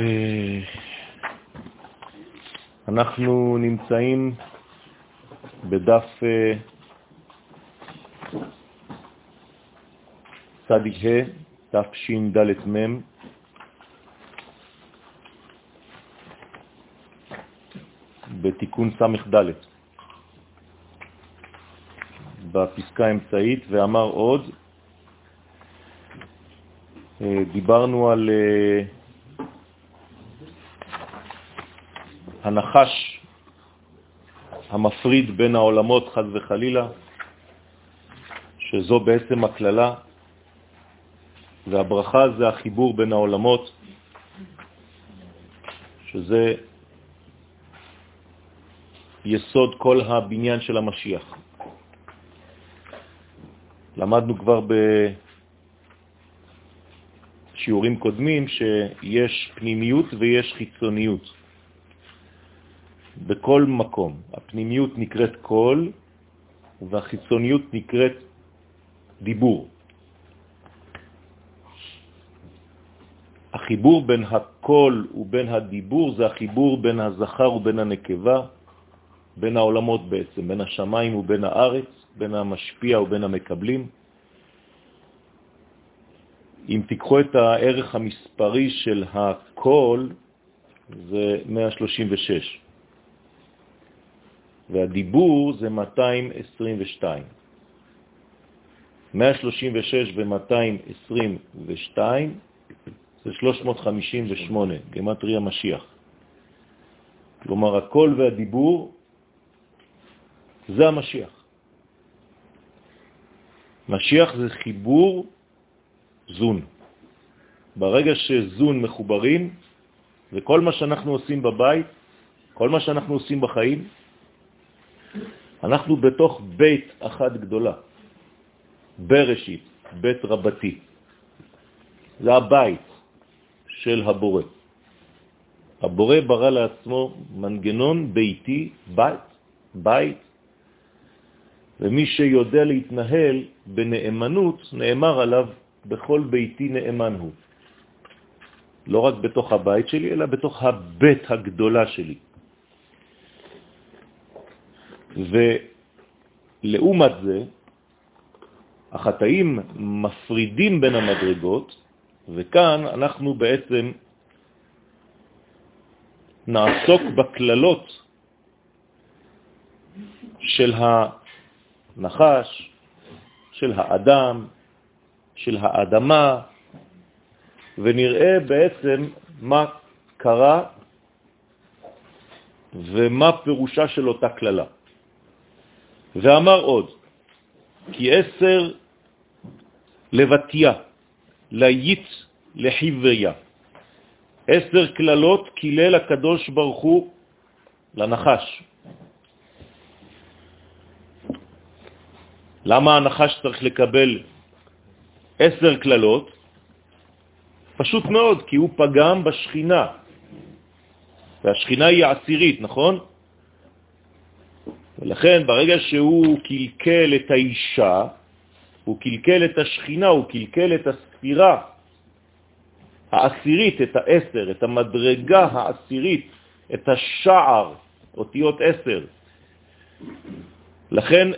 אה, אנחנו נמצאים בדף אה, צדיק ה', תשד' מ', בתיקון ס"ד, בפסקה האמצעית, ואמר עוד, אה, דיברנו על הנחש המפריד בין העולמות, חז וחלילה, שזו בעצם הכללה, והברכה זה החיבור בין העולמות, שזה יסוד כל הבניין של המשיח. למדנו כבר בשיעורים קודמים שיש פנימיות ויש חיצוניות. בכל מקום. הפנימיות נקראת קול והחיצוניות נקראת דיבור. החיבור בין הקול ובין הדיבור זה החיבור בין הזכר ובין הנקבה, בין העולמות בעצם, בין השמיים ובין הארץ, בין המשפיע ובין המקבלים. אם תיקחו את הערך המספרי של הקול, זה 136. והדיבור זה 222. 136 ו-222 זה 358, גמטריה משיח. כלומר, הקול והדיבור זה המשיח. משיח זה חיבור זון. ברגע שזון מחוברים, וכל מה שאנחנו עושים בבית, כל מה שאנחנו עושים בחיים, אנחנו בתוך בית אחת גדולה, בראשית, בית רבתי. זה הבית של הבורא. הבורא ברא לעצמו מנגנון ביתי, בית, בית, ומי שיודע להתנהל בנאמנות, נאמר עליו, בכל ביתי נאמן הוא. לא רק בתוך הבית שלי, אלא בתוך הבית הגדולה שלי. ולעומת זה, החטאים מפרידים בין המדרגות, וכאן אנחנו בעצם נעסוק בכללות של הנחש, של האדם, של האדמה, ונראה בעצם מה קרה ומה פירושה של אותה כללה. ואמר עוד, כי עשר לבטיה, ליית לחיבריה. עשר כללות קילל הקדוש ברוך הוא לנחש. למה הנחש צריך לקבל עשר כללות? פשוט מאוד, כי הוא פגם בשכינה, והשכינה היא העשירית, נכון? ולכן ברגע שהוא קלקל את האישה, הוא קלקל את השכינה, הוא קלקל את הספירה העשירית, את העשר, את המדרגה העשירית, את השער, אותיות עשר. לכן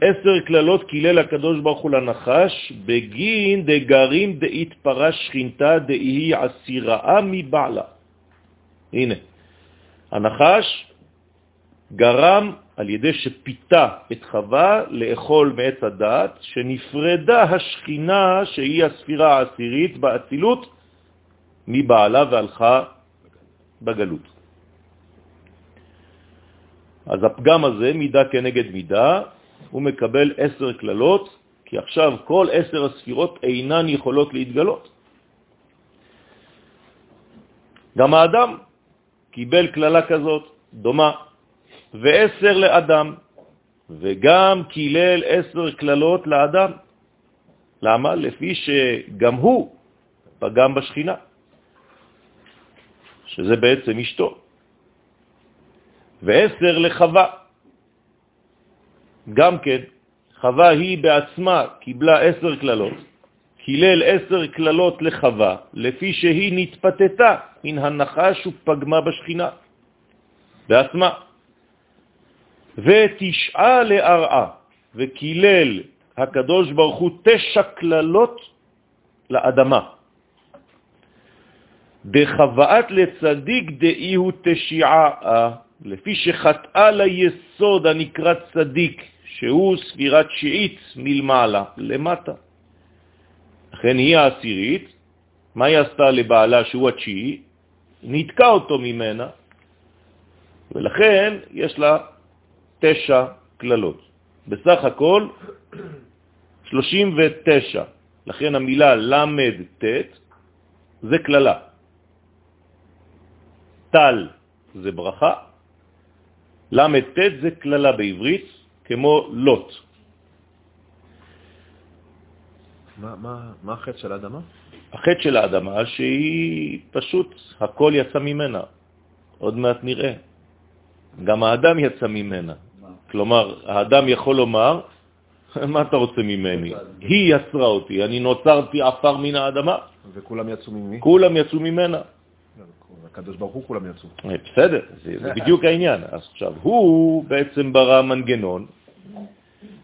עשר כללות קילל הקדוש ברוך הוא לנחש, בגין דגרים דאית פרש שכינתה דאי עשירה מבעלה. הנה, הנחש גרם על ידי שפיתה את חווה לאכול מעץ הדעת, שנפרדה השכינה שהיא הספירה העשירית באצילות מבעלה והלכה בגלות. אז הפגם הזה, מידה כנגד מידה, הוא מקבל עשר כללות, כי עכשיו כל עשר הספירות אינן יכולות להתגלות. גם האדם קיבל כללה כזאת, דומה. ועשר לאדם, וגם קילל עשר כללות לאדם. למה? לפי שגם הוא פגם בשכינה, שזה בעצם אשתו. ועשר לחווה. גם כן, חווה היא בעצמה קיבלה עשר כללות, הילל עשר כללות לחווה, לפי שהיא נתפתתה מן הנחש ופגמה בשכינה בעצמה. ותשעה לארעה, וקילל הקדוש ברוך הוא תשע כללות לאדמה. דחוואת לצדיק דאי הוא תשיעה, לפי שחטאה ליסוד הנקרא צדיק, שהוא ספירת שיעית מלמעלה, למטה. לכן היא העשירית, מה היא עשתה לבעלה שהוא התשיעי? נתקע אותו ממנה, ולכן יש לה תשע כללות. בסך הכל 39. לכן המילה למד תת זה כללה. טל זה ברכה, למד תת זה כללה בעברית, כמו לוט. מה, מה, מה החטא של האדמה? החטא של האדמה שהיא פשוט, הכל יצא ממנה. עוד מעט נראה. גם האדם יצא ממנה. כלומר, האדם יכול לומר, מה אתה רוצה ממני? היא יצרה אותי, אני נוצרתי עפר מן האדמה. וכולם יצאו ממי? כולם יצאו ממנה. הקדוש ברוך הוא כולם יצאו. אה, בסדר, זה, זה בדיוק העניין. אז עכשיו, הוא בעצם ברא מנגנון,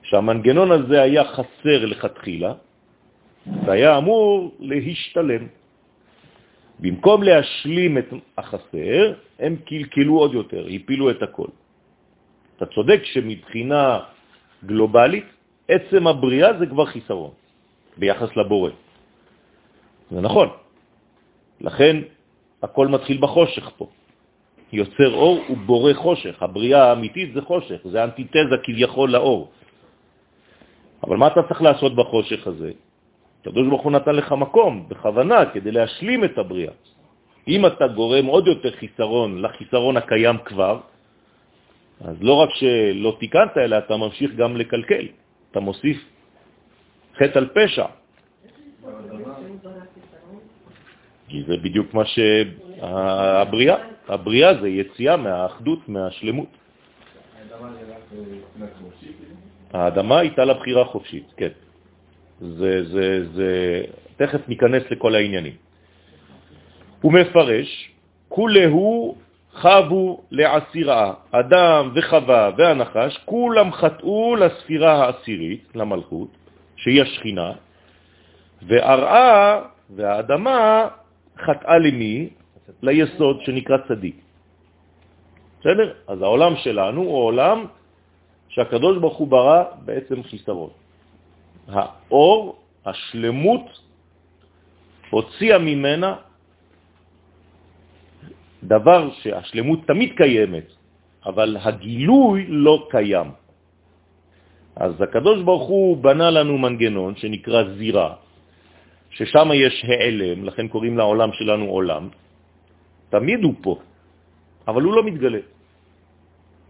שהמנגנון הזה היה חסר לכתחילה, והיה אמור להשתלם. במקום להשלים את החסר, הם קלקלו עוד יותר, הפילו את הכל. אתה צודק שמבחינה גלובלית, עצם הבריאה זה כבר חיסרון ביחס לבורא. זה נכון. לכן הכל מתחיל בחושך פה. יוצר אור ובורא חושך. הבריאה האמיתית זה חושך, זה אנטיתזה כביכול לאור. אבל מה אתה צריך לעשות בחושך הזה? הקדוש ברוך הוא נתן לך מקום, בכוונה, כדי להשלים את הבריאה. אם אתה גורם עוד יותר חיסרון לחיסרון הקיים כבר, אז לא רק שלא תיקנת, אלא אתה ממשיך גם לקלקל. אתה מוסיף חטא על פשע. כי זה בדיוק מה שהבריאה, הבריאה זה יציאה מהאחדות, מהשלמות. האדמה הייתה לה בחירה חופשית, כן. זה, זה, זה, תכף ניכנס לכל העניינים. הוא מפרש, כולהו חבו לעשירה, אדם וחווה והנחש, כולם חטאו לספירה העשירית, למלכות, שהיא השכינה, והרעה והאדמה חטאה למי? ליסוד שנקרא צדיק. בסדר? אז העולם שלנו הוא עולם שהקדוש ברוך הוא ברא בעצם חיסרון. האור, השלמות, הוציאה ממנה דבר שהשלמות תמיד קיימת, אבל הגילוי לא קיים. אז הקדוש ברוך הוא בנה לנו מנגנון שנקרא זירה, ששם יש העלם, לכן קוראים לעולם שלנו עולם, תמיד הוא פה, אבל הוא לא מתגלה.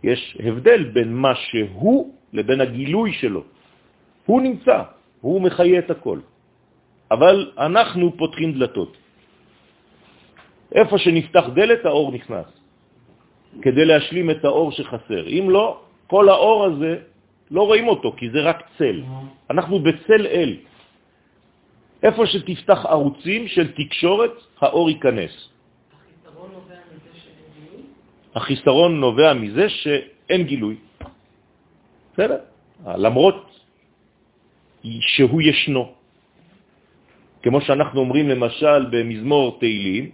יש הבדל בין מה שהוא לבין הגילוי שלו. הוא נמצא, הוא מחיה את הכל. אבל אנחנו פותחים דלתות. איפה שנפתח דלת, האור נכנס, כדי להשלים את האור שחסר. אם לא, כל האור הזה, לא רואים אותו, כי זה רק צל. אנחנו בצל אל. איפה שתפתח ערוצים של תקשורת, האור ייכנס. החיסרון נובע מזה שאין גילוי. בסדר? למרות שהוא ישנו. כמו שאנחנו אומרים למשל במזמור תהילים,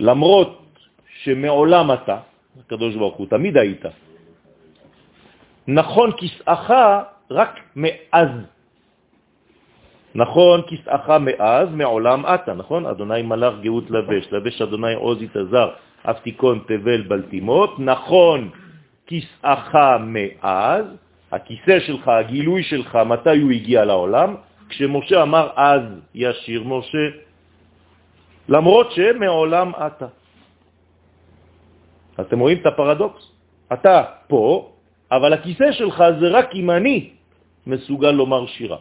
למרות שמעולם אתה, הקדוש ברוך הוא, תמיד היית, נכון כסאך רק מאז. נכון כסאך מאז, מעולם אתה, נכון? אדוני מלאך גאות לבש, לבש אדוני עוז יתזר, אף תיקון תבל בלטימות, נכון כסאך מאז, הכיסא שלך, הגילוי שלך, מתי הוא הגיע לעולם? כשמשה אמר אז ישיר משה, למרות שמעולם אתה. אתם רואים את הפרדוקס? אתה פה, אבל הכיסא שלך זה רק אם אני מסוגל לומר שירה.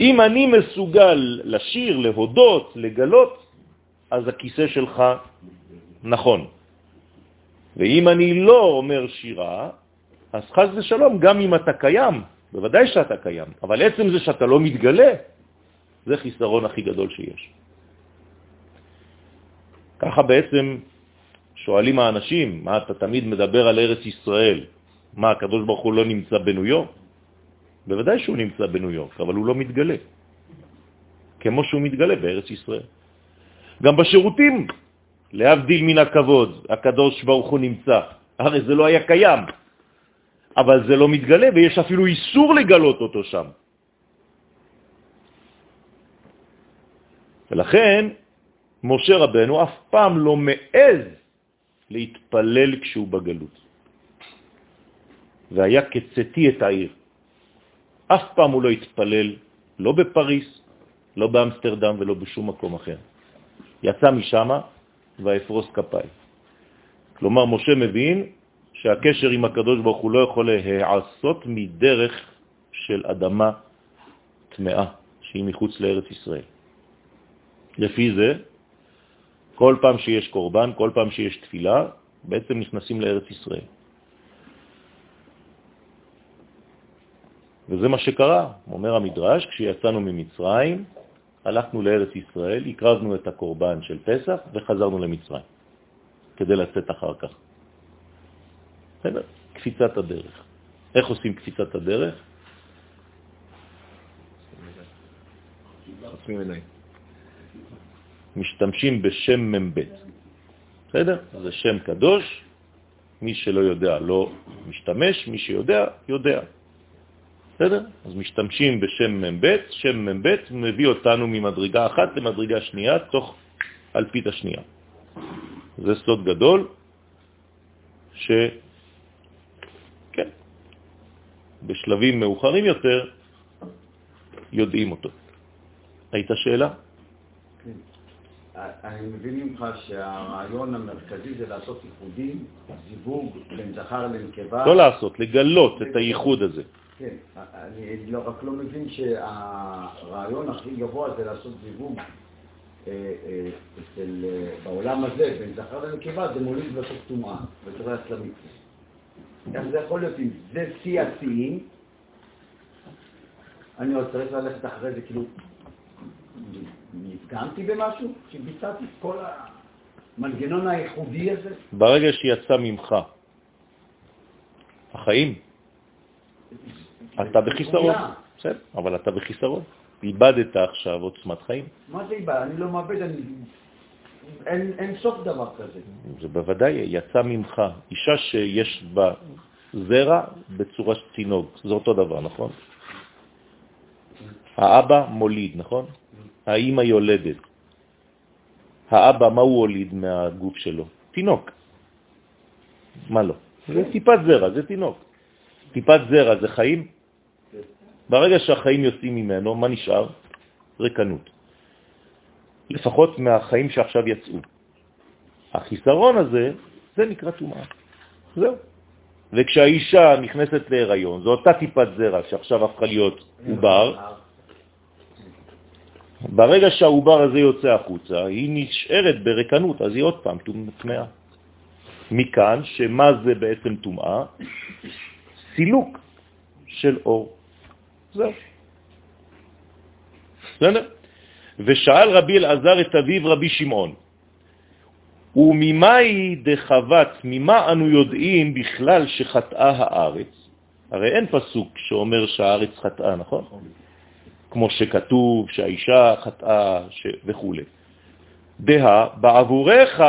אם אני מסוגל לשיר, להודות, לגלות, אז הכיסא שלך נכון. ואם אני לא אומר שירה, אז חז ושלום, גם אם אתה קיים, בוודאי שאתה קיים, אבל עצם זה שאתה לא מתגלה, זה חיסרון הכי גדול שיש. ככה בעצם שואלים האנשים, מה אתה תמיד מדבר על ארץ ישראל? מה, הקדוש ברוך הוא לא נמצא בניו יורק? בוודאי שהוא נמצא בניו יורק, אבל הוא לא מתגלה, כמו שהוא מתגלה בארץ ישראל. גם בשירותים, להבדיל מן הכבוד, הקדוש ברוך הוא נמצא. הרי זה לא היה קיים, אבל זה לא מתגלה, ויש אפילו איסור לגלות אותו שם. ולכן משה רבנו אף פעם לא מעז להתפלל כשהוא בגלות. והיה כצאתי את העיר. אף פעם הוא לא התפלל, לא בפריס, לא באמסטרדם ולא בשום מקום אחר. יצא משם ואפרוס כפיים. כלומר, משה מבין שהקשר עם הקדוש ברוך הוא לא יכול להיעשות מדרך של אדמה טמאה, שהיא מחוץ לארץ ישראל. לפי זה, כל פעם שיש קורבן, כל פעם שיש תפילה, בעצם נכנסים לארץ ישראל. וזה מה שקרה, אומר המדרש, כשיצאנו ממצרים, הלכנו לארץ ישראל, הקרבנו את הקורבן של פסח וחזרנו למצרים, כדי לצאת אחר כך. בסדר? קפיצת הדרך. איך עושים קפיצת הדרך? משתמשים בשם מ"ב. בסדר? זה שם קדוש, מי שלא יודע לא משתמש, מי שיודע, יודע. בסדר? אז משתמשים בשם מ"ב, שם מ"ב מביא אותנו ממדרגה אחת למדרגה שנייה, תוך אלפית השנייה. זה סוד גדול, ש... כן, בשלבים מאוחרים יותר יודעים אותו. היית שאלה? כן. אני מבין ממך שהרעיון המרכזי זה לעשות ייחודים, זיווג בין זכר לנקבה. לא לעשות, לגלות את הייחוד הזה. כן, אני לא, רק לא מבין שהרעיון הכי גבוה זה לעשות זיווג אה, אה, אצל, אה, בעולם הזה, בין זכר לנקבה, זה מוליד בסוף טומאה, וצריך ללכת למצווה. איך זה יכול להיות אם זה שיא השיאים, אני עוד צריך ללכת אחרי זה, כאילו, נפגמתי במשהו? שביצעתי את כל המנגנון הייחודי הזה? ברגע שיצא ממך החיים, אתה בחיסרון. בסדר, אבל אתה בחיסרון. איבדת עכשיו עוצמת חיים. מה זה איבד? אני לא מאבד, אני... אין, אין סוף דבר כזה. זה בוודאי יצא ממך. אישה שיש בה זרע בצורה של תינוק, זה אותו דבר, נכון? האבא מוליד, נכון? האמא יולדת. האבא, מה הוא הוליד מהגוף שלו? תינוק. מה לא? זה טיפת זרע, זה תינוק. טיפת זרע זה חיים? ברגע שהחיים יוצאים ממנו, מה נשאר? רקנות. לפחות מהחיים שעכשיו יצאו. החיסרון הזה, זה נקרא טומאה. זהו. וכשהאישה נכנסת להיריון, זו אותה טיפת זרע שעכשיו הפכה להיות עובר, ברגע שהעובר הזה יוצא החוצה, היא נשארת ברקנות, אז היא עוד פעם טמאה. מכאן שמה זה בעצם טומאה? סילוק של אור. זהו. ושאל רבי אלעזר את אביו רבי שמעון, וממאי דחבת, ממה אנו יודעים בכלל שחטאה הארץ? הרי אין פסוק שאומר שהארץ חטאה, נכון? כמו שכתוב שהאישה חטאה ש... וכו'. דה, בעבורך,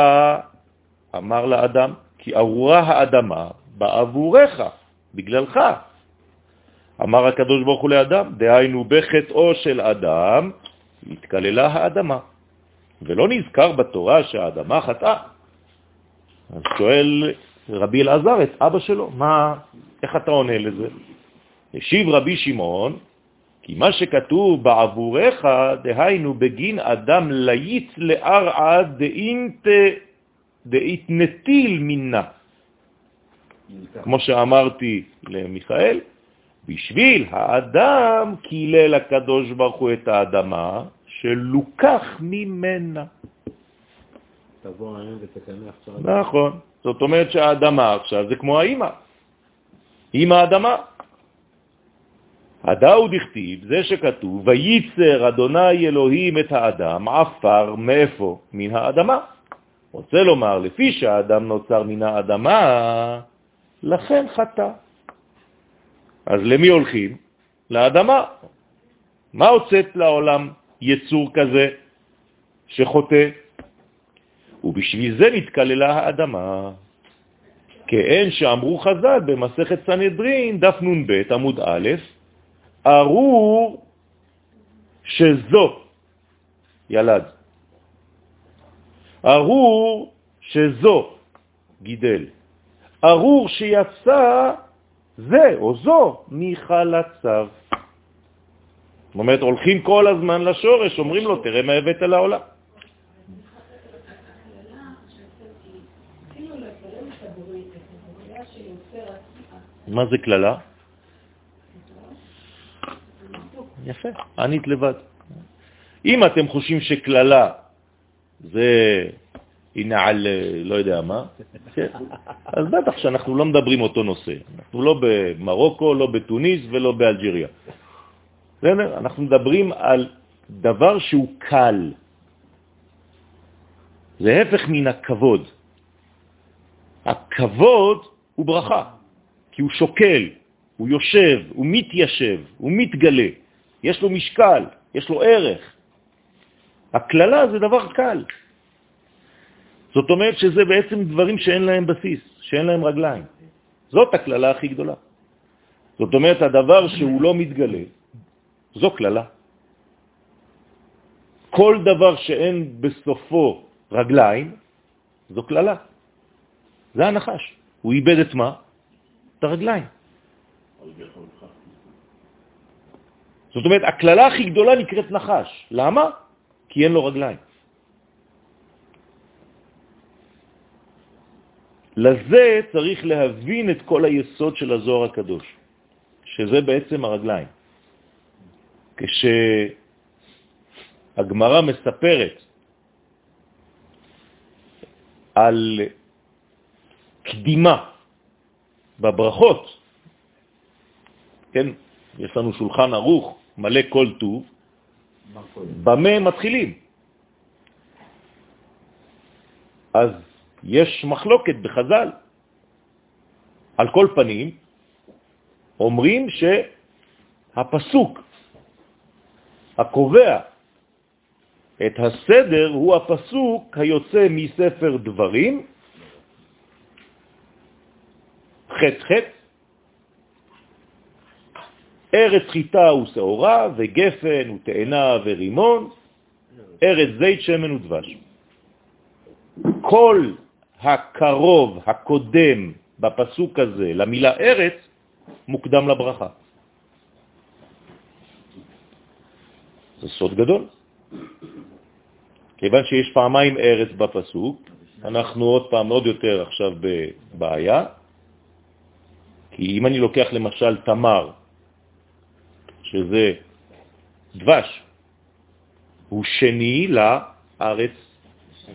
אמר לאדם, כי ארורה האדמה בעבורך, בגללך. אמר הקדוש ברוך הוא לאדם, דהיינו בחטאו של אדם, התקללה האדמה. ולא נזכר בתורה שהאדמה חטאה. אז שואל רבי אלעזר את אבא שלו, מה, איך אתה עונה לזה? השיב רבי שמעון, כי מה שכתוב בעבורך, דהיינו בגין אדם ליץ לארעה דאינט דאית מינה. כמו שאמרתי למיכאל, בשביל האדם קילל הקדוש ברוך הוא את האדמה שלוקח ממנה. תבוא היום ותקנה עכשיו. נכון. זאת אומרת שהאדמה עכשיו זה כמו האימא. אימא האדמה. הדאו דכתיב, זה שכתוב, וייצר אדוני אלוהים את האדם עפר מאיפה? מן האדמה. רוצה לומר, לפי שהאדם נוצר מן האדמה, לכן חטא. אז למי הולכים? לאדמה. מה הוצאת לעולם יצור כזה שחוטא? ובשביל זה נתקללה האדמה. כאין שאמרו חז"ל במסכת סנהדרין, דף נ"ב, עמוד א', ארור שזו ילד. ארור שזו גידל. ארור שיצא זה או זו מחלציו. זאת אומרת, הולכים כל הזמן לשורש, אומרים לו, תראה מה הבאת לעולם. מה זה כללה? יפה, ענית לבד. אם אתם חושבים שכללה זה הנה על לא יודע מה, כן, אז בטח שאנחנו לא מדברים אותו נושא. אנחנו לא במרוקו, לא בתוניס ולא באלג'יריה. בסדר? אנחנו מדברים על דבר שהוא קל. זה הפך מן הכבוד. הכבוד הוא ברכה, כי הוא שוקל, הוא יושב, הוא מתיישב, הוא מתגלה. יש לו משקל, יש לו ערך. הכללה זה דבר קל. זאת אומרת שזה בעצם דברים שאין להם בסיס, שאין להם רגליים. זאת הכללה הכי גדולה. זאת אומרת, הדבר שהוא לא מתגלה, זו כללה. כל דבר שאין בסופו רגליים, זו כללה. זה הנחש. הוא איבד את מה? את הרגליים. זאת אומרת, הכללה הכי גדולה נקראת נחש. למה? כי אין לו רגליים. לזה צריך להבין את כל היסוד של הזוהר הקדוש, שזה בעצם הרגליים. כשהגמרה מספרת על קדימה בברכות, כן, יש לנו שולחן ערוך מלא כל טוב, במה מתחילים? אז יש מחלוקת בחז"ל. על כל פנים, אומרים שהפסוק הקובע את הסדר הוא הפסוק היוצא מספר דברים, חטא חטא, ארץ חיטה ושעורה, וגפן ותאנה ורימון, ארץ זית, שמן ודבש. כל הקרוב, הקודם, בפסוק הזה, למילה ארץ, מוקדם לברכה. זה סוד גדול. כיוון שיש פעמיים ארץ בפסוק, אנחנו עוד פעם עוד יותר עכשיו בבעיה, כי אם אני לוקח למשל תמר, שזה דבש, הוא שני לארץ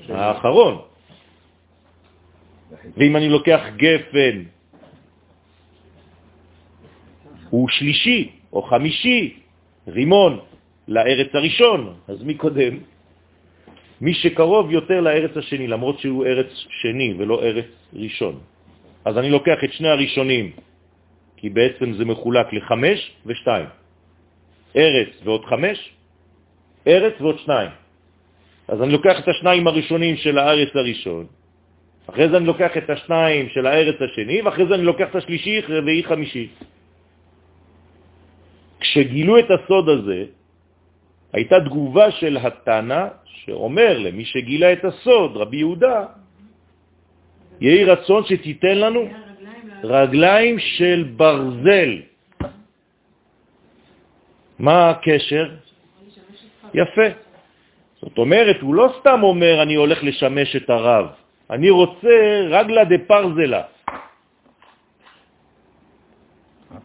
האחרון. ואם אני לוקח גפן, הוא שלישי או חמישי, רימון, לארץ הראשון. אז מי קודם? מי שקרוב יותר לארץ השני, למרות שהוא ארץ שני ולא ארץ ראשון. אז אני לוקח את שני הראשונים, כי בעצם זה מחולק לחמש ושתיים. ארץ ועוד חמש, ארץ ועוד שניים. אז אני לוקח את השניים הראשונים של הארץ הראשון, אחרי זה אני לוקח את השניים של הארץ השני, ואחרי זה אני לוקח את השלישי, רביעי, חמישי. כשגילו את הסוד הזה, הייתה תגובה של התנא, שאומר למי שגילה את הסוד, רבי יהודה, יהי רצון שתיתן לנו רגליים של ברזל. מה הקשר? יפה. זאת אומרת, הוא לא סתם אומר, אני הולך לשמש את הרב. אני רוצה רגלה דה פרזלה.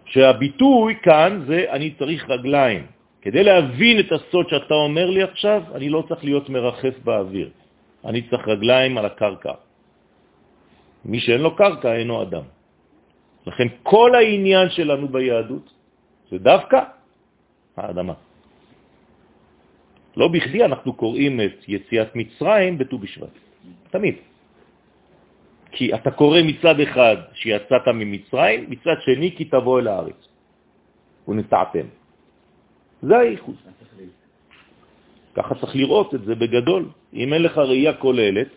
שהביטוי כאן זה אני צריך רגליים. כדי להבין את הסוד שאתה אומר לי עכשיו, אני לא צריך להיות מרחף באוויר. אני צריך רגליים על הקרקע. מי שאין לו קרקע אינו אדם. לכן כל העניין שלנו ביהדות זה דווקא האדמה. לא בכדי אנחנו קוראים את יציאת מצרים בט"ו בשבט, תמיד. כי אתה קורא מצד אחד שיצאת ממצרים, מצד שני כי תבוא אל הארץ. ונטעתם. זה הייחוד. ככה צריך לראות את זה בגדול. אם אין לך ראייה כוללת,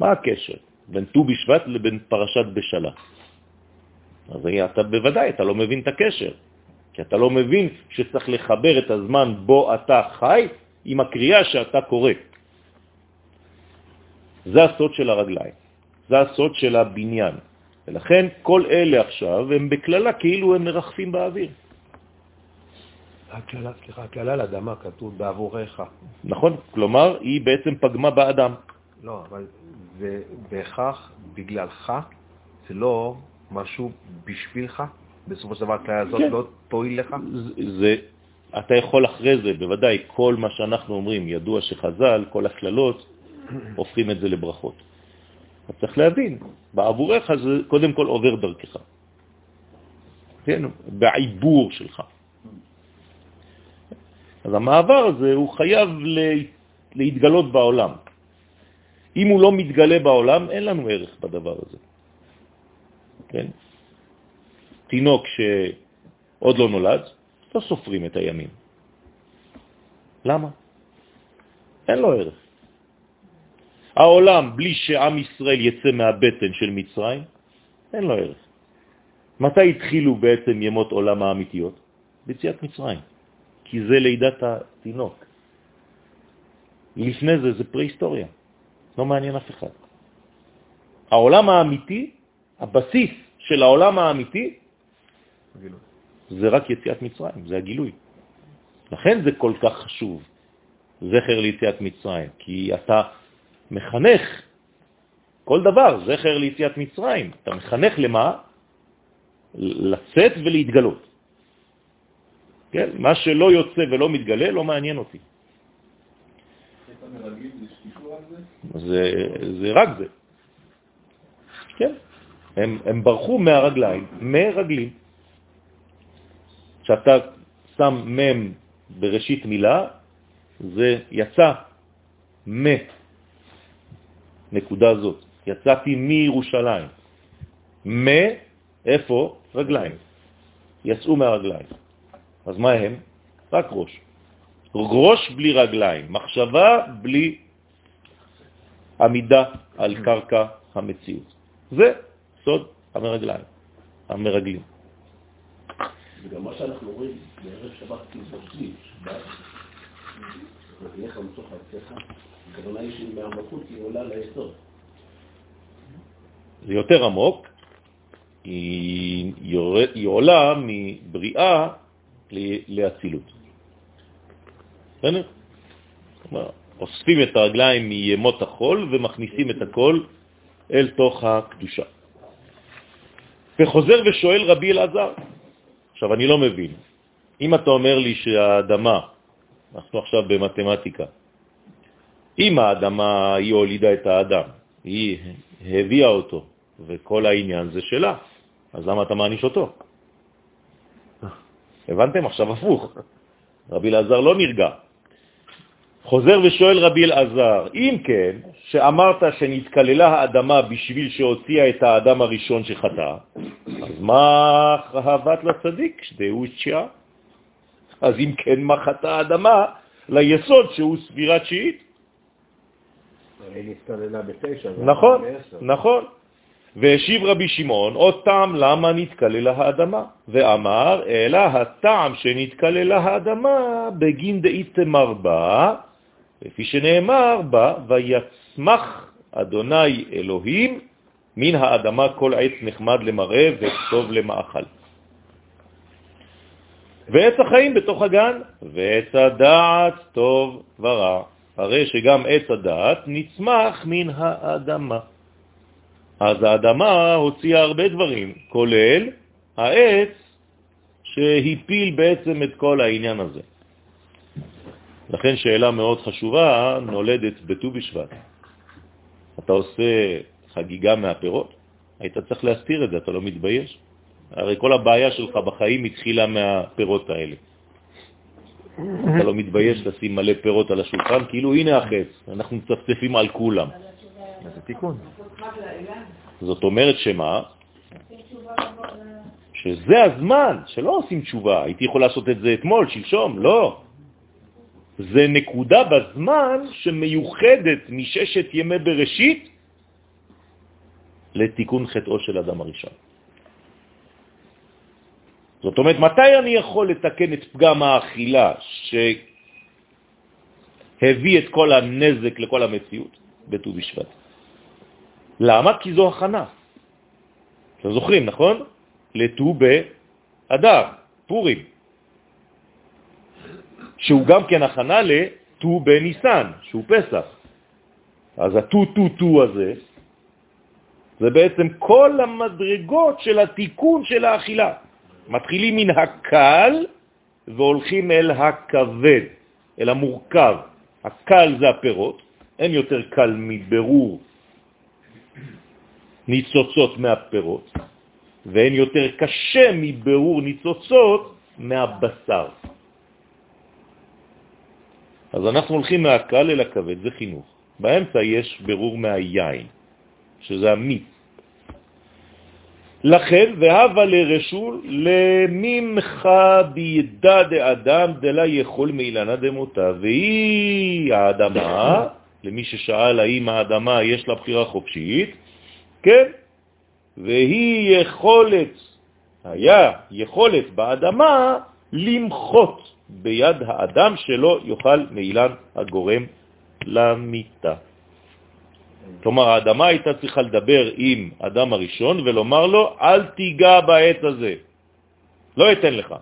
מה הקשר בין ט"ו בשבט לבין פרשת בשלה? אז אתה בוודאי, אתה לא מבין את הקשר, כי אתה לא מבין שצריך לחבר את הזמן בו אתה חי עם הקריאה שאתה קורא. זה הסוד של הרגליים, זה הסוד של הבניין. ולכן כל אלה עכשיו הם בכללה כאילו הם מרחפים באוויר. הקללה, סליחה, הקללה לאדמה כתוב בעבורך. נכון, כלומר היא בעצם פגמה באדם. לא, אבל זה בהכרח בגללך, זה לא משהו בשבילך? בסופו של דבר הכללה הזאת כן. לא תועיל לך? זה, זה, אתה יכול אחרי זה, בוודאי, כל מה שאנחנו אומרים, ידוע שחז"ל, כל הכללות, הופכים את זה לברכות. אתה צריך להבין, בעבורך זה קודם כל עובר דרכך. כן, בעיבור שלך. אז המעבר הזה הוא חייב להתגלות בעולם. אם הוא לא מתגלה בעולם, אין לנו ערך בדבר הזה. כן? תינוק שעוד לא נולד, לא סופרים את הימים. למה? אין לו ערך. העולם, בלי שעם ישראל יצא מהבטן של מצרים, אין לו ערך. מתי התחילו בעצם ימות עולם האמיתיות? ביציאת מצרים, כי זה לידת התינוק. לפני זה זה פרה-היסטוריה, לא מעניין אף אחד. העולם האמיתי, הבסיס של העולם האמיתי, זה רק יציאת מצרים, זה הגילוי. לכן זה כל כך חשוב, זכר ליציאת מצרים, כי אתה מחנך כל דבר, זכר ליציאת מצרים. אתה מחנך למה? לצאת ולהתגלות. כן? מה שלא יוצא ולא מתגלה לא מעניין אותי. זה, זה רק זה. כן, הם, הם ברחו מהרגליים, מרגלים. כשאתה שם מם בראשית מילה, זה יצא מ, נקודה זאת. יצאתי מירושלים. מ, איפה? רגליים. יצאו מהרגליים. אז מה הם? רק ראש. ראש בלי רגליים, מחשבה בלי עמידה על קרקע המציאות. זה סוד המרגליים, המרגלים. וגם מה שאנחנו רואים בערב שבת כנסות שבת, ותלך למצוא חלציך, הכוונה היא שהיא מהמלכות היא עולה ליסוד. זה יותר עמוק, היא, היא עולה מבריאה לאצילות. בסדר? אוספים את הרגליים מימות החול ומכניסים את הכל אל תוך הקדושה. וחוזר ושואל רבי אלעזר, עכשיו אני לא מבין, אם אתה אומר לי שהאדמה, אנחנו עכשיו במתמטיקה, אם האדמה היא הולידה את האדם, היא הביאה אותו, וכל העניין זה שלה, אז למה אתה מעניש אותו? הבנתם? עכשיו הפוך. רבי אלעזר לא נרגע. חוזר ושואל רבי אלעזר, אם כן, שאמרת שנתקללה האדמה בשביל שהוציאה את האדם הראשון שחטא, אז מה חהבת לצדיק שדהו תשיעה? אז אם כן, מה חטא האדמה ליסוד שהוא סבירת שיעית? היא נתקללה בתשע. נכון, נכון. והשיב רבי שמעון, עוד טעם למה נתקללה האדמה, ואמר, אלא הטעם שנתקללה האדמה בגין דאיתמר בה, לפי שנאמר בה, ויצמח אדוני אלוהים מן האדמה כל עץ נחמד למראה וטוב למאכל. ועץ החיים בתוך הגן, ועץ הדעת טוב ורע. הרי שגם עץ הדעת נצמח מן האדמה. אז האדמה הוציאה הרבה דברים, כולל העץ שהפיל בעצם את כל העניין הזה. לכן שאלה מאוד חשובה נולדת בט"ו בשבט. אתה עושה חגיגה מהפירות, היית צריך להסתיר את זה, אתה לא מתבייש? הרי כל הבעיה שלך בחיים התחילה מהפירות האלה. אתה לא מתבייש לשים מלא פירות על השולחן, כאילו הנה החץ, אנחנו מצפצפים על כולם. זה תיקון. זאת אומרת שמה? שזה הזמן, שלא עושים תשובה. הייתי יכול לעשות את זה אתמול, שלשום, לא. זה נקודה בזמן שמיוחדת מששת ימי בראשית לתיקון חטאו של אדם הראשון. זאת אומרת, מתי אני יכול לתקן את פגם האכילה שהביא את כל הנזק לכל המציאות? בט"ו בשבט. למה? כי זו הכנה. אתם זוכרים, נכון? לט"ו באדר, פורים, שהוא גם כן הכנה לט"ו בניסן, שהוא פסח. אז הט"ו-ט"ו-ט"ו הזה, זה בעצם כל המדרגות של התיקון של האכילה. מתחילים מן הקל והולכים אל הכבד, אל המורכב. הקל זה הפירות, אין יותר קל מברור ניצוצות מהפירות, ואין יותר קשה מברור ניצוצות מהבשר. אז אנחנו הולכים מהקל אל הכבד, זה חינוך. באמצע יש ברור מהיין, שזה המיץ. לכן, והבה לרשול לממך בידע דאדם דלה יכול מאילנה דמותה, והיא האדמה, למי ששאל האם האדמה יש לה בחירה חופשית, כן, והיא יכולת, היה יכולת באדמה למחות ביד האדם שלו יוכל מאילן הגורם למיטה. כלומר, האדמה הייתה צריכה לדבר עם אדם הראשון ולומר לו, אל תיגע בעץ הזה, לא אתן לך.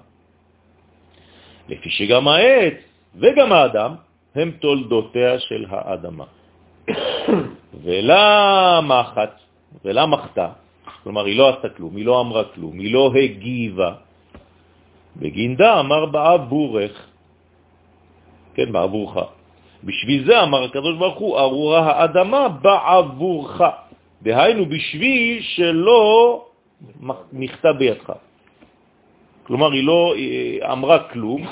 לפי שגם העץ וגם האדם הם תולדותיה של האדמה. ולמחת, ולמחתה, כלומר, היא לא עשתה כלום, היא לא אמרה כלום, היא לא הגיבה. בגינדה אמר בעבורך, כן, בעבורך. בשביל זה אמר הקדוש ברוך הוא, ארורה האדמה בעבורך. דהיינו, בשביל שלא נכתב בידך. כלומר, היא לא היא אמרה כלום,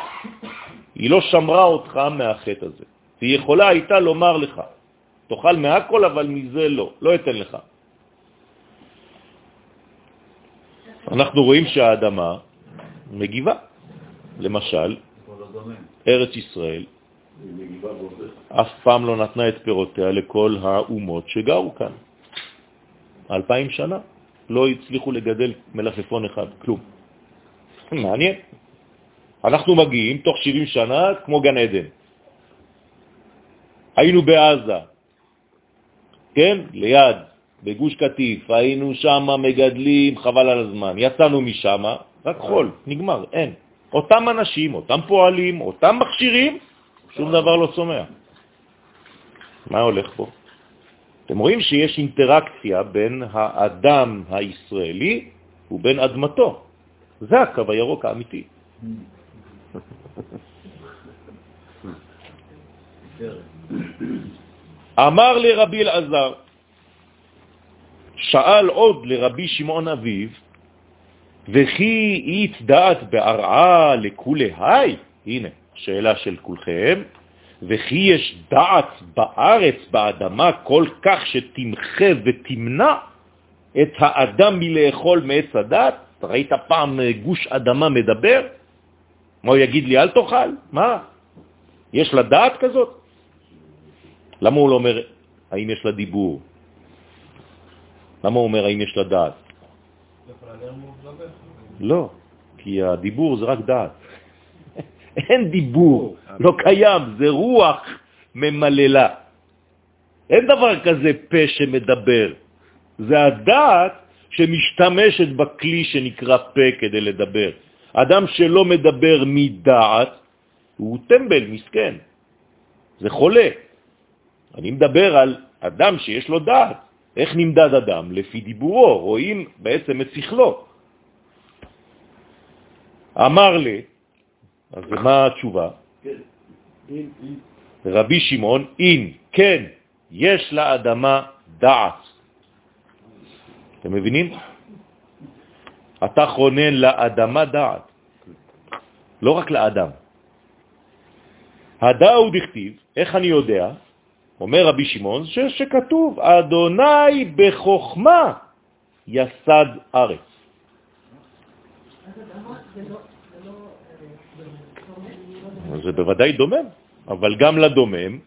היא לא שמרה אותך מהחטא הזה. היא יכולה הייתה לומר לך, תאכל מהכל, אבל מזה לא, לא אתן לך. אנחנו רואים שהאדמה מגיבה. למשל, ארץ ישראל אף פעם לא נתנה את פירותיה לכל האומות שגרו כאן. אלפיים שנה לא הצליחו לגדל מלפפון אחד, כלום. מעניין. אנחנו מגיעים תוך 70 שנה כמו גן עדן. היינו בעזה, כן? ליד, בגוש קטיף, היינו שם מגדלים, חבל על הזמן. יצאנו משם, רק חול, נגמר, אין. אותם אנשים, אותם פועלים, אותם מכשירים, שום דבר לא צומח. מה הולך פה? אתם רואים שיש אינטראקציה בין האדם הישראלי ובין אדמתו. זה הקו הירוק האמיתי. אמר לרבי אלעזר, שאל עוד לרבי שמעון אביב, וכי אית דעת בהרעה לכולי היי, הנה, שאלה של כולכם, וכי יש דעת בארץ, באדמה, כל כך שתמחה ותמנע את האדם מלאכול מעץ הדת? ראית פעם גוש אדמה מדבר? מה הוא יגיד לי, אל תאכל? מה? יש לה דעת כזאת? למה הוא לא אומר, האם יש לה דיבור? למה הוא אומר, האם יש לה דעת? לא, כי הדיבור זה רק דעת. אין דיבור, לא קיים, זה רוח ממללה. אין דבר כזה פה שמדבר. זה הדעת שמשתמשת בכלי שנקרא פה כדי לדבר. אדם שלא מדבר מדעת הוא טמבל, מסכן. זה חולה. אני מדבר על אדם שיש לו דעת. איך נמדד אדם? לפי דיבורו, רואים בעצם את שכלו. אמר לי, אז מה התשובה? רבי שמעון, אין, כן, יש לאדמה דעת. אתם מבינים? אתה חונן לאדמה דעת, לא רק לאדם. הדאו דכתיב, איך אני יודע? אומר רבי שמעון, שכתוב, אדוני בחוכמה יסד ארץ. זה בוודאי דומם, אבל גם לדומם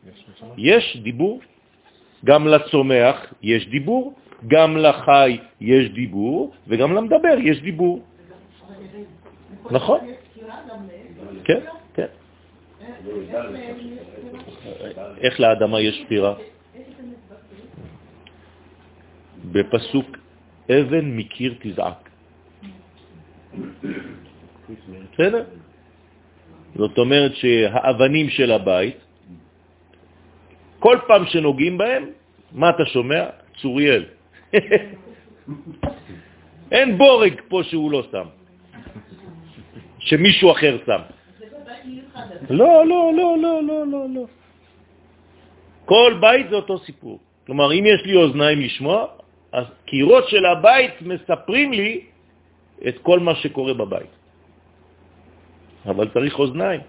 יש דיבור, גם לצומח יש דיבור, גם לחי יש דיבור, וגם למדבר יש דיבור. נכון? כן, כן. איך לאדמה יש ספירה? בפסוק אבן מקיר תזעק. בסדר? זאת אומרת שהאבנים של הבית, כל פעם שנוגעים בהם, מה אתה שומע? צוריאל. אין בורג פה שהוא לא שם, שמישהו אחר שם. לא, לא, לא, לא, לא, לא, לא. כל בית זה אותו סיפור. כלומר, אם יש לי אוזניים לשמוע, אז קירות של הבית מספרים לי את כל מה שקורה בבית. אבל צריך אוזניים,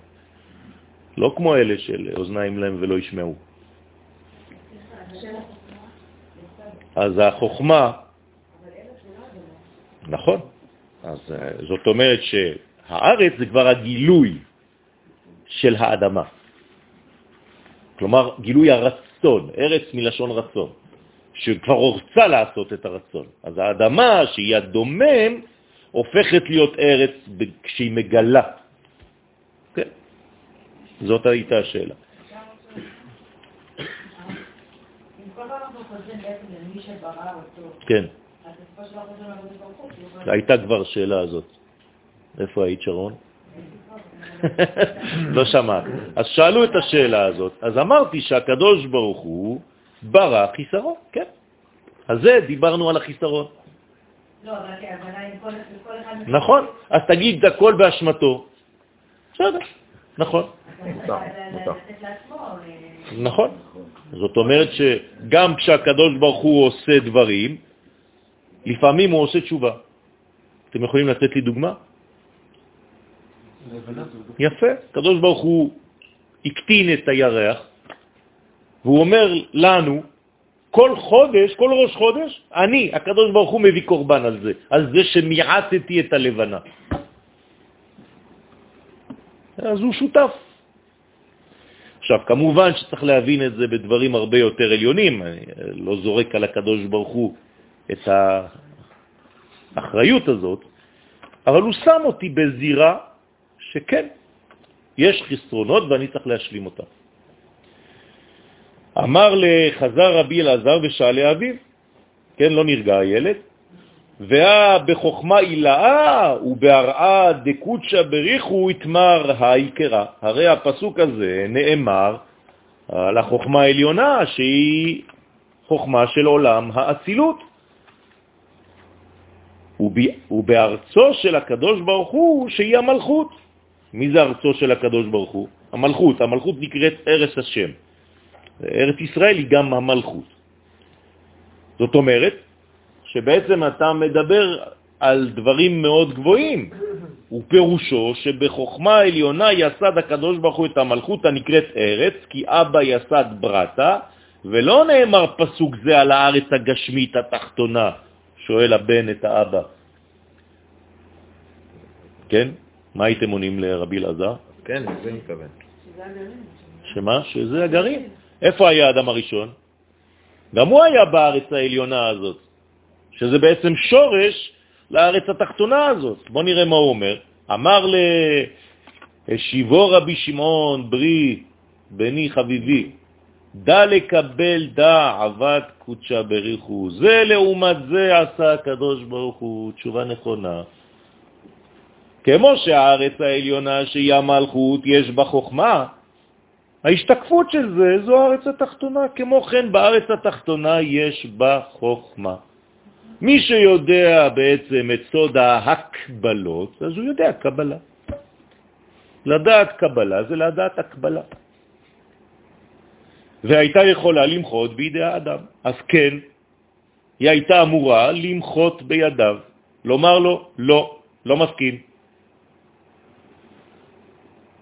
לא כמו אלה של אוזניים להם ולא ישמעו. אז החוכמה, נכון, אז אה, זאת אומרת שהארץ זה כבר הגילוי של האדמה. כלומר, גילוי הרצון, ארץ מלשון רצון, שכבר רוצה לעשות את הרצון. אז האדמה, שהיא הדומם, הופכת להיות ארץ כשהיא מגלה. כן, זאת הייתה השאלה. כן. הייתה כבר שאלה הזאת. איפה היית, שרון? לא שמעת. אז שאלו את השאלה הזאת, אז אמרתי שהקדוש ברוך הוא ברא חיסרון, כן. אז זה דיברנו על החיסרון. לא, אבל הכוונה עם כל אחד... נכון, אז תגיד את הכל באשמתו. בסדר, נכון. נכון. זאת אומרת שגם כשהקדוש ברוך הוא עושה דברים, לפעמים הוא עושה תשובה. אתם יכולים לתת לי דוגמה? יפה. הקדוש ברוך הוא הקטין את הירח, והוא אומר לנו, כל חודש, כל ראש חודש, אני, הקדוש ברוך הוא מביא קורבן על זה, על זה שמיעטתי את הלבנה. אז הוא שותף. עכשיו, כמובן שצריך להבין את זה בדברים הרבה יותר עליונים, אני לא זורק על הקדוש ברוך הוא את האחריות הזאת, אבל הוא שם אותי בזירה שכן, יש חסרונות ואני צריך להשלים אותם. אמר לחזר רבי אלעזר ושאלה אביו, כן, לא נרגע הילד, ואה בחוכמה אילאה ובהרעה דקוצ'ה בריחו התמר העיקרה. הרי הפסוק הזה נאמר על החוכמה העליונה שהיא חוכמה של עולם האצילות. ובארצו של הקדוש ברוך הוא שהיא המלכות. מי זה ארצו של הקדוש ברוך הוא? המלכות. המלכות נקראת ארץ השם. ארץ ישראל היא גם המלכות. זאת אומרת שבעצם אתה מדבר על דברים מאוד גבוהים, ופירושו שבחוכמה העליונה יסד הקדוש ברוך הוא את המלכות הנקראת ארץ, כי אבא יסד ברטה, ולא נאמר פסוק זה על הארץ הגשמית התחתונה, שואל הבן את האבא. כן? מה הייתם עונים לרבי אלעזר? כן, זה מתכוון. שמה? שזה הגרעין. איפה היה האדם הראשון? גם הוא היה בארץ העליונה הזאת, שזה בעצם שורש לארץ התחתונה הזאת. בוא נראה מה הוא אומר. אמר לשיבו רבי שמעון ברי, בני חביבי, דע לקבל דע עבד קודשה בריחו. זה לעומת זה עשה הקדוש ברוך הוא, תשובה נכונה. כמו שהארץ העליונה שהיא המלכות יש בה חוכמה, ההשתקפות של זה זו הארץ התחתונה. כמו כן בארץ התחתונה יש בה חוכמה. מי שיודע בעצם את סוד ההקבלות, אז הוא יודע קבלה. לדעת קבלה זה לדעת הקבלה. והייתה יכולה למחות בידי האדם. אז כן, היא הייתה אמורה למחות בידיו, לומר לו, לא, לא מסכים.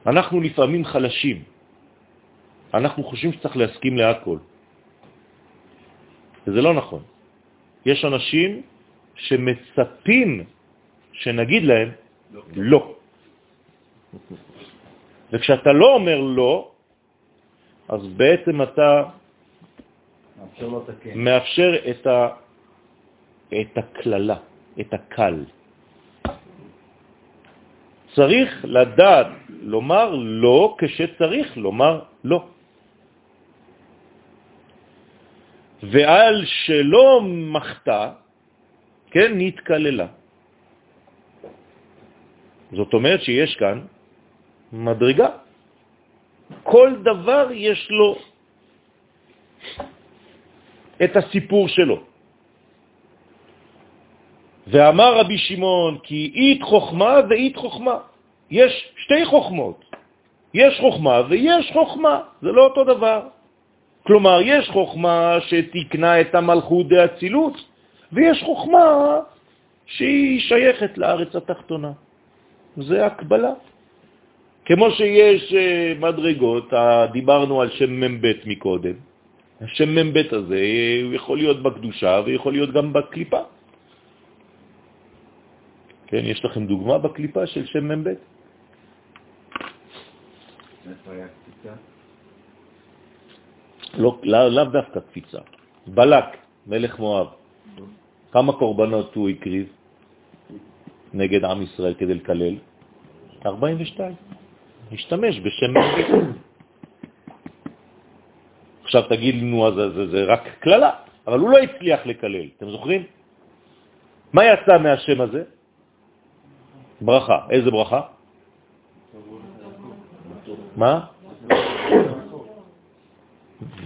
אנחנו לפעמים חלשים, אנחנו חושבים שצריך להסכים להכל. וזה לא נכון. יש אנשים שמצפים שנגיד להם לא. לא. וכשאתה לא אומר לא, אז בעצם אתה מאפשר, מאפשר את, ה, את הכללה, את הקל. צריך לדעת לומר לא כשצריך לומר לא. ועל שלא מחתה, כן, נתקללה. זאת אומרת שיש כאן מדרגה. כל דבר יש לו את הסיפור שלו. ואמר רבי שמעון כי אית חוכמה ואית חוכמה. יש שתי חוכמות. יש חוכמה ויש חוכמה, זה לא אותו דבר. כלומר, יש חוכמה שתקנה את המלכות דאצילות, ויש חוכמה שהיא שייכת לארץ התחתונה. זה הקבלה. כמו שיש אה, מדרגות, דיברנו על שם מ"ב מקודם, השם מ"ב הזה הוא יכול להיות בקדושה ויכול להיות גם בקליפה. כן, יש לכם דוגמה בקליפה של שם מ"ב? לא, לאו לא דווקא קפיצה. בלק, מלך מואב, כמה קורבנות הוא הקריב נגד עם ישראל כדי לקלל? 42. השתמש בשם מלך. עכשיו תגיד לנו, אז זה, זה, זה רק כללה, אבל הוא לא הצליח לקלל, אתם זוכרים? מה יצא מהשם הזה? ברכה. איזה ברכה? מה?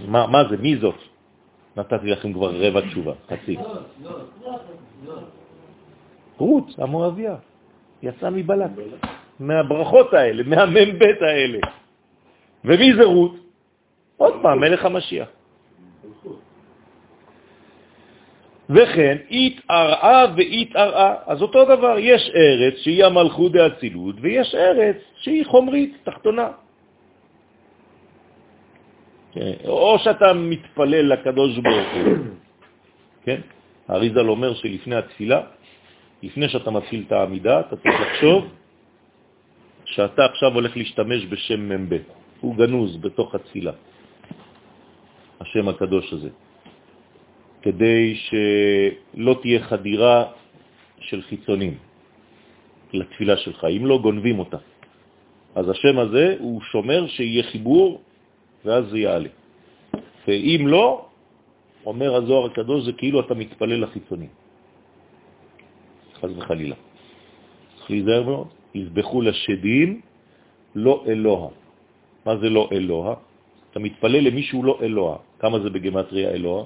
מה, מה זה? מי זאת? נתתי לכם כבר רבע תשובה, חצי. רות, המואביה, יצא מבלק, מהברכות האלה, מהמ"ב האלה. ומי זה רות? עוד פעם, מלך המשיח. וכן, התערעה והתערעה. אז אותו דבר, יש ארץ שהיא המלכות דאצילות, ויש ארץ שהיא חומרית, תחתונה. כן, או שאתה מתפלל לקדוש ברוך הוא, כן? האריזל אומר שלפני התפילה, לפני שאתה מתחיל את העמידה, אתה צריך לחשוב שאתה עכשיו הולך להשתמש בשם מ"ב. הוא גנוז בתוך התפילה, השם הקדוש הזה, כדי שלא תהיה חדירה של חיצונים לתפילה שלך, אם לא גונבים אותה. אז השם הזה הוא שומר שיהיה חיבור ואז זה יעלה. ואם לא, אומר הזוהר הקדוש, זה כאילו אתה מתפלל לחיצונים. חז וחלילה. צריך להיזהר מאוד. יזבחו לשדים, לא אלוה. מה זה לא אלוה? אתה מתפלל למישהו לא אלוה. כמה זה בגמטריה אלוה?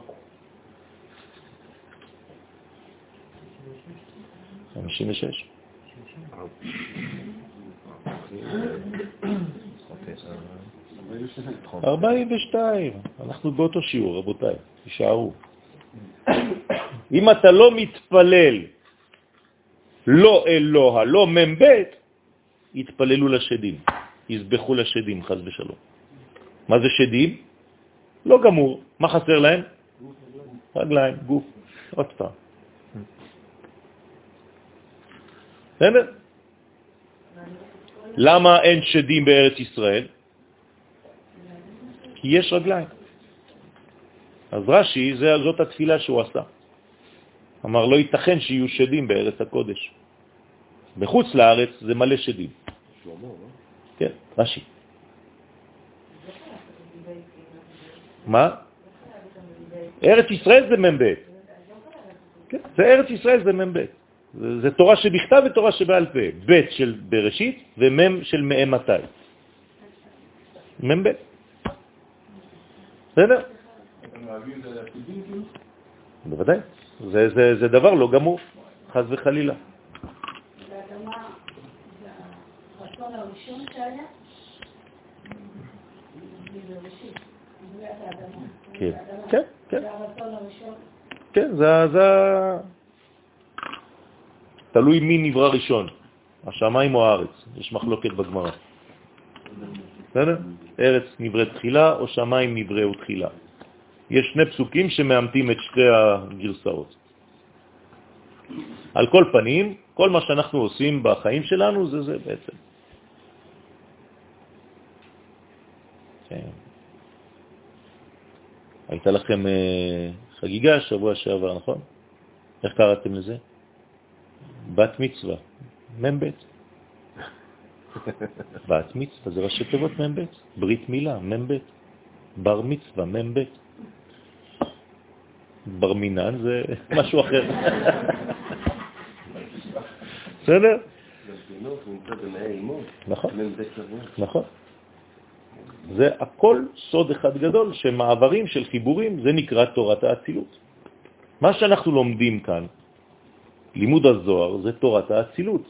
56. 42. אנחנו באותו שיעור, רבותיי, תישארו. אם אתה לא מתפלל לא אלוה, לא מ"ב, יתפללו לשדים, יזבחו לשדים, חז ושלום. מה זה שדים? לא גמור. מה חסר להם? רגליים, גוף. עוד פעם. בסדר? למה אין שדים בארץ ישראל? כי יש רגליים. אז רש"י, זאת התפילה שהוא עשה. אמר, לא ייתכן שיהיו שדים בארץ הקודש. בחוץ לארץ זה מלא שדים. כן, רש"י. מה? ארץ ישראל זה מ"ב. כן, זה ארץ ישראל זה מ"ב. זה, זה תורה שבכתב ותורה שבעל פה. ב' של בראשית ומ' של מאמתי. מ"ב. בסדר? בוודאי. זה, זה, זה דבר לא גמור, חז וחלילה. כן, כן, כן. כן, זה, זה... תלוי מי נברא ראשון, השמיים או הארץ, יש מחלוקת בגמרא. בסדר? ארץ נבראת תחילה או שמיים נבראו תחילה. יש שני פסוקים שמאמתים את שתי הגרסאות. על כל פנים, כל מה שאנחנו עושים בחיים שלנו זה זה בעצם. כן. הייתה לכם אה, חגיגה שבוע שעבר, נכון? איך קראתם לזה? בת מצווה, מ"ב. בת מצווה זה ראשי תיבות מ"ב, ברית מילה, מ"ב, בר מצווה, מ"ב. בר מינן זה משהו אחר. בסדר? נכון, נכון. זה הכל סוד אחד גדול, שמעברים של חיבורים, זה נקרא תורת האצילות. מה שאנחנו לומדים כאן, לימוד הזוהר, זה תורת האצילות.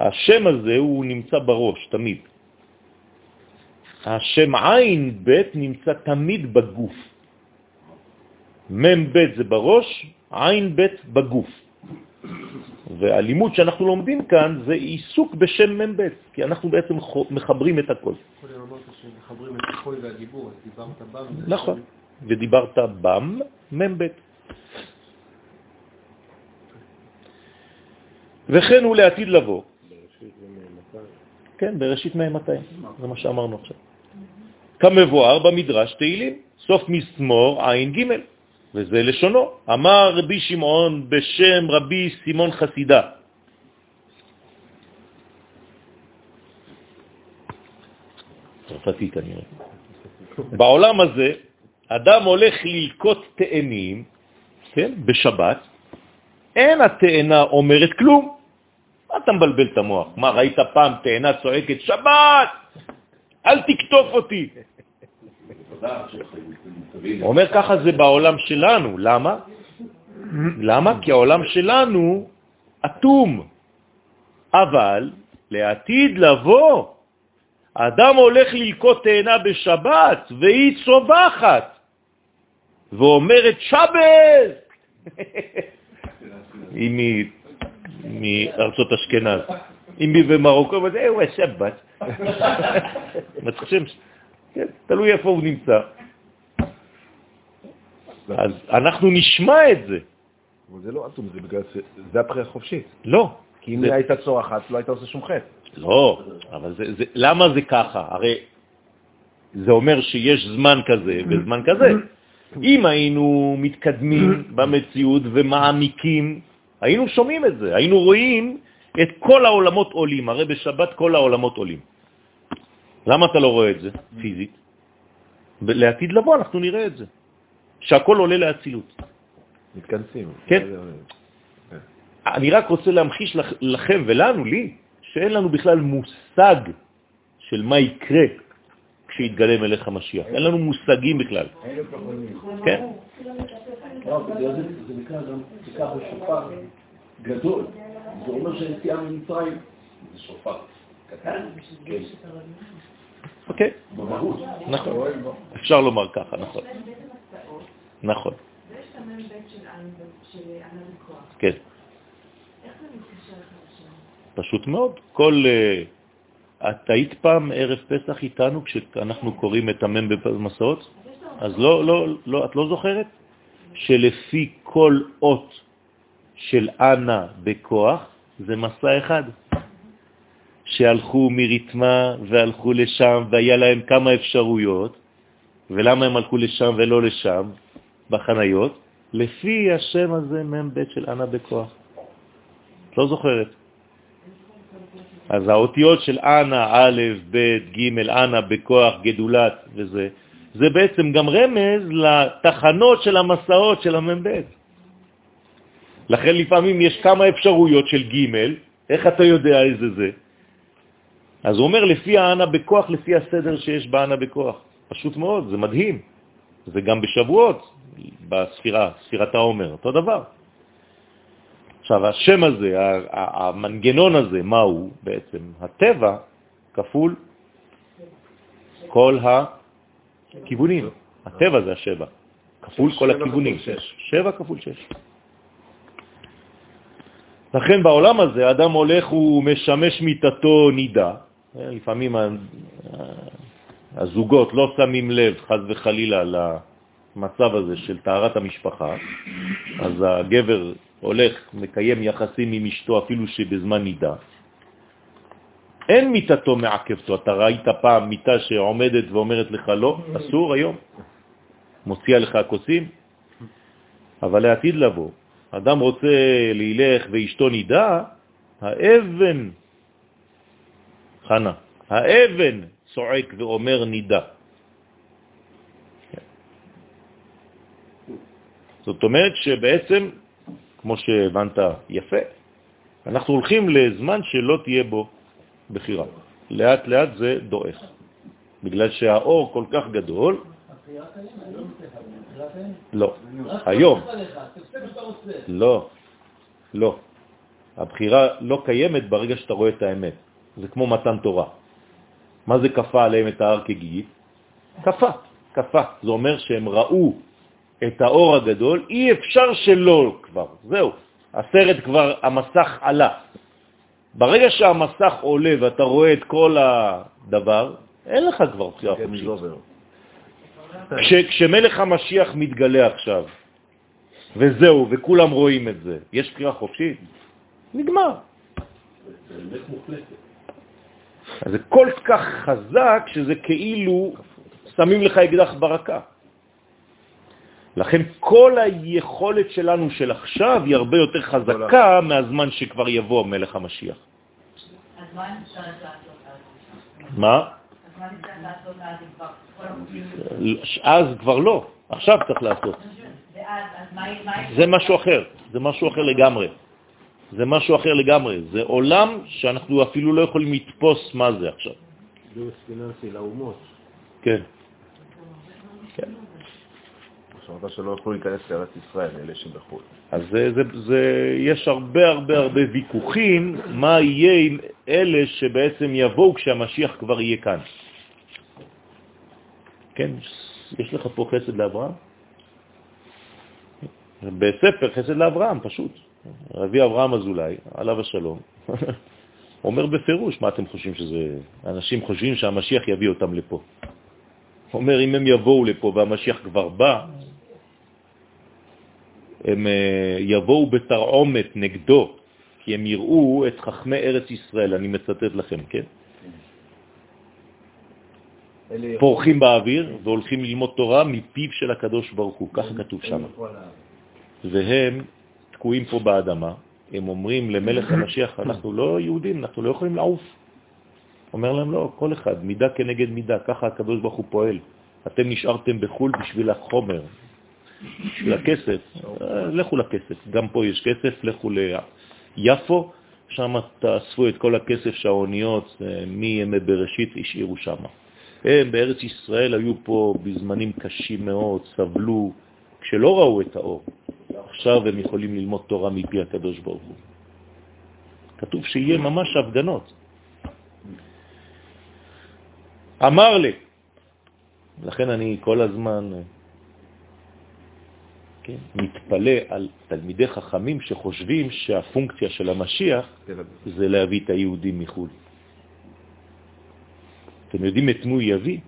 השם הזה הוא נמצא בראש, תמיד. השם עין ב' נמצא תמיד בגוף. מ' ב' זה בראש, עין ב' בגוף. והלימוד שאנחנו לומדים כאן זה עיסוק בשם מ"ב, כי אנחנו בעצם מחברים את הכל. קודם אמרת שמחברים את הכל והדיבור, אז דיברת בם. נכון, ודיברת בם מ"ב. וכן הוא לעתיד לבוא. כן, בראשית מהם 200, זה מה שאמרנו עכשיו. כמבואר במדרש תהילים, סוף מסמור עין ג' וזה לשונו. אמר רבי שמעון בשם רבי סימון חסידה. צרפתי כנראה. בעולם הזה אדם הולך ללקוט תאנים, כן, בשבת, אין התאנה אומרת כלום. מה אתה מבלבל את המוח? מה, ראית פעם תאנה צועקת, שבת, אל תקטוף אותי. אומר ככה זה בעולם שלנו. למה? למה? כי העולם שלנו אטום. אבל לעתיד לבוא, האדם הולך ללקוט תאנה בשבת והיא צובחת ואומרת שבת! היא מארצות אשכנז. אם היא במרוקו, אז זהו, השבת. כן, תלוי איפה הוא נמצא. אז אנחנו נשמע את זה. אבל זה לא אטום, זה בגלל שזה הבחירה החופשית. לא. כי אם זה... היית צורחת, לא היית עושה שום חטא. לא, אבל זה, זה, למה זה ככה? הרי זה אומר שיש זמן כזה וזמן כזה. אם היינו מתקדמים במציאות ומעמיקים, היינו שומעים את זה, היינו רואים את כל העולמות עולים, הרי בשבת כל העולמות עולים. למה אתה לא רואה את זה פיזית? לעתיד לבוא אנחנו נראה את זה, שהכל עולה לאצילות. מתכנסים. כן. אני רק רוצה להמחיש לכם ולנו, לי, שאין לנו בכלל מושג של מה יקרה כשיתגלה מלך המשיח. אין לנו מושגים בכלל. כן. זה נקרא גם, תיקח בשופר גדול. זה אומר שהיציאה ממצרים זה שופר קטן. כן. אוקיי. נכון. אפשר לומר ככה, נכון. נכון. כן. פשוט מאוד. כל... את היית פעם ערב פסח איתנו כשאנחנו קוראים את המם במסעות? אז לא, לא, לא, את לא זוכרת? שלפי כל אות של אנה בכוח זה מסע אחד. שהלכו מריתמה והלכו לשם והיה להם כמה אפשרויות, ולמה הם הלכו לשם ולא לשם בחניות? לפי השם הזה מ"ב של אנה בכוח. את לא זוכרת. אז האותיות של אנה, א', ב', ג', אנה בכוח, גדולת וזה, זה בעצם גם רמז לתחנות של המסעות של המ"ב. לכן לפעמים יש כמה אפשרויות של ג', איך אתה יודע איזה זה? אז הוא אומר, לפי הענה בכוח, לפי הסדר שיש בענה בכוח. פשוט מאוד, זה מדהים. זה גם בשבועות, בספירה, ספירת העומר, אותו דבר. עכשיו, השם הזה, המנגנון הזה, מה הוא בעצם? הטבע כפול כל הכיוונים. הטבע זה השבע, כפול כל הכיוונים. שבע כפול שש. לכן בעולם הזה אדם הולך ומשמש מיטתו נידה, אה, לפעמים ה- הזוגות לא שמים לב, חז וחלילה, למצב הזה של טהרת המשפחה, אז הגבר הולך, מקיים יחסים עם אשתו אפילו שבזמן נידה. אין מיטתו מעכבתו. אתה ראית פעם מיטה שעומדת ואומרת לך לא, אסור היום, מוציאה לך כוסים, אבל לעתיד לבוא, אדם רוצה להילך ואשתו נידה, האבן, חנה, האבן צועק ואומר נידה. זאת אומרת שבעצם, כמו שהבנת יפה, אנחנו הולכים לזמן שלא תהיה בו בחירה. לאט לאט זה דועך, בגלל שהאור כל כך גדול. לא, היום. לא, לא. הבחירה לא קיימת ברגע שאתה רואה את האמת. זה כמו מתן תורה. מה זה כפה עליהם את ההר כגיגית? כפה, כפה. זה אומר שהם ראו את האור הגדול, אי אפשר שלא כבר, זהו. הסרט כבר, המסך עלה. ברגע שהמסך עולה ואתה רואה את כל הדבר, אין לך כבר בחירה כן, חופשית. לא. כש, כשמלך המשיח מתגלה עכשיו, וזהו, וכולם רואים את זה, יש בחירה חופשית? נגמר. זה כל כך חזק שזה כאילו שמים לך אקדח ברקה. לכן כל היכולת שלנו של עכשיו היא הרבה יותר חזקה מהזמן שכבר יבוא מלך המשיח. אז מה נצטרך לעשות אז? מה? אז כבר לא, עכשיו צריך לעשות. זה משהו אחר, זה משהו אחר לגמרי. זה משהו אחר לגמרי. זה עולם שאנחנו אפילו לא יכולים לתפוס מה זה עכשיו. גיוס פיננסי לאומות. כן. אמרת שלא יוכלו להיכנס לארץ ישראל, אלה שבחו"ל. אז זה, זה, זה, יש הרבה הרבה הרבה ויכוחים מה יהיה עם אלה שבעצם יבואו כשהמשיח כבר יהיה כאן. כן, יש לך פה חסד לאברהם? בספר חסד לאברהם, פשוט. רבי אברהם אזולאי, עליו השלום, אומר בפירוש, מה אתם חושבים שזה... אנשים חושבים שהמשיח יביא אותם לפה. אומר, אם הם יבואו לפה והמשיח כבר בא, הם אה, יבואו בתרעומת נגדו, כי הם יראו את חכמי ארץ ישראל, אני מצטט לכם, כן? פורחים באוויר והולכים ללמוד תורה מפיו של הקדוש ברוך הוא, ככה כתוב שם. והם תקועים פה באדמה, הם אומרים למלך המשיח, אנחנו לא יהודים, אנחנו לא יכולים לעוף. אומר להם, לא, כל אחד, מידה כנגד מידה, ככה הקדוש ברוך הוא פועל. אתם נשארתם בחו"ל בשביל החומר, בשביל הכסף, אה, לכו לכסף. גם פה יש כסף, לכו ליפו, שם תאספו את כל הכסף שהאוניות אה, מימי בראשית השאירו שם. הם בארץ ישראל היו פה בזמנים קשים מאוד, סבלו, כשלא ראו את האור. עכשיו הם יכולים ללמוד תורה מפי הקדוש ברוך הוא. כתוב שיהיה ממש הפגנות. אמר לי, לכן אני כל הזמן כן, מתפלא על תלמידי חכמים שחושבים שהפונקציה של המשיח. זה להביא את היהודים מחו"ל. אתם יודעים את מי הוא יביא?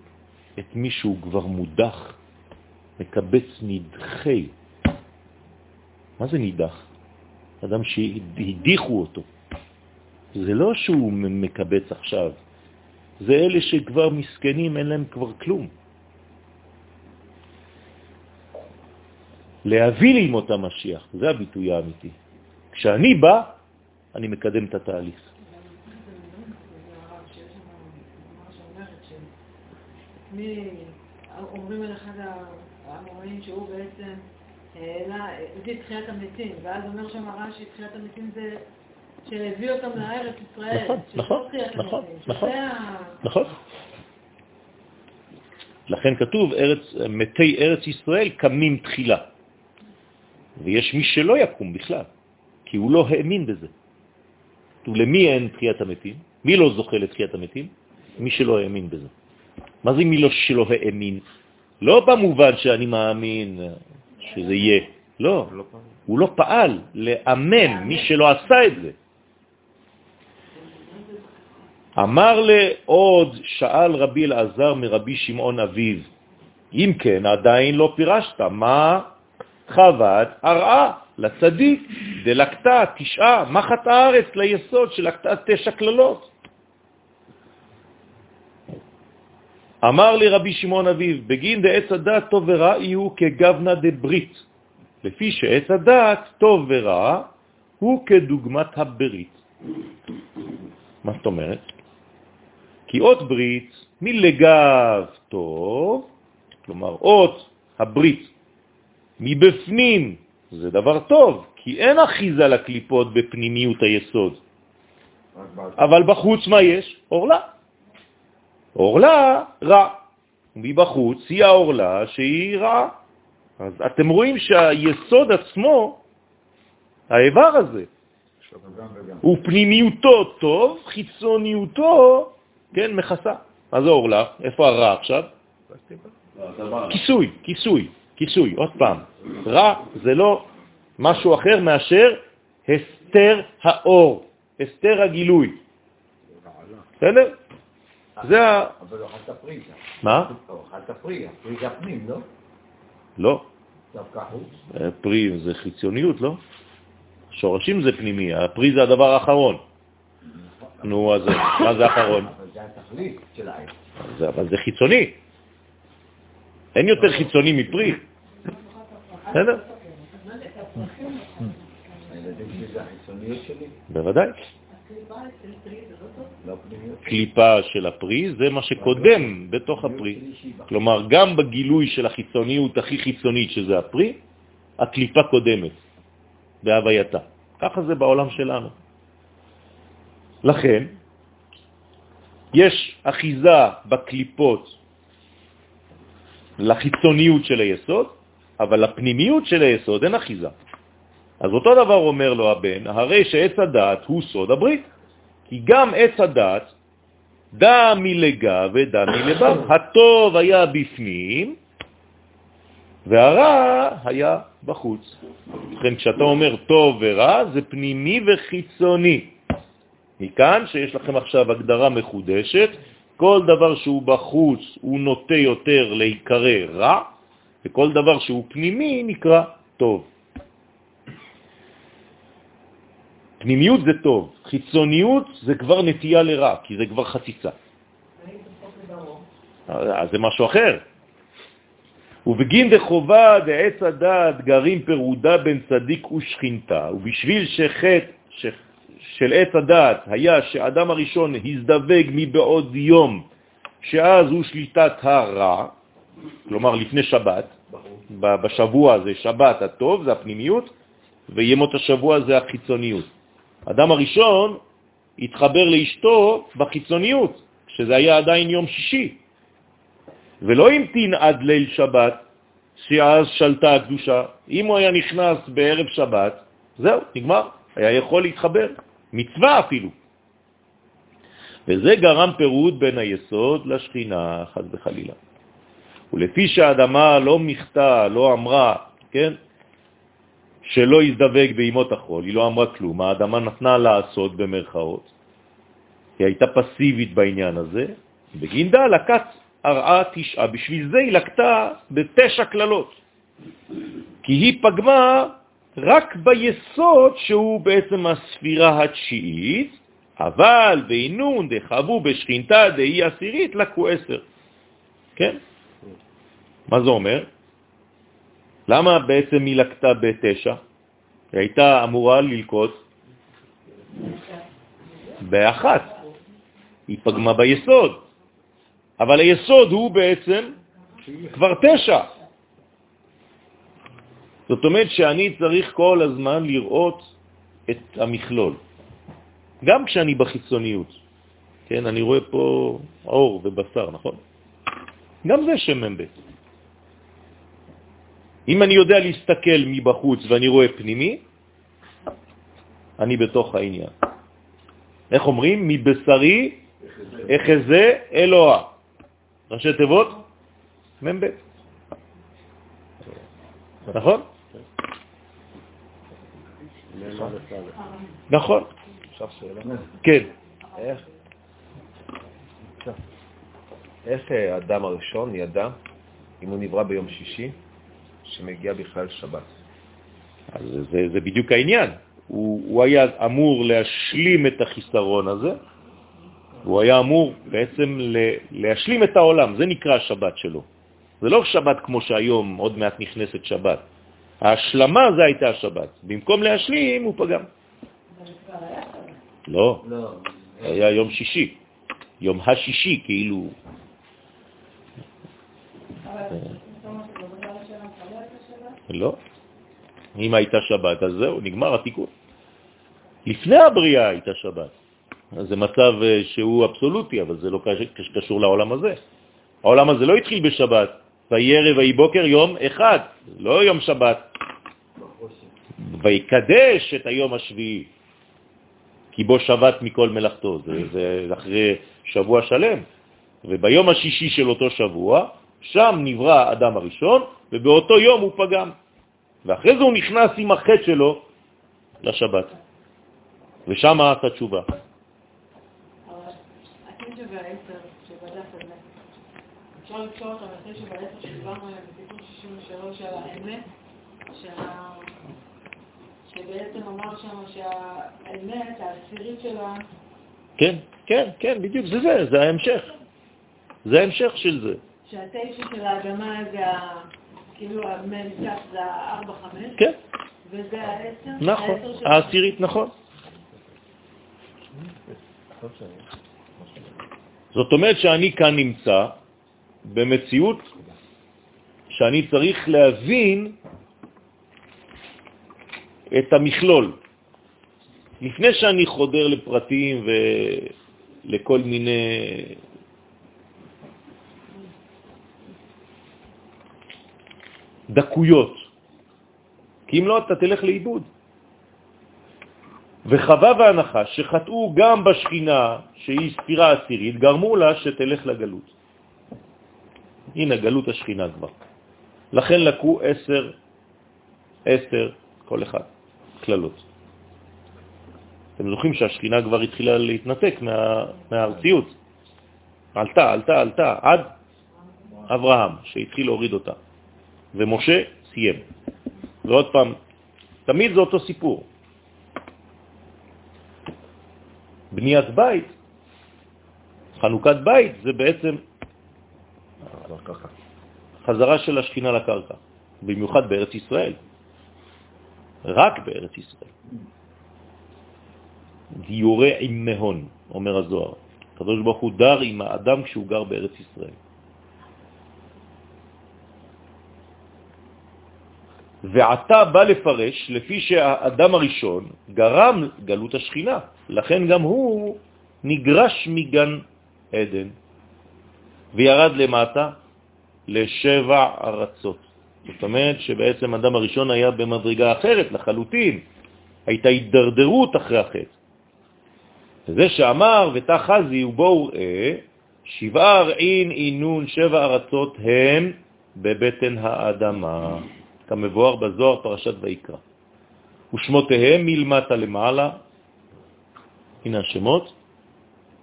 את מי שהוא כבר מודח, מקבץ נדחי. מה זה נידח? אדם שהדיחו אותו. זה לא שהוא מקבץ עכשיו, זה אלה שכבר מסכנים, אין להם כבר כלום. להביא לימות המשיח, זה הביטוי האמיתי. כשאני בא, אני מקדם את התהליך. אומרים על אחד האמוראים שהוא בעצם העלה, הביא את תחיית המתים, ואז אומר שם רש"י, תחיית המתים זה שהביא אותם לארץ ישראל. נכון, נכון, נכון, נכון. נכון? לכן כתוב, מתי ארץ ישראל קמים תחילה. ויש מי שלא יקום בכלל, כי הוא לא האמין בזה. ולמי אין תחיית המתים? מי לא זוכה לתחיית המתים? מי שלא האמין בזה. מה זה מי לא שלא האמין? לא במובן שאני מאמין שזה יהיה, לא. הוא לא פעל לאמן מי שלא עשה את זה. אמר לעוד, שאל רבי אלעזר מרבי שמעון אביו, אם כן, עדיין לא פירשת, מה חוות הרעה לצדיק, דלקתה תשעה, מחת הארץ ליסוד שלקתה תשע כללות. אמר לי רבי שמעון אביו, בגין דעץ הדעת טוב ורע יהיו כגוונה דברית, לפי שעץ הדעת טוב ורע הוא כדוגמת הברית. מה זאת אומרת? כי אות ברית מלגב טוב, כלומר אות הברית מבפנים זה דבר טוב, כי אין אחיזה לקליפות בפנימיות היסוד. אבל בחוץ מה יש? אורלה. אורלה רע. מבחוץ היא האורלה שהיא רעה. אז אתם רואים שהיסוד עצמו, האיבר הזה, הוא פנימיותו טוב, חיצוניותו, כן, מכסה. זה אורלה? איפה הרע עכשיו? כיסוי, כיסוי, כיסוי. עוד פעם, רע זה לא משהו אחר מאשר הסתר האור, הסתר הגילוי. בסדר? זה ה... אבל לא אכלת פרי. מה? לא אכלת פרי, הפרי זה הפנים, לא? לא. דווקא חוץ. פרי זה חיצוניות, לא? שורשים זה פנימי, הפרי זה הדבר האחרון. נו, אז מה זה האחרון? אבל זה התכלית של העץ. אבל זה חיצוני. אין יותר חיצוני מפרי. בסדר? בוודאי. קליפה של הפרי זה מה שקודם בתוך הפרי. כלומר, גם בגילוי של החיצוניות הכי חיצונית, שזה הפרי, הקליפה קודמת בהווייתה. ככה זה בעולם שלנו. לכן, יש אחיזה בקליפות לחיצוניות של היסוד, אבל לפנימיות של היסוד אין אחיזה. אז אותו דבר אומר לו הבן, הרי שעץ הדעת הוא סוד הברית. כי גם עץ הדעת, דע מלגה ודע מלבב. הטוב היה בפנים, והרע היה בחוץ. לכן כשאתה אומר טוב ורע, זה פנימי וחיצוני. מכאן שיש לכם עכשיו הגדרה מחודשת, כל דבר שהוא בחוץ הוא נוטה יותר להיקרא רע, וכל דבר שהוא פנימי נקרא טוב. פנימיות זה טוב, חיצוניות זה כבר נטייה לרע, כי זה כבר חציצה. אז זה משהו אחר. ובגין דחובה דעץ הדעת גרים פירודה בין צדיק ושכינתה, ובשביל שחטא. של עץ הדעת היה שאדם הראשון הזדווג מבעוד יום, שאז הוא שליטת הרע, כלומר לפני שבת, בשבוע הזה, שבת הטוב זה הפנימיות, וימות השבוע זה החיצוניות. אדם הראשון התחבר לאשתו בחיצוניות, שזה היה עדיין יום שישי, ולא המתין עד ליל שבת, שאז שלטה הקדושה. אם הוא היה נכנס בערב שבת, זהו, נגמר, היה יכול להתחבר, מצווה אפילו. וזה גרם פירוד בין היסוד לשכינה, חד וחלילה. ולפי שהאדמה לא מכתה, לא אמרה, כן, שלא יזדבק בימות החול, היא לא אמרה כלום, האדמה נתנה לעשות במרכאות, היא הייתה פסיבית בעניין הזה, בגינדה לקט הרעה תשעה, בשביל זה היא לקטה בתשע כללות, כי היא פגמה רק ביסוד שהוא בעצם הספירה התשיעית, אבל בעינון דחבו בשכינתה דהי עשירית לקו עשר. כן? מה זה אומר? למה בעצם היא לקטה בתשע? היא הייתה אמורה ללקוט באחת. היא פגמה ביסוד. אבל היסוד הוא בעצם כבר תשע. זאת אומרת שאני צריך כל הזמן לראות את המכלול. גם כשאני בחיצוניות. כן, אני רואה פה אור ובשר, נכון? גם זה שם מ"ב. אם אני יודע להסתכל מבחוץ ואני רואה פנימי, אני בתוך העניין. איך אומרים? מבשרי אחזה אלוה. ראשי תיבות? מ"ב. נכון? נכון. עכשיו שאלה. כן. איך, איך אה, האדם הראשון ידע אם הוא נברא ביום שישי, שמגיע בכלל שבת? אז זה, זה בדיוק העניין. הוא, הוא היה אמור להשלים את החיסרון הזה, הוא היה אמור בעצם להשלים את העולם, זה נקרא השבת שלו. זה לא שבת כמו שהיום, עוד מעט נכנסת שבת. ההשלמה זה הייתה השבת. במקום להשלים, הוא פגם. לא, לא. היה יום שישי. יום השישי, כאילו. לא. אם הייתה שבת, אז זהו, נגמר התיקון. לפני הבריאה הייתה שבת. זה מצב אה, שהוא אבסולוטי, אבל זה לא קשור לעולם הזה. העולם הזה לא התחיל בשבת, ויהי ערב ויהי בוקר יום אחד, לא יום שבת. ויקדש את היום השביעי, כי בו שבת מכל מלאכתו, זה, זה אחרי שבוע שלם. וביום השישי של אותו שבוע, שם נברא האדם הראשון, ובאותו יום הוא פגם. ואחרי זה הוא נכנס עם החטא שלו לשבת. ושם עשה תשובה. אפשר לקשור אותם אחרי שבעצם שדיברנו עליהם בתיקון 63 על האמת, שבעצם אמר שם שהאמת, העשירית שלה... כן, כן, כן, בדיוק, זה זה, זה ההמשך. זה ההמשך של זה. שהתשע של האדמה זה כאילו המ"ת זה הארבע חמש? כן. וזה העשר? נכון, העשירית, נכון. זאת אומרת שאני כאן נמצא במציאות שאני צריך להבין את המכלול. לפני שאני חודר לפרטים ולכל מיני דקויות, כי אם לא אתה תלך לאיבוד. וחווה והנחה שחטאו גם בשכינה, שהיא ספירה עשירית, גרמו לה שתלך לגלות. הנה גלות השכינה כבר. לכן לקו עשר, עשר, כל אחד, כללות. אתם זוכרים שהשכינה כבר התחילה להתנתק מה, מהארציות. עלתה, עלתה, עלתה, עד אברהם, שהתחיל להוריד אותה. ומשה סיים. ועוד פעם, תמיד זה אותו סיפור. בניית בית, חנוכת בית, זה בעצם חזרה של השכינה לקרקע, במיוחד בארץ ישראל. רק בארץ ישראל. דיורה עם מהון, אומר הזוהר. הקדוש ברוך הוא דר עם האדם כשהוא גר בארץ ישראל. ועתה בא לפרש לפי שהאדם הראשון גרם גלות השכינה, לכן גם הוא נגרש מגן עדן וירד למטה לשבע ארצות. זאת אומרת שבעצם אדם הראשון היה במדרגה אחרת לחלוטין, הייתה הידרדרות אחרי החטא. וזה שאמר ותחזי ובואו ראה, שבעה ארעין עינון שבע ארצות הם בבטן האדמה. כמבואר בזוהר פרשת ויקרא. ושמותיהם מלמטה למעלה, הנה השמות,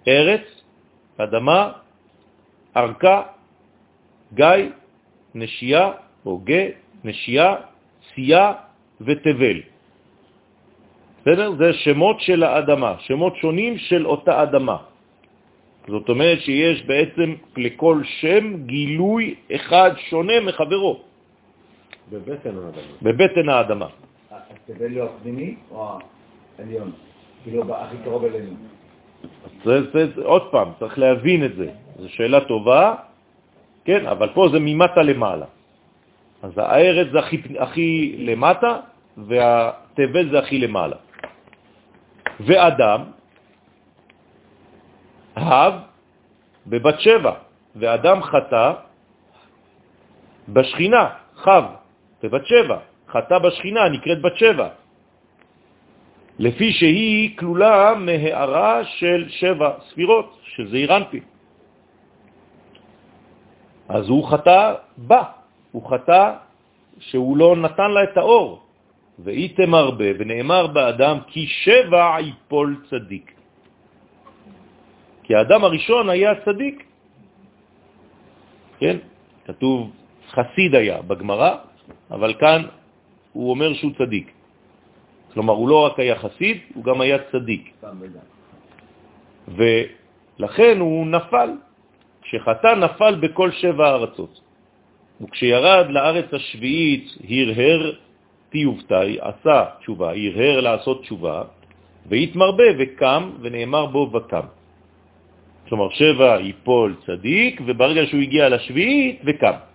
ארץ, אדמה, ארכה, גיא, נשייה, או גא, נשייה, צייה ותבל. בסדר? זה שמות של האדמה, שמות שונים של אותה אדמה. זאת אומרת שיש בעצם לכל שם גילוי אחד שונה מחברו. בבטן האדמה. בבטן האדמה. התבל הוא הפנימי או העליון? כאילו הכי קרוב אלינו. זה, זה, זה, עוד פעם, צריך להבין את זה. זו שאלה טובה, כן, אבל פה זה ממטה למעלה. אז הארץ זה הכי, הכי למטה, והתבל זה הכי למעלה. ואדם, הב בבת שבע, ואדם חטא בשכינה, חב. בבת שבע. חטא בשכינה נקראת בת שבע. לפי שהיא כלולה מהערה של שבע ספירות, שזה אירנפי. אז הוא חטא בה, הוא חטא שהוא לא נתן לה את האור. ואיתם הרבה, ונאמר באדם, כי שבע יפול צדיק. כי האדם הראשון היה צדיק. כן? כתוב חסיד היה בגמרא, אבל כאן הוא אומר שהוא צדיק. כלומר, הוא לא רק היה חסיד, הוא גם היה צדיק. ולכן הוא נפל. כשחטא נפל בכל שבע הארצות. וכשירד לארץ השביעית הרהר טיובתי, עשה תשובה, הרהר לעשות תשובה, והתמרבה וקם, ונאמר בו וקם. כלומר, שבע ייפול צדיק, וברגע שהוא הגיע לשביעית, וקם.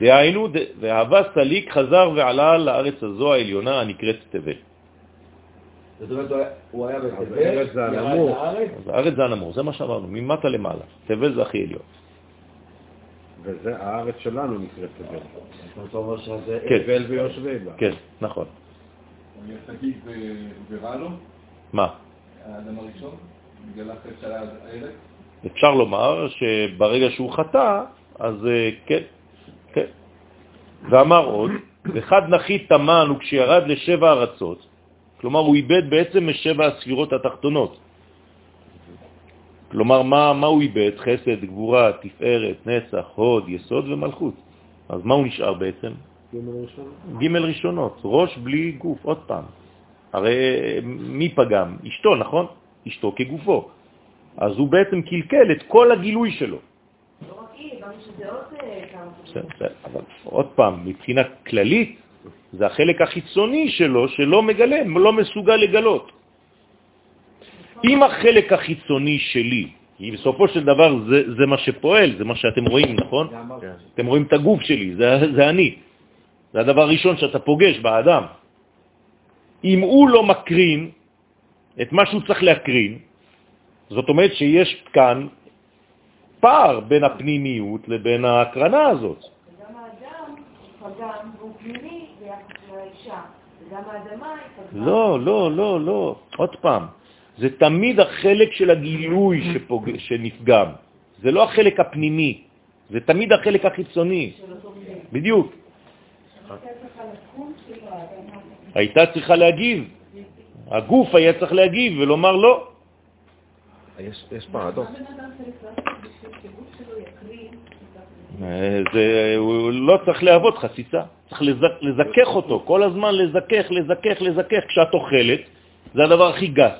דהיינו, והווה סליק חזר ועלה לארץ הזו העליונה הנקראת תבל. זאת אומרת, הוא היה בתבל, ירד לארץ, אז הארץ זה הנמור, זה מה שאמרנו, ממטה למעלה. תבל זה הכי עליון. וזה הארץ שלנו נקראת תבל. אתה אומר שזה... כן. תבל ויושבי בה. כן, נכון. ורע לו, מה? האדם הראשון, בגלל החטא של הילד. אפשר לומר שברגע שהוא חטא, אז אה, כן, כן. ואמר עוד, אחד נחית תמן וכשירד לשבע ארצות, כלומר הוא איבד בעצם משבע הספירות התחתונות. כלומר, מה, מה הוא איבד? חסד, גבורה, תפארת, נצח, הוד, יסוד ומלכות. אז מה הוא נשאר בעצם? ג' ראשונות, ראש בלי גוף, עוד פעם. הרי מי פגם? אשתו, נכון? אשתו כגופו. אז הוא בעצם קלקל את כל הגילוי שלו. לא רק היא, גם שזה עוד אה, עוד פעם, מבחינה כללית, זה החלק החיצוני שלו שלא מגלה, לא מסוגל לגלות. אם החלק החיצוני שלי, כי בסופו של דבר זה, זה מה שפועל, זה מה שאתם רואים, נכון? אתם רואים את הגוף שלי, זה, זה אני. זה הדבר הראשון שאתה פוגש באדם. אם הוא לא מקרין את מה שהוא צריך להקרין, זאת אומרת שיש כאן פער בין הפנימיות לבין ההקרנה הזאת. וגם האדם הוא פגם והוא פנימי ביחס לאישה. וגם האדמה היא פגמה. לא, לא, לא, לא. עוד פעם, זה תמיד החלק של הגילוי שפוג... שנפגם. זה לא החלק הפנימי, זה תמיד החלק החיצוני. בדיוק. הייתה צריכה להגיב. הגוף היה צריך להגיב ולומר לא. יש יש פרדוקס. אה, זה, הוא לא צריך להוות חציצה, צריך לז- לזכך אותו, כל הזמן לזכך, לזכך, לזכך. כשאת אוכלת, זה הדבר הכי גס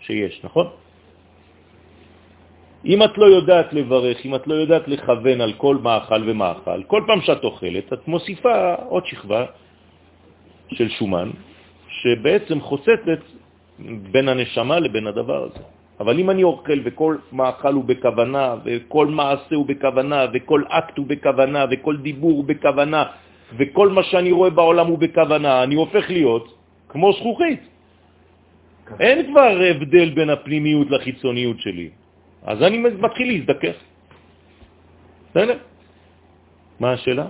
שיש, נכון? אם את לא יודעת לברך, אם את לא יודעת לכוון על כל מאכל ומאכל, כל פעם שאת אוכלת, את מוסיפה עוד שכבה של שומן, שבעצם חוסטת בין הנשמה לבין הדבר הזה. אבל אם אני אוכל וכל מאכל הוא בכוונה, וכל מעשה הוא בכוונה, וכל אקט הוא בכוונה, וכל דיבור הוא בכוונה, וכל מה שאני רואה בעולם הוא בכוונה, אני הופך להיות כמו זכוכית. אין כבר הבדל בין הפנימיות לחיצוניות שלי. אז אני מתחיל להזדכך. בסדר? מה השאלה?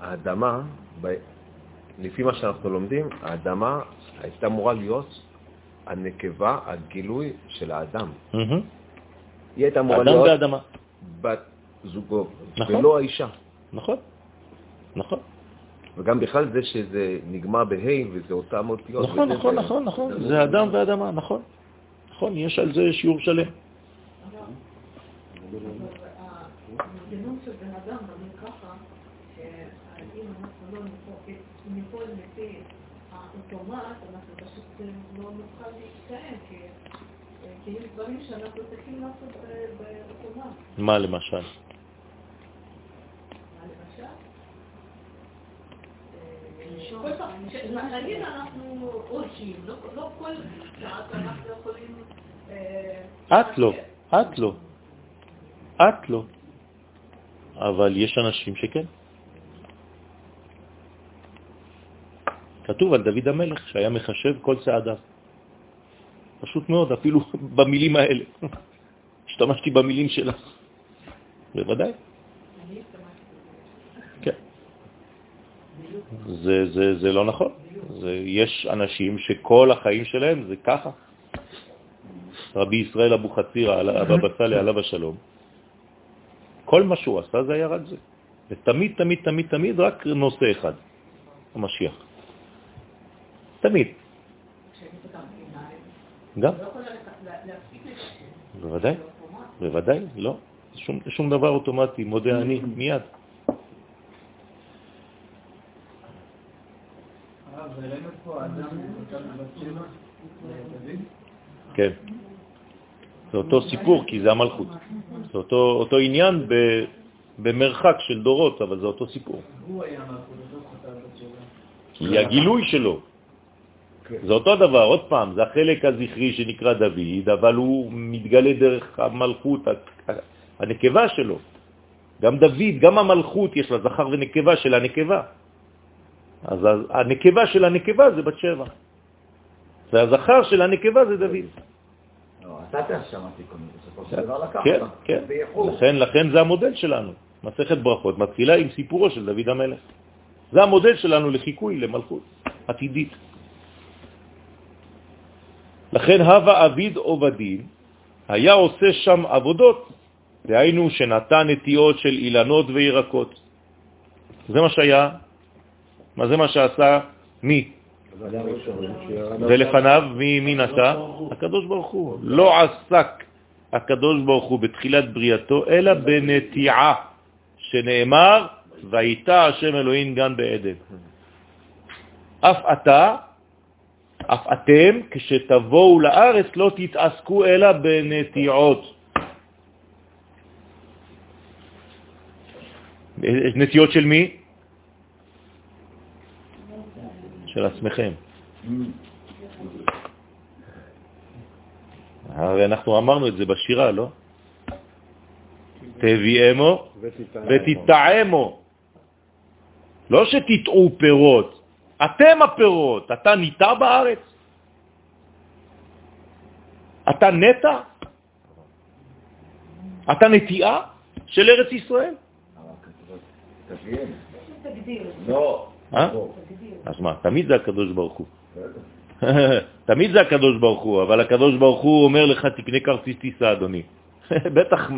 האדמה, ב- לפי מה שאנחנו לומדים, האדמה הייתה אמורה להיות הנקבה, הגילוי של האדם. היא הייתה אמורה אדם להיות ואדמה. בת זוגו, נכון. ולא האישה. נכון, נכון. וגם בכלל זה שזה נגמר בה' וזה אותם אותיות. נכון, נכון, זה- נכון, נכון. זה אדם ואדמה, נכון. נכון, יש על זה שיעור שלם. אדם לא האוטומט, אנחנו לא נוכל להתקיים, כי כי יש דברים שאנחנו צריכים לעשות ב- באוטומט. מה למשל? אה, נגיד אנחנו עושים, לא לא כל שעת אנחנו יכולים... אה, את לא, את לא. את לא. אבל יש אנשים שכן. כתוב על דוד המלך שהיה מחשב כל צעדיו. פשוט מאוד, אפילו במילים האלה. השתמשתי במילים שלה. בוודאי. כן. זה, זה, זה לא נכון. זה, יש אנשים שכל החיים שלהם זה ככה. רבי ישראל אבו חצירה, אבא בסאלי עליו השלום, כל מה שהוא עשה זה היה רק זה. ותמיד, תמיד, תמיד, תמיד רק נושא אחד, המשיח. תמיד. גם. בוודאי, בוודאי, לא. שום, שום דבר אוטומטי, מודה אני, מיד. כן. זה אותו סיפור, כי זה המלכות. זה אותו, אותו עניין ב, במרחק של דורות, אבל זה אותו סיפור. הוא היה מלכות, אז הוא כתב בת שבע. כי הגילוי שלו, זה אותו דבר, עוד פעם, זה החלק הזכרי שנקרא דוד, אבל הוא מתגלה דרך המלכות, הנקבה שלו. גם דוד, גם המלכות יש לה זכר ונקבה של הנקבה. אז הנקבה של הנקבה זה בת שבע. והזכר של הנקבה זה דוד. לא. כן, כן. באיחור. לכן, לכן זה המודל שלנו. מסכת ברכות מתחילה עם סיפורו של דוד המלך. זה המודל שלנו לחיקוי, למלכות עתידית. לכן הווה אביד עובדים היה עושה שם עבודות, דהיינו שנתן נטיעות של אילנות וירקות. זה מה שהיה, מה זה מה שעשה מי? ולפניו מי, מי נטע? הקדוש ברוך הוא. לא עסק הקדוש ברוך הוא בתחילת בריאתו, אלא בנטיעה, שנאמר, והייתה השם אלוהים גן בעדן. אף אתה, אף אתם, כשתבואו לארץ, לא תתעסקו אלא בנטיעות. נטיעות של מי? של עצמכם. הרי אנחנו אמרנו את זה בשירה, לא? תביאמו ותטעמו. לא שתטעו פירות, אתם הפירות. אתה ניטע בארץ? אתה נטע? אתה נטיעה של ארץ ישראל? לא. אה? אז מה, תמיד זה הקדוש ברוך הוא. תמיד זה הקדוש ברוך הוא, אבל הקדוש ברוך הוא אומר לך, תקנה כרטיס טיסה, אדוני. בטח.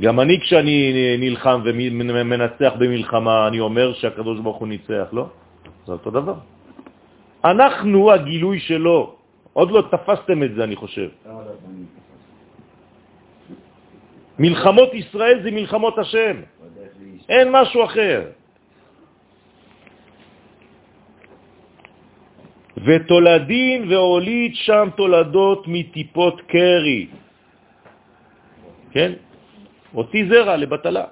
גם אני כשאני נלחם ומנצח במלחמה, אני אומר שהקדוש ברוך הוא ניצח, לא? זה אותו דבר. אנחנו הגילוי שלו. עוד לא תפסתם את זה, אני חושב. מלחמות ישראל זה מלחמות השם, אין משהו אחר. ותולדין והוליד שם תולדות מטיפות קרי. כן? אותי זרע לבטלה.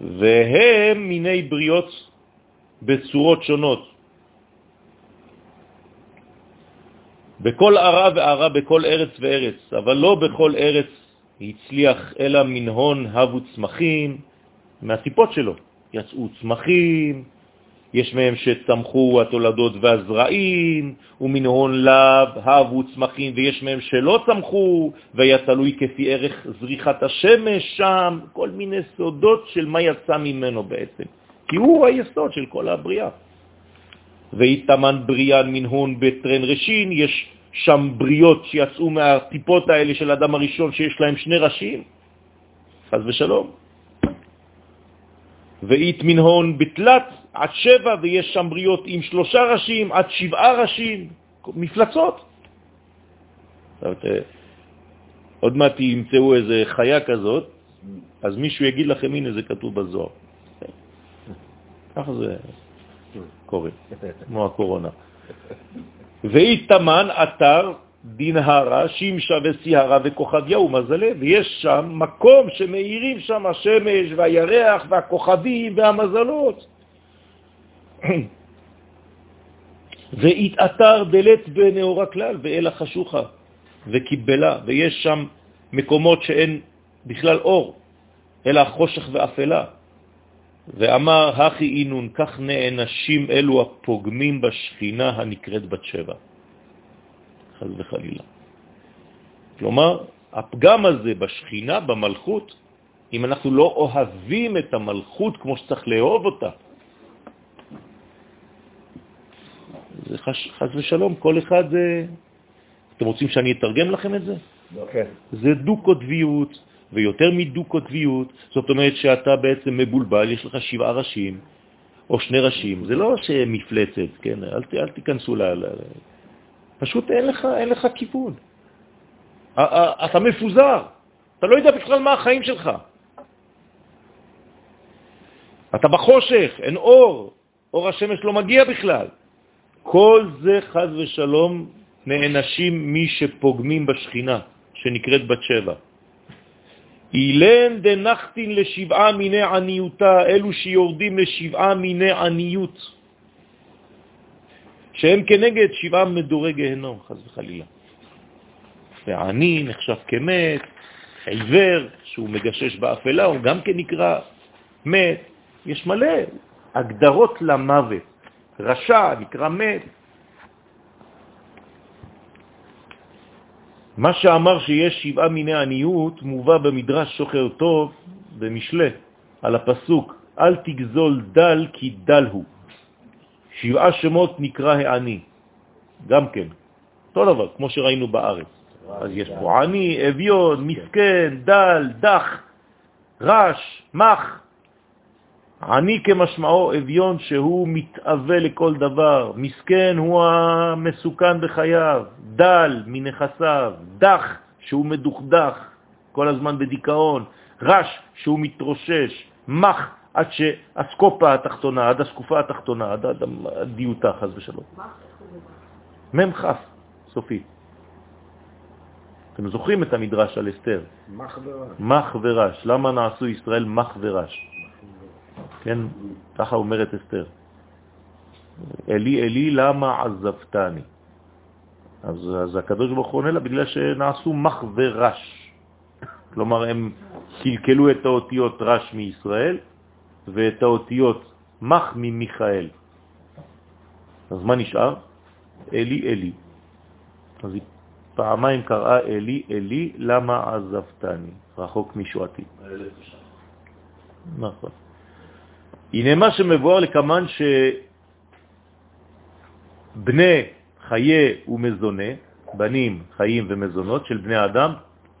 והם מיני בריות בצורות שונות. בכל ערה וערה, בכל ארץ וארץ, אבל לא בכל ארץ הצליח אלא מנהון הבו צמחים, מהטיפות שלו יצאו צמחים, יש מהם שצמחו התולדות והזרעים, ומנהון לב הבו צמחים, ויש מהם שלא צמחו, והיה תלוי כפי ערך זריחת השמש שם, כל מיני סודות של מה יצא ממנו בעצם, כי הוא היסוד של כל הבריאה. והתאמן בריאן מנהון בטרן ראשין, יש שם בריות שיצאו מהטיפות האלה של אדם הראשון שיש להם שני ראשים, חז ושלום. ואית מנהון בתלת עד שבע, ויש שם בריות עם שלושה ראשים עד שבעה ראשים, מפלצות. עוד מעט ימצאו איזה חיה כזאת, אז מישהו יגיד לכם, הנה זה כתוב בזוהר. ככה זה קורה, כמו הקורונה. ואיתמן אתר דנהרה, שמשה וסיהרה וכוכביהו מזלה, ויש שם מקום שמאירים שם השמש והירח והכוכבים והמזלות. והתאתר דלת בנאורה כלל ואל החשוכה וקיבלה, ויש שם מקומות שאין בכלל אור, אלא חושך ואפלה. ואמר, הכי אינון, כך נענשים אלו הפוגמים בשכינה הנקראת בת שבע. חז וחלילה. כלומר, הפגם הזה בשכינה, במלכות, אם אנחנו לא אוהבים את המלכות כמו שצריך לאהוב אותה, זה חש, חס ושלום, כל אחד... אתם רוצים שאני אתרגם לכם את זה? כן. זה דו-קוטביות, ויותר מדו-קוטביות, זאת אומרת שאתה בעצם מבולבל, יש לך שבעה ראשים, או שני ראשים, זה לא שמפלצת, כן? אל, ת, אל תיכנסו ל... ל... פשוט אין לך, אין לך כיוון. אתה מפוזר, אתה לא יודע בכלל מה החיים שלך. אתה בחושך, אין אור, אור השמש לא מגיע בכלל. כל זה חז ושלום נענשים מי שפוגמים בשכינה, שנקראת בת שבע. אילן דנחתין לשבעה מיני עניותה, אלו שיורדים לשבעה מיני עניות, שהם כנגד שבעה מדורי גהנום, חז וחלילה. ועני נחשב כמת, עיוור, שהוא מגשש באפלה, הוא גם כן נקרא מת. יש מלא הגדרות למוות. רשע נקרא מת. מה שאמר שיש שבעה מיני עניות מובא במדרש שוחר טוב במשלה על הפסוק אל תגזול דל כי דל הוא. שבעה שמות נקרא העני, גם כן, אותו דבר, כמו שראינו בארץ. אז יש פה עני, אביון, מסכן, דל, דח, רש, מח. עני כמשמעו אביון שהוא מתאווה לכל דבר, מסכן הוא המסוכן בחייו, דל מנכסיו, דח שהוא מדוכדך, כל הזמן בדיכאון, רש שהוא מתרושש, מח עד שהסקופה התחתונה, עד הסקופה התחתונה, עד הדיוטה, חז ושלום. מם חף, סופי. אתם זוכרים את המדרש על אסתר? מח ורש. מח ורש. למה נעשו ישראל מח ורש? כן, ככה אומרת אסתר. אלי, אלי, למה עזבתני? אז, אז הקדוש ברוך הוא עונה לה, בגלל שנעשו מח ורש. כלומר, הם קלקלו את האותיות רש מישראל ואת האותיות מח ממיכאל. אז מה נשאר? אלי, אלי. אז היא פעמיים קראה אלי, אלי, למה עזבתני? רחוק משועתי. נכון. הנה מה שמבואר לכמן שבני חיי ומזונה, בנים, חיים ומזונות של בני אדם,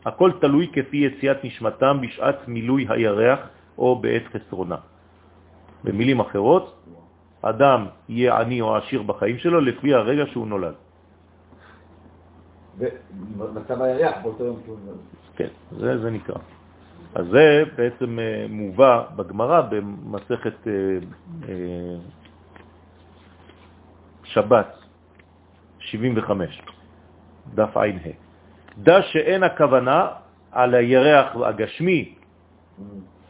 הכל תלוי כפי יציאת נשמתם בשעת מילוי הירח או בעת חסרונה. במילים אחרות, אדם יהיה עני או עשיר בחיים שלו לפי הרגע שהוא נולד. במצב הירח באותו יום שהוא נולד. כן, זה, זה נקרא. אז זה בעצם אה, מובא בגמרא במסכת אה, אה, שבת 75, דף ע"ה. דע שאין הכוונה על הירח הגשמי,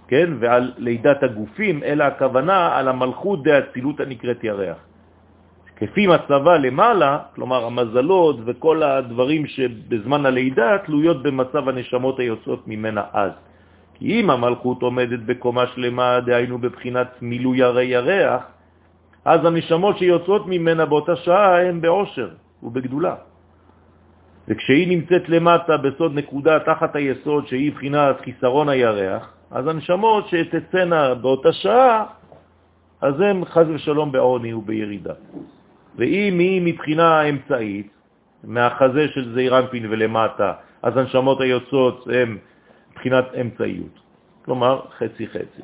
כן, ועל לידת הגופים, אלא הכוונה על המלכות דאצילות הנקראת ירח. כפי מצבה למעלה, כלומר המזלות וכל הדברים שבזמן הלידה תלויות במצב הנשמות היוצאות ממנה אז. כי אם המלכות עומדת בקומה שלמה, דהיינו בבחינת מילוי הרי ירח, אז הנשמות שיוצאות ממנה באותה שעה הן בעושר ובגדולה. וכשהיא נמצאת למטה בסוד נקודה תחת היסוד שהיא בחינת חיסרון הירח, אז הנשמות שתצאנה באותה שעה, אז הן חז ושלום בעוני ובירידה. ואם היא מבחינה אמצעית, מהחזה של זעירנפין ולמטה, אז הנשמות היוצאות הן מבחינת אמצעיות. כלומר, חצי-חצי.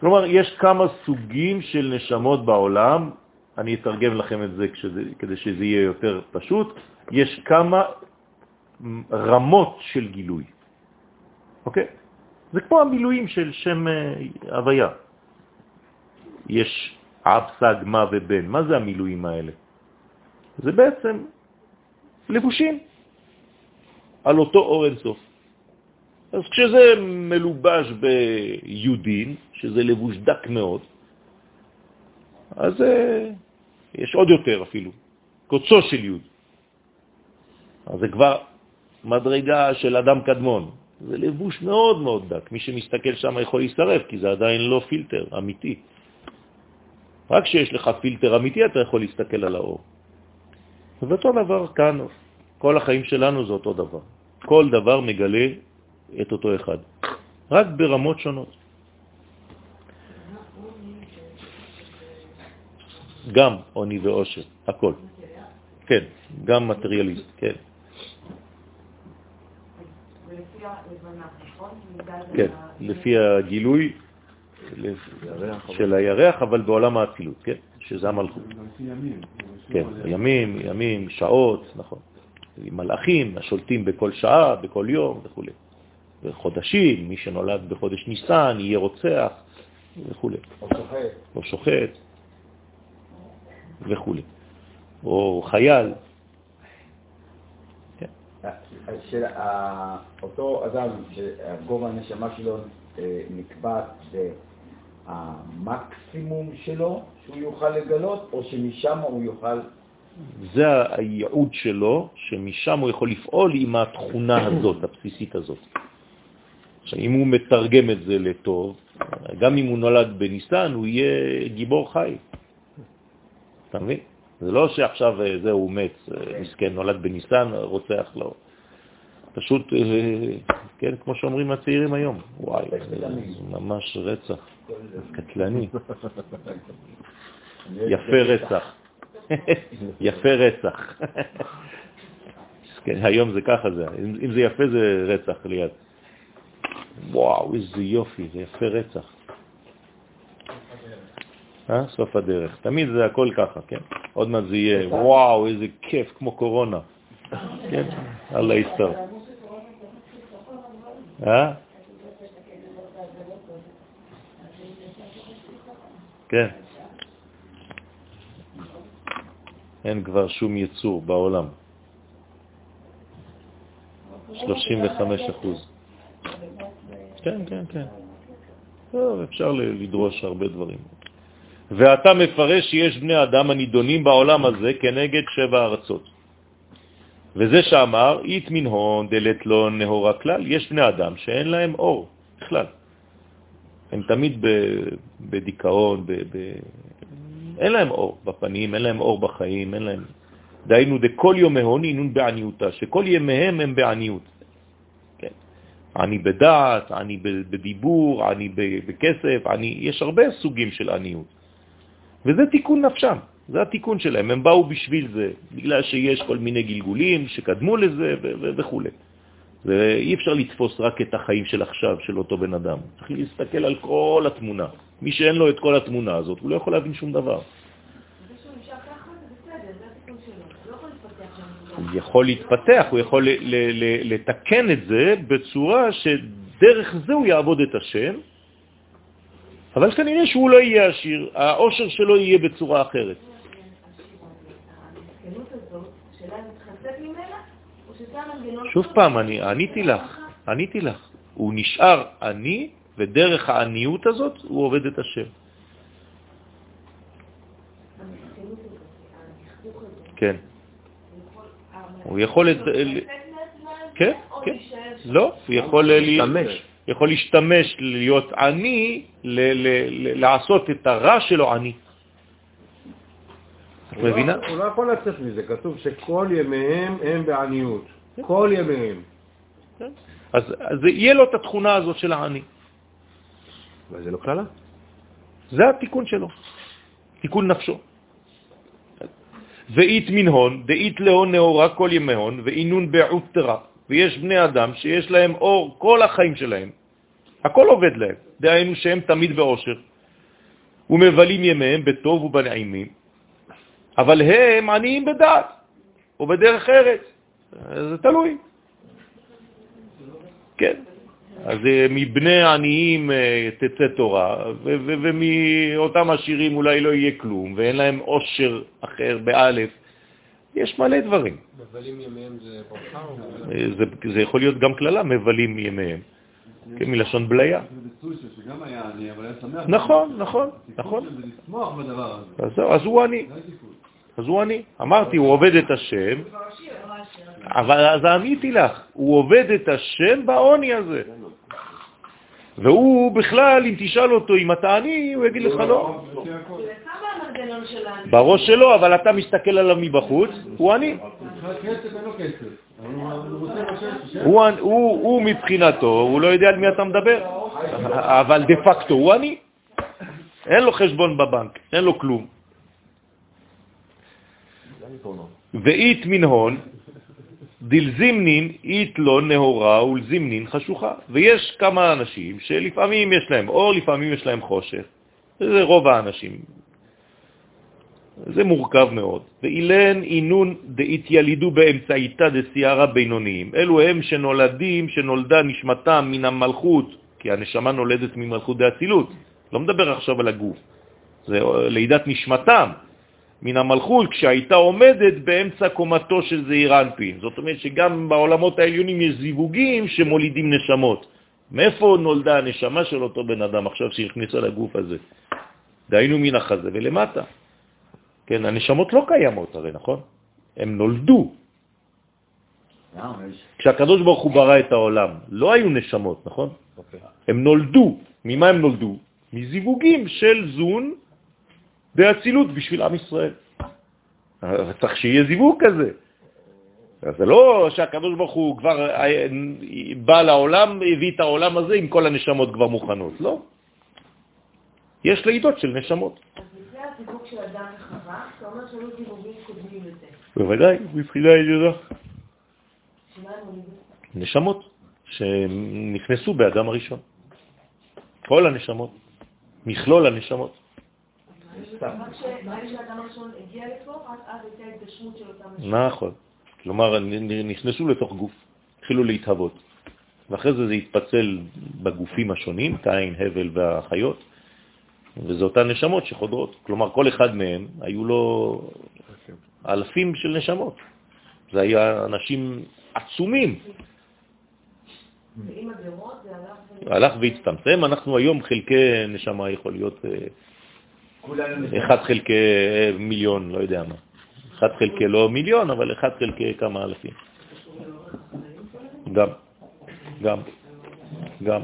כלומר, יש כמה סוגים של נשמות בעולם, אני אתרגם לכם את זה כשזה, כדי שזה יהיה יותר פשוט, יש כמה רמות של גילוי. אוקיי? זה כמו המילואים של שם אה, הוויה. יש אב, סג, מה ובן. מה זה המילואים האלה? זה בעצם לבושים על אותו אור אינסוף. אז כשזה מלובש ביודין, שזה לבוש דק מאוד, אז uh, יש עוד יותר אפילו, קוצו של יוד. אז זה כבר מדרגה של אדם קדמון. זה לבוש מאוד מאוד דק. מי שמסתכל שם יכול להסתרף, כי זה עדיין לא פילטר אמיתי. רק כשיש לך פילטר אמיתי אתה יכול להסתכל על האור. ואותו דבר כאן, כל החיים שלנו זה אותו דבר. כל דבר מגלה את אותו אחד, רק ברמות שונות. גם עוני ועושר, הכל. כן, גם מטריאליסט, כן. כן, לפי הגילוי של הירח, אבל בעולם האצילות, כן? שזה המלכות. כן, ימים, ימים, שעות, נכון. מלאכים השולטים בכל שעה, בכל יום וכו'. וחודשים, מי שנולד בחודש ניסן יהיה רוצח וכו'. או שוחט. או שוחט וכו'. או חייל. השאלה, אותו אדם שגובה הנשמה שלו אה, נקבע במקסימום שלו שהוא יוכל לגלות, או שמשם הוא יוכל... זה הייעוד שלו, שמשם הוא יכול לפעול עם התכונה הזאת, הבסיסית הזאת. אם הוא מתרגם את זה לטוב, גם אם הוא נולד בניסן, הוא יהיה גיבור חי. אתה מבין? זה לא שעכשיו אה, זהו, הוא מת, אה, מסכן, נולד בניסן, רוצח, לא. פשוט, אה, כן, כמו שאומרים הצעירים היום, וואי, זה ממש רצח, קטלני, יפה רצח, יפה רצח. היום זה ככה זה, אם זה יפה זה רצח ליד. וואו, איזה יופי, זה יפה רצח. אה? סוף הדרך. תמיד זה הכל ככה, כן? עוד מעט זה יהיה, וואו, איזה כיף, כמו קורונה. כן? אללה יסתר. אה? כן. אין כבר שום יצור בעולם. 35 אחוז. כן, כן, כן. טוב, אפשר לדרוש הרבה דברים. ואתה מפרש שיש בני אדם הנידונים בעולם הזה כנגד שבע ארצות. וזה שאמר, אית מנהון דלת לא נהורה כלל, יש בני אדם שאין להם אור בכלל. הם תמיד בדיכאון, ב, ב... אין להם אור בפנים, אין להם אור בחיים, אין להם... דהיינו, דכל יומהון אינון בעניותה, שכל ימיהם הם בעניות. אני בדעת, אני בדיבור, אני בכסף, אני... יש הרבה סוגים של עניות. וזה תיקון נפשם. זה התיקון שלהם, הם באו בשביל זה, בגלל שיש כל מיני גלגולים שקדמו לזה וכו'. ואי אפשר לתפוס רק את החיים של עכשיו, של אותו בן אדם. צריך להסתכל על כל התמונה. מי שאין לו את כל התמונה הזאת, הוא לא יכול להבין שום דבר. יכול להתפתח, הוא יכול לתקן את זה בצורה שדרך זה הוא יעבוד את השם, אבל כנראה שהוא לא יהיה עשיר, העושר שלו יהיה בצורה אחרת. שוב פעם, אני עניתי לך, עניתי לך. הוא נשאר עני, ודרך העניות הזאת הוא עובד את השם. כן. הוא יכול... כן, כן. לא, הוא יכול להשתמש. יכול להשתמש, להיות עני, לעשות את הרע שלו עני. את לא- מבינה? הוא לא יכול לצאת מזה, כתוב שכל ימיהם הם בעניות. כל ימיהם. כן. אז יהיה לו את התכונה הזאת של העני. אבל זה לא כללה? זה התיקון שלו, תיקון נפשו. ואית מנהון, דאית להון נאורה כל ימי הון, ואינון בעוד תרה. ויש בני אדם שיש להם אור כל החיים שלהם. הכל עובד להם, דהיינו שהם תמיד באושר. ומבלים ימיהם בטוב ובנעימים, אבל הם עניים בדעת, או בדרך ארץ. זה תלוי. כן. אז אה, מבני עניים אה, תצא תורה, ומאותם עשירים אולי לא יהיה כלום, ואין להם עושר אחר באלף. יש מלא דברים. מבלים ימיהם זה ברכה או... אה, זה, זה יכול להיות גם כללה, מבלים ימיהם. כן, מלשון בליה. נכון, נכון, נכון. אז הוא עני. התיקון. אז הוא עני. אמרתי, הוא עובד את השם, אבל אז עניתי לך, הוא עובד את השם בעוני הזה. והוא בכלל, אם תשאל אותו אם אתה עני, הוא יגיד לך לא. בראש שלו, אבל אתה מסתכל עליו מבחוץ, הוא עני. הוא מבחינתו, הוא לא יודע על מי אתה מדבר, אבל דה פקטו הוא עני. אין לו חשבון בבנק, אין לו כלום. ואית מנהון, דלזימנין אית לא נהורה ולזימנין חשוכה. ויש כמה אנשים שלפעמים יש להם אור, לפעמים יש להם חושך. זה רוב האנשים. זה מורכב מאוד. ואילן אינון דהתיילידו באמצעיתא דסיירה בינוניים. אלו הם שנולדים, שנולדה נשמתם מן המלכות, כי הנשמה נולדת ממלכות דאצילות. לא מדבר עכשיו על הגוף, זה לידת נשמתם מן המלכות כשהייתה עומדת באמצע קומתו של זעיר אנפין. זאת אומרת שגם בעולמות העליונים יש זיווגים שמולידים נשמות. מאיפה נולדה הנשמה של אותו בן אדם עכשיו שהכניסה לגוף הזה? דהיינו מן החזה ולמטה. כן, הנשמות לא קיימות הרי, נכון? הם נולדו. כשהקדוש ברוך הוא ברא את העולם, לא היו נשמות, נכון? Okay. אוקיי. הם נולדו. ממה הם נולדו? מזיווגים של זון באצילות בשביל עם ישראל. צריך שיהיה זיווג כזה. אז זה לא שהקדוש ברוך הוא כבר אה, בא לעולם, הביא את העולם הזה עם כל הנשמות כבר מוכנות, לא. יש לידות של נשמות. אז לפני הזיווג של אדם וחווה, אתה אומר שהיו זיווגים קודמים לזה. בוודאי, מבחינה ידודה. נשמות שנכנסו באדם הראשון. כל הנשמות, מכלול הנשמות. נכון. כלומר, נכנסו לתוך גוף, התחילו להתהוות. ואחרי זה זה התפצל בגופים השונים, קין, הבל והחיות, וזה אותן נשמות שחודרות. כלומר, כל אחד מהם היו לו אלפים של נשמות. זה היה אנשים עצומים. הלך והצטמצם. אנחנו היום חלקי נשמה יכול להיות אחד חלקי אה, מיליון, לא יודע מה. אחד חלקי לא מיליון, אבל אחד חלקי כמה אלפים. גם, גם, גם.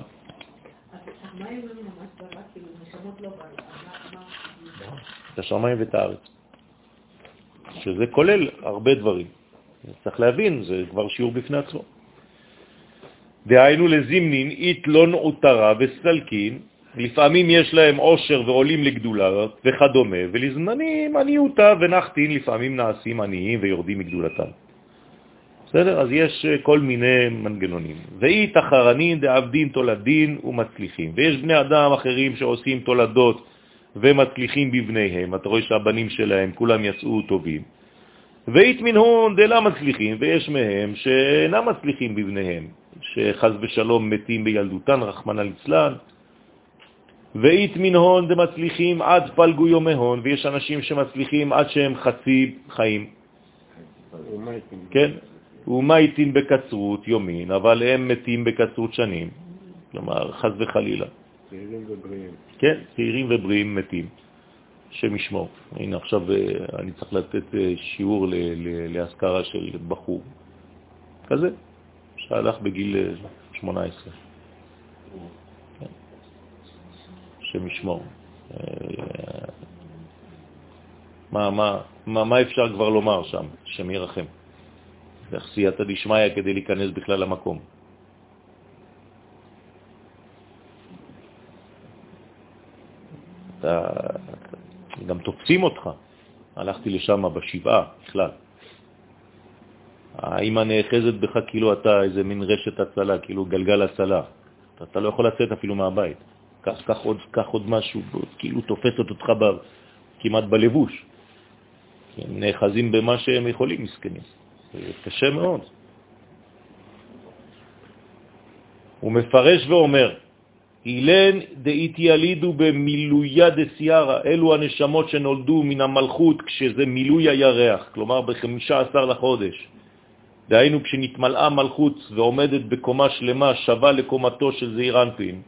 את השמיים ואת הארץ, שזה כולל הרבה דברים. צריך להבין, זה כבר שיעור בפני עצמו. דהיינו לזימנין איתלון עוטרה וסלקין, לפעמים יש להם עושר ועולים לגדולה וכדומה, ולזמנים עניותה ונחתין לפעמים נעשים עניים ויורדים מגדולתם. בסדר? אז יש אה, כל מיני מנגנונים. ואי תחרנין דעבדין תולדין ומצליחים. ויש בני אדם אחרים שעושים תולדות ומצליחים בבניהם. אתה רואה שהבנים שלהם כולם יצאו טובים. ואית מנהון דלה מצליחים, ויש מהם שאינם מצליחים בבניהם, שחז ושלום מתים בילדותן, רחמנא ליצלן. ואית מנהון דמצליחים עד פלגו יומהון, ויש אנשים שמצליחים עד שהם חצי חיים. כן, ומייטין בקצרות יומין, אבל הם מתים בקצרות שנים. כלומר, חז וחלילה. צעירים ובריאים. כן, צעירים ובריאים מתים. השם ישמור. הנה עכשיו אה, אני צריך לתת אה, שיעור להשכרה של בחור כזה, שהלך בגיל 18. אה. השם ישמור. מה, מה, מה, מה אפשר כבר לומר שם? השם ירחם. איך סייעתא דשמיא כדי להיכנס בכלל למקום. אתה גם תופסים אותך. הלכתי לשם בשבעה בכלל. האמא נאחזת בך כאילו אתה איזה מין רשת הצלה, כאילו גלגל הצלה. אתה לא יכול לצאת אפילו מהבית. קח, קח, עוד, קח עוד משהו, כאילו תופסת אותך ב, כמעט בלבוש. הם נאחזים במה שהם יכולים, מסכנים. זה קשה מאוד. הוא מפרש ואומר, אילן דאיתיאלידו במילויה דסיירה, אלו הנשמות שנולדו מן המלכות כשזה מילוי הירח, כלומר ב-15 לחודש. דהיינו כשנתמלאה מלכות ועומדת בקומה שלמה שווה לקומתו של זעיר אנפין.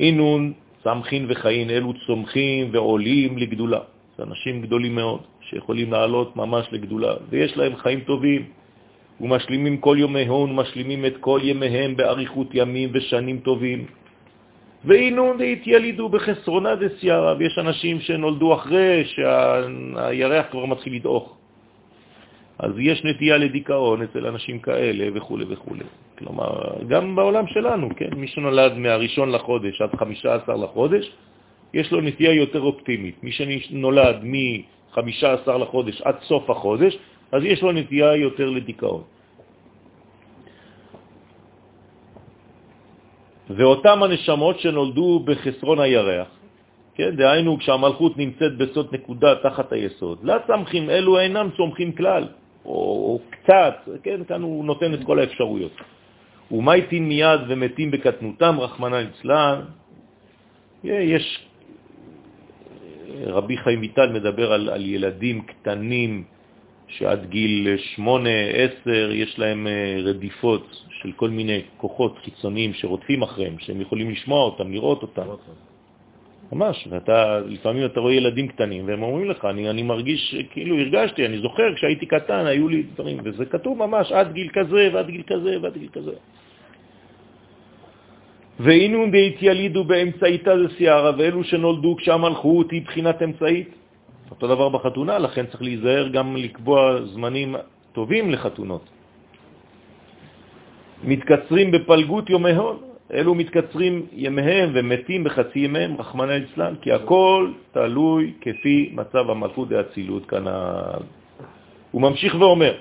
אינון, צמחין וחיים, אלו צומחים ועולים לגדולה. זה אנשים גדולים מאוד שיכולים לעלות ממש לגדולה, ויש להם חיים טובים, ומשלימים כל יומיהם, משלימים את כל ימיהם באריכות ימים ושנים טובים. ואינו דהתיילידו בחסרונה דסיירה, ויש אנשים שנולדו אחרי שהירח כבר מתחיל לדעוך. אז יש נטייה לדיכאון אצל אנשים כאלה וכו' וכו'. כלומר, גם בעולם שלנו, כן? מי שנולד מהראשון לחודש עד 15 לחודש, יש לו נטייה יותר אופטימית. מי שנולד מ-15 לחודש עד סוף החודש, אז יש לו נטייה יותר לדיכאון. ואותם הנשמות שנולדו בחסרון הירח, כן, דהיינו כשהמלכות נמצאת בסוד נקודה תחת היסוד. לא צמחים, אלו אינם צומחים כלל, או, או קצת, כן, כאן הוא נותן את כל האפשרויות. ומייטין מיד ומתים בקטנותם, רחמנא ליצלן. יש, רבי חיים ויטל מדבר על, על ילדים קטנים שעד גיל שמונה, עשר, יש להם אה, רדיפות של כל מיני כוחות חיצוניים שרודפים אחריהם, שהם יכולים לשמוע אותם, לראות אותם. ממש, ואתה, לפעמים אתה רואה ילדים קטנים, והם אומרים לך, אני, אני מרגיש, כאילו הרגשתי, אני זוכר כשהייתי קטן, היו לי דברים, וזה כתוב ממש עד גיל כזה, ועד גיל כזה, ועד גיל כזה. והיינו בהתיילידו באמצעיתה זה סיירה, ואלו שנולדו כשהמלכות היא בחינת אמצעית. אותו דבר בחתונה, לכן צריך להיזהר גם לקבוע זמנים טובים לחתונות. מתקצרים בפלגות יומי הון, אלו מתקצרים ימיהם ומתים בחצי ימיהם, רחמנא ליצלן, כי הכל תלוי כפי מצב המלכות דאצילות כנ"ל. הוא ממשיך ואומר,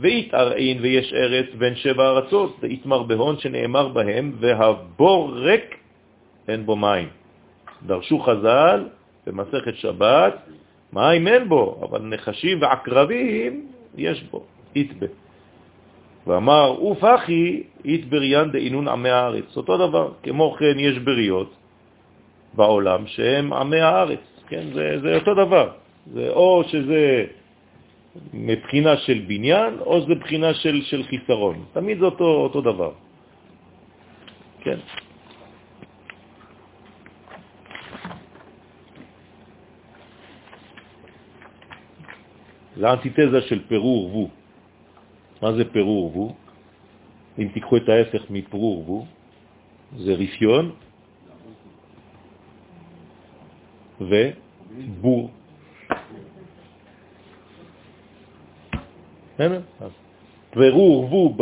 ויתארעין ויש ארץ בין שבע ארצות, ויתמר בהון שנאמר בהם, והבור ריק אין בו מים. דרשו חז"ל במסכת שבת, מים אין בו, אבל נחשים ועקרבים יש בו, יתבה. ואמר, אוף אחי, אית בריאן דאינון עמי הארץ. אותו דבר, כמו כן יש בריות בעולם שהם עמי הארץ, כן? זה, זה אותו דבר. זה או שזה מבחינה של בניין, או זה מבחינה של, של חיסרון. תמיד זה אותו, אותו דבר. כן. זה האנטיתזה של פירור וו. מה זה פירור וו? אם תיקחו את ההפך מפירור וו, זה רפיון ובור. פירור וו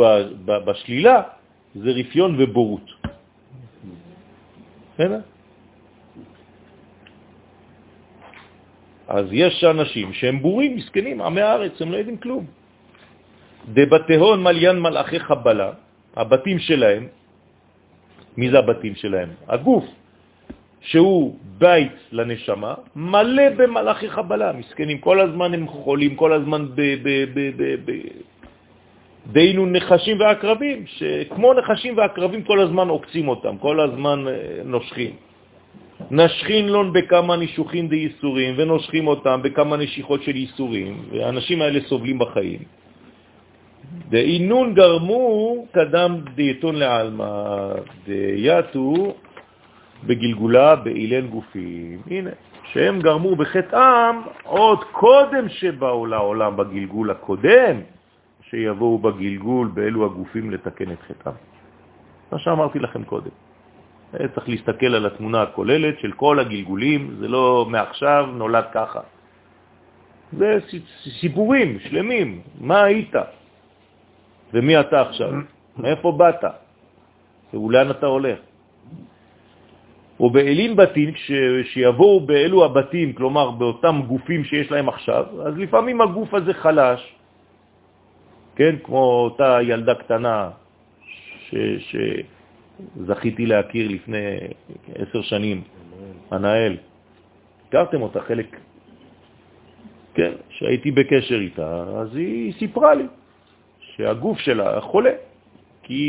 בשלילה זה רפיון ובורות. אז יש אנשים שהם בורים, מסכנים, עמי הארץ, הם לא יודעים כלום. דבתהון מליין מלאכי חבלה, הבתים שלהם, מי זה הבתים שלהם? הגוף, שהוא בית לנשמה, מלא במלאכי חבלה, מסכנים, כל הזמן הם חולים, כל הזמן דהיינו נחשים ועקרבים, שכמו נחשים ועקרבים כל הזמן עוקצים אותם, כל הזמן אה, נושכים. נשכין לון בכמה נישוחים דייסורים, ונושכים אותם בכמה נשיכות של ייסורים, והאנשים האלה סובלים בחיים. דאינון גרמו קדם דייתון לעלמא, דייתו בגלגולה באילן גופים. הנה, שהם גרמו בחטאם עוד קודם שבאו לעולם בגלגול הקודם, שיבואו בגלגול באלו הגופים לתקן את חטאם. מה שאמרתי לכם קודם. צריך להסתכל על התמונה הכוללת של כל הגלגולים, זה לא מעכשיו נולד ככה. זה סיפורים שלמים, מה היית ומי אתה עכשיו, מאיפה באת? ולאן אתה הולך. ובאלים בתים, שיבואו באלו הבתים, כלומר באותם גופים שיש להם עכשיו, אז לפעמים הגוף הזה חלש, כן, כמו אותה ילדה קטנה ש... ש... זכיתי להכיר לפני עשר שנים, הנהל. הכרתם אותה חלק, כן, שהייתי בקשר איתה, אז היא סיפרה לי שהגוף שלה חולה, כי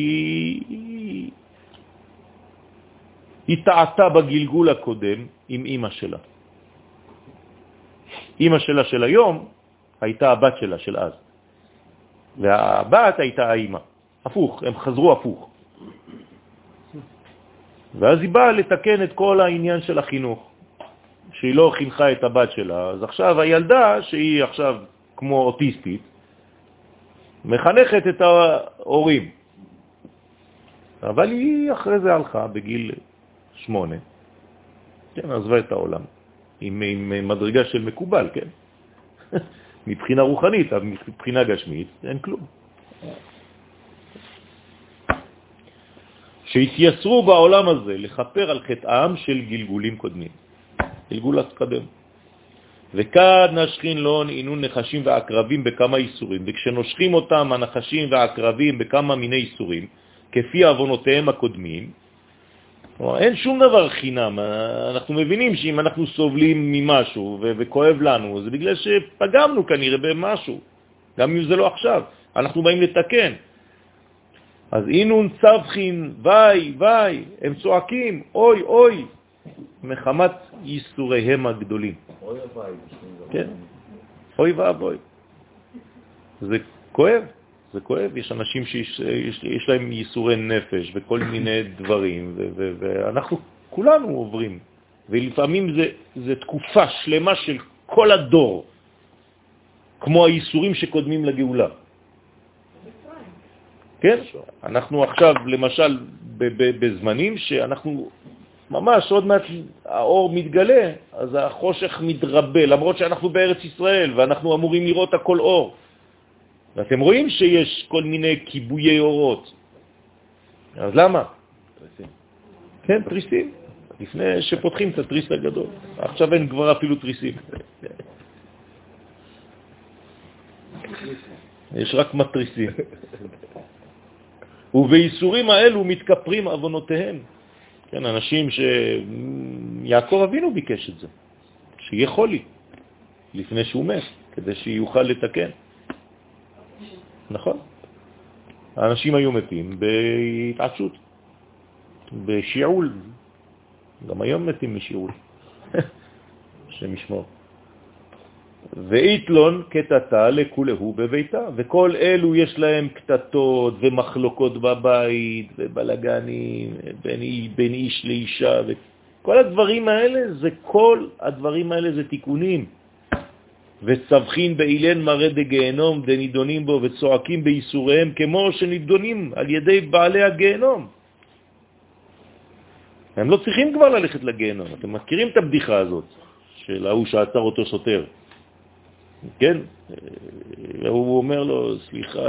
היא טעתה בגלגול הקודם עם אמא שלה. אמא שלה של היום הייתה הבת שלה של אז, והבת הייתה האמא. הפוך, הם חזרו הפוך. ואז היא באה לתקן את כל העניין של החינוך, שהיא לא חינכה את הבת שלה, אז עכשיו הילדה, שהיא עכשיו כמו אוטיסטית, מחנכת את ההורים. אבל היא אחרי זה הלכה בגיל שמונה, כן, עזבה את העולם, עם, עם מדרגה של מקובל, כן? מבחינה רוחנית, מבחינה גשמית אין כלום. שהתייסרו בעולם הזה לחפר על חטאם של גלגולים קודמים. גלגול הקדם. וכאן נשכין לון עינון נחשים ועקרבים בכמה איסורים, וכשנושכים אותם הנחשים והעקרבים בכמה מיני איסורים, כפי אבונותיהם הקודמים, אין שום דבר חינם. אנחנו מבינים שאם אנחנו סובלים ממשהו וכואב לנו, זה בגלל שפגמנו כנראה במשהו, גם אם זה לא עכשיו. אנחנו באים לתקן. אז אינון צבחין, וי, וי, הם צועקים, אוי, אוי, מחמת ייסוריהם הגדולים. אוי אביי. כן, אוי ואבוי. זה כואב, זה כואב. יש אנשים שיש יש, יש להם ייסורי נפש וכל מיני דברים, ו, ו, ואנחנו כולנו עוברים. ולפעמים זה, זה תקופה שלמה של כל הדור, כמו הייסורים שקודמים לגאולה. כן? אנחנו עכשיו, למשל, בזמנים שאנחנו ממש עוד מעט האור מתגלה, אז החושך מתרבה, למרות שאנחנו בארץ ישראל ואנחנו אמורים לראות הכל אור. ואתם רואים שיש כל מיני כיבויי אורות. אז למה? כן, תריסים. לפני שפותחים את התריס הגדול. עכשיו אין כבר אפילו תריסים. יש רק מטריסים. ובייסורים האלו מתכפרים אבונותיהם. כן, אנשים ש... יעקב אבינו ביקש את זה, שיהיה חולי לפני שהוא מת, כדי שיוכל לתקן. נכון. האנשים היו מתים בהתעשות, בשיעול. גם היום מתים משיעול. השם ישמור. ואיתלון קטטה לכולהו בביתה, וכל אלו יש להם קטטות ומחלוקות בבית ובלגנים בין, בין איש לאישה, וכל הדברים האלה זה כל הדברים האלה זה תיקונים. וצבחין באילן מראה דגיהנום דנידונים בו וצועקים בייסוריהם כמו שנידונים על ידי בעלי הגיהנום. הם לא צריכים כבר ללכת לגיהנום, אתם מכירים את הבדיחה הזאת של ההוא שעצר אותו שוטר. כן? והוא אומר לו, סליחה,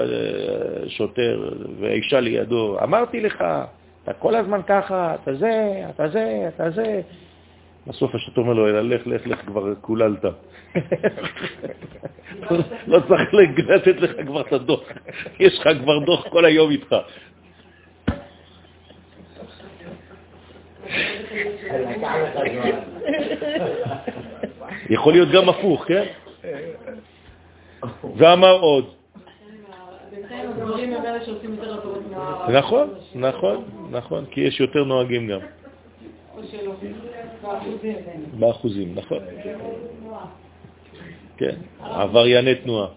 שוטר, והאישה לידו, אמרתי לך, אתה כל הזמן ככה, אתה זה, אתה זה, אתה זה. בסוף השוטר אומר לו, לך, לך, לך, כבר קוללת. לא צריך לתת לך כבר את הדוח, יש לך כבר דוח כל היום איתך. יכול להיות גם הפוך, כן? ואמר עוד. נכון, נכון, נכון, כי יש יותר נוהגים גם. באחוזים, נכון. כן, עברייני תנועה.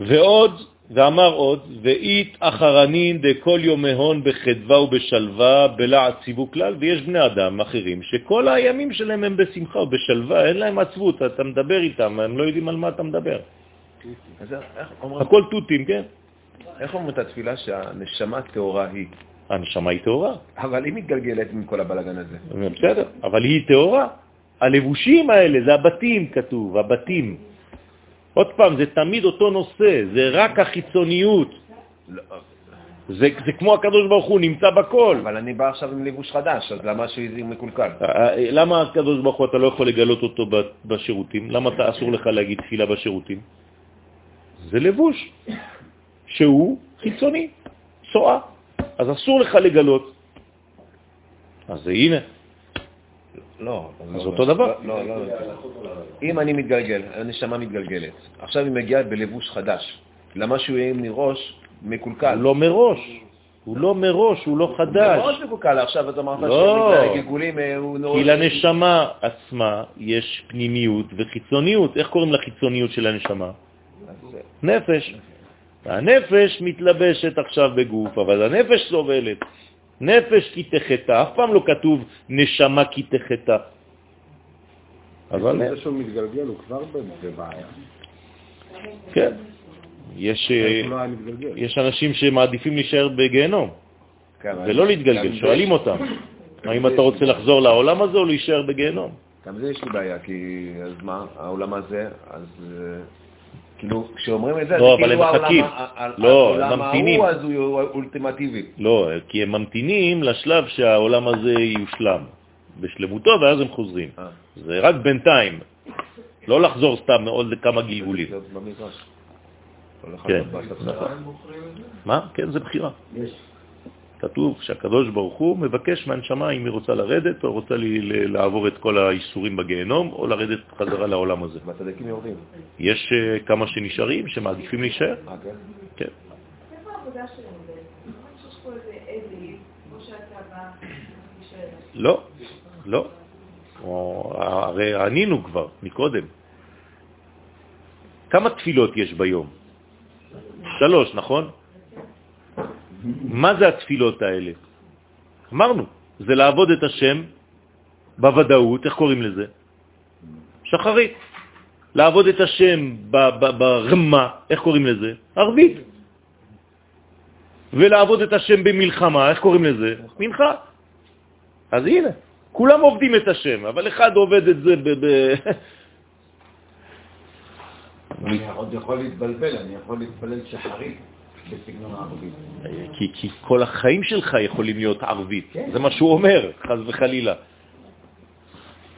ועוד, ואמר עוד, ואית אחרנין דכל יום ההון בחדווה ובשלווה בלעד ציוו כלל, ויש בני אדם אחרים שכל הימים שלהם הם בשמחה ובשלווה, אין להם עצבות, אתה מדבר איתם, הם לא יודעים על מה אתה מדבר. הכל תותים, כן? איך אומרים את התפילה שהנשמה טהורה היא? הנשמה היא טהורה, אבל היא מתגלגלת מכל הבלגן הזה. בסדר, אבל היא טהורה. הלבושים האלה, זה הבתים כתוב, הבתים. עוד פעם, זה תמיד אותו נושא, זה רק החיצוניות. זה, זה כמו הקדוש ברוך הוא, נמצא בכל. אבל אני בא עכשיו עם לבוש חדש, אז למה שהוא מקולקל? אה, למה הקדוש ברוך הוא אתה לא יכול לגלות אותו בשירותים? למה אתה אסור לך להגיד תפילה בשירותים? זה לבוש שהוא חיצוני, צועה. אז אסור לך לגלות. אז הנה, לא. אז לא, אותו לא, דבר. לא. אם אני מתגלגל, הנשמה מתגלגלת, עכשיו היא מגיעה בלבוש חדש, למה שהוא יהיה מראש מקולקל? לא מראש, הוא לא מראש, הוא לא חדש. מאוד מקולקל, עכשיו אתה אמרת לא. שבגלל הגלגולים אה, הוא נורא... כי לנשמה עצמה יש פנימיות וחיצוניות. איך קוראים לחיצוניות של הנשמה? נפש. הנפש מתלבשת עכשיו בגוף, אבל הנפש סובלת. נפש כי תחתה, אף פעם לא כתוב נשמה כי תחתה. אבל זה שהוא מתגלגל הוא כבר בבעיה. כן, יש, אה, לא. יש אנשים שמעדיפים להישאר בגיהנום כן, ולא להתגלגל, גם שואלים אותם, האם אתה רוצה לחזור לעולם הזה או להישאר בגיהנום? גם זה יש לי בעיה, כי אז מה, העולם הזה, אז אה, כאילו, כשאומרים את זה, לא, זה אבל כאילו הם העולם לא, העולם ממתינים. ההוא, אז הוא אולטימטיבי. לא, כי הם ממתינים לשלב שהעולם הזה יושלם בשלמותו, ואז הם חוזרים. אה, זה רק בינתיים, לא לחזור סתם עוד לכמה גלגולים. כן, נכון. מה? כן, זה בחירה. יש. כתוב שהקדוש ברוך הוא מבקש מהנשמה אם היא רוצה לרדת או רוצה לי, לעבור את כל האיסורים בגיהנום או לרדת חזרה לעולם הזה. והצדיקים יורדים. יש אה, כמה שנשארים שמעדיפים להישאר. אה, כן? כן. לא, לא. הרי ענינו כבר מקודם. כמה תפילות יש ביום? שלוש, נכון? מה זה התפילות האלה? אמרנו, זה לעבוד את השם בוודאות, איך קוראים לזה? שחרית. לעבוד את השם ברמה, איך קוראים לזה? ערבית. ולעבוד את השם במלחמה, איך קוראים לזה? מנחה. אז הנה, כולם עובדים את השם, אבל אחד עובד את זה ב... ב... אני עוד יכול להתבלבל, אני יכול להתפלל שחרית בסגנון הערבית. כי, כי כל החיים שלך יכולים להיות ערבית. זה מה שהוא אומר, חז וחלילה.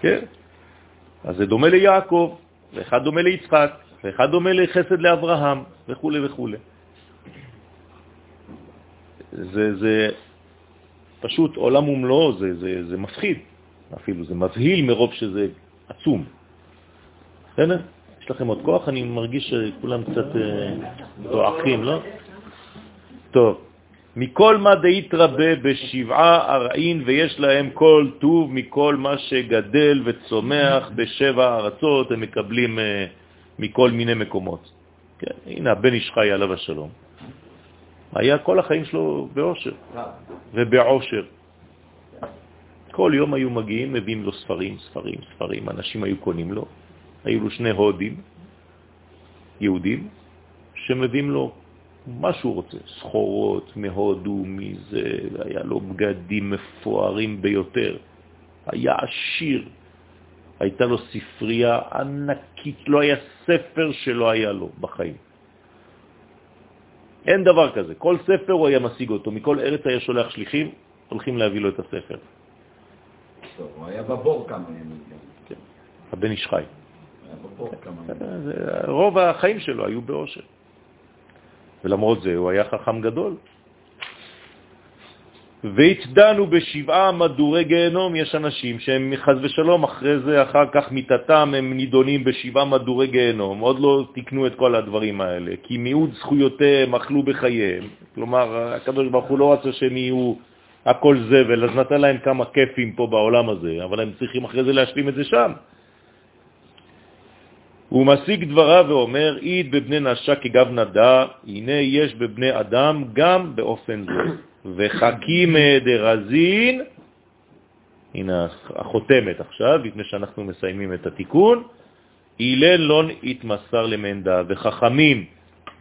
כן? אז זה דומה ליעקב, ואחד דומה ליצחק, ואחד דומה לחסד לאברהם, וכו' וכו'. זה, זה פשוט עולם ומלואו, זה, זה, זה מפחיד אפילו, זה מבהיל מרוב שזה עצום. בסדר? יש לכם עוד כוח? אני מרגיש שכולם קצת אה, דועכים, לא? טוב, מכל מה דהיתרבה בשבעה ארעין ויש להם כל טוב מכל מה שגדל וצומח בשבע ארצות, הם מקבלים אה, מכל מיני מקומות. כן, הנה הבן איש חי עליו השלום. היה כל החיים שלו באושר ובעושר. כל יום היו מגיעים, מביאים לו ספרים, ספרים, ספרים, אנשים היו קונים לו. היו לו שני הודים, יהודים, שמביאים לו מה שהוא רוצה, סחורות מהודו, מזה, היה לו בגדים מפוארים ביותר, היה עשיר, הייתה לו ספרייה ענקית, לא היה ספר שלא היה לו בחיים. אין דבר כזה, כל ספר הוא היה משיג אותו, מכל ארץ היה שולח שליחים, הולכים להביא לו את הספר. טוב, הוא היה בבור כמה ימים. כן. הבן איש חי. רוב החיים שלו היו באושר. ולמרות זה הוא היה חכם גדול. והתדנו בשבעה מדורי גיהנום, יש אנשים שהם חז ושלום, אחרי זה, אחר כך מיתתם, הם נידונים בשבעה מדורי גיהנום, עוד לא תקנו את כל הדברים האלה, כי מיעוט זכויותיהם אכלו בחייהם. כלומר, הקדוש ברוך הוא לא רצה שהם יהיו הכל זבל, אז נתן להם כמה כיפים פה בעולם הזה, אבל הם צריכים אחרי זה להשלים את זה שם. הוא משיג דבריו ואומר, עיד בבני נשה כגב נדע, הנה יש בבני אדם גם באופן זה. וחכים דרזין, הנה החותמת עכשיו, לפני שאנחנו מסיימים את התיקון, אילן לא יתמסר למנדה, וחכמים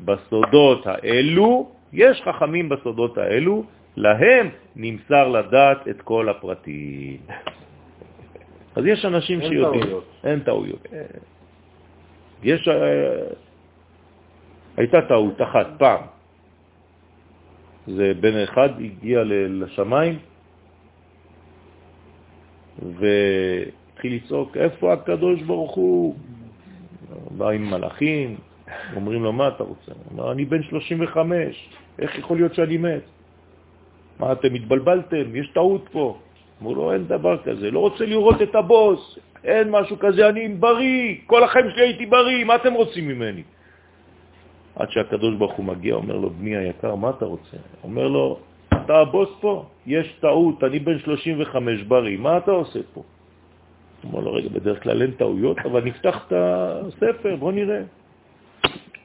בסודות האלו, יש חכמים בסודות האלו, להם נמסר לדעת את כל הפרטים. אז יש אנשים שיודעים. אין טעויות. יש... אה, הייתה טעות אחת פעם. זה בן אחד הגיע לשמיים והתחיל לצעוק, איפה הקדוש ברוך הוא? בא עם מלאכים, אומרים לו, מה אתה רוצה? הוא אני בן 35, איך יכול להיות שאני מת? מה, אתם התבלבלתם? יש טעות פה. אמרו לו, אין דבר כזה, לא רוצה לראות את הבוס, אין משהו כזה, אני בריא, כל החיים שלי הייתי בריא, מה אתם רוצים ממני? עד שהקדוש ברוך הוא מגיע, אומר לו, בני היקר, מה אתה רוצה? אומר לו, אתה הבוס פה, יש טעות, אני בן 35 בריא, מה אתה עושה פה? אומר לו, רגע, בדרך כלל אין טעויות, אבל נפתח את הספר, בוא נראה.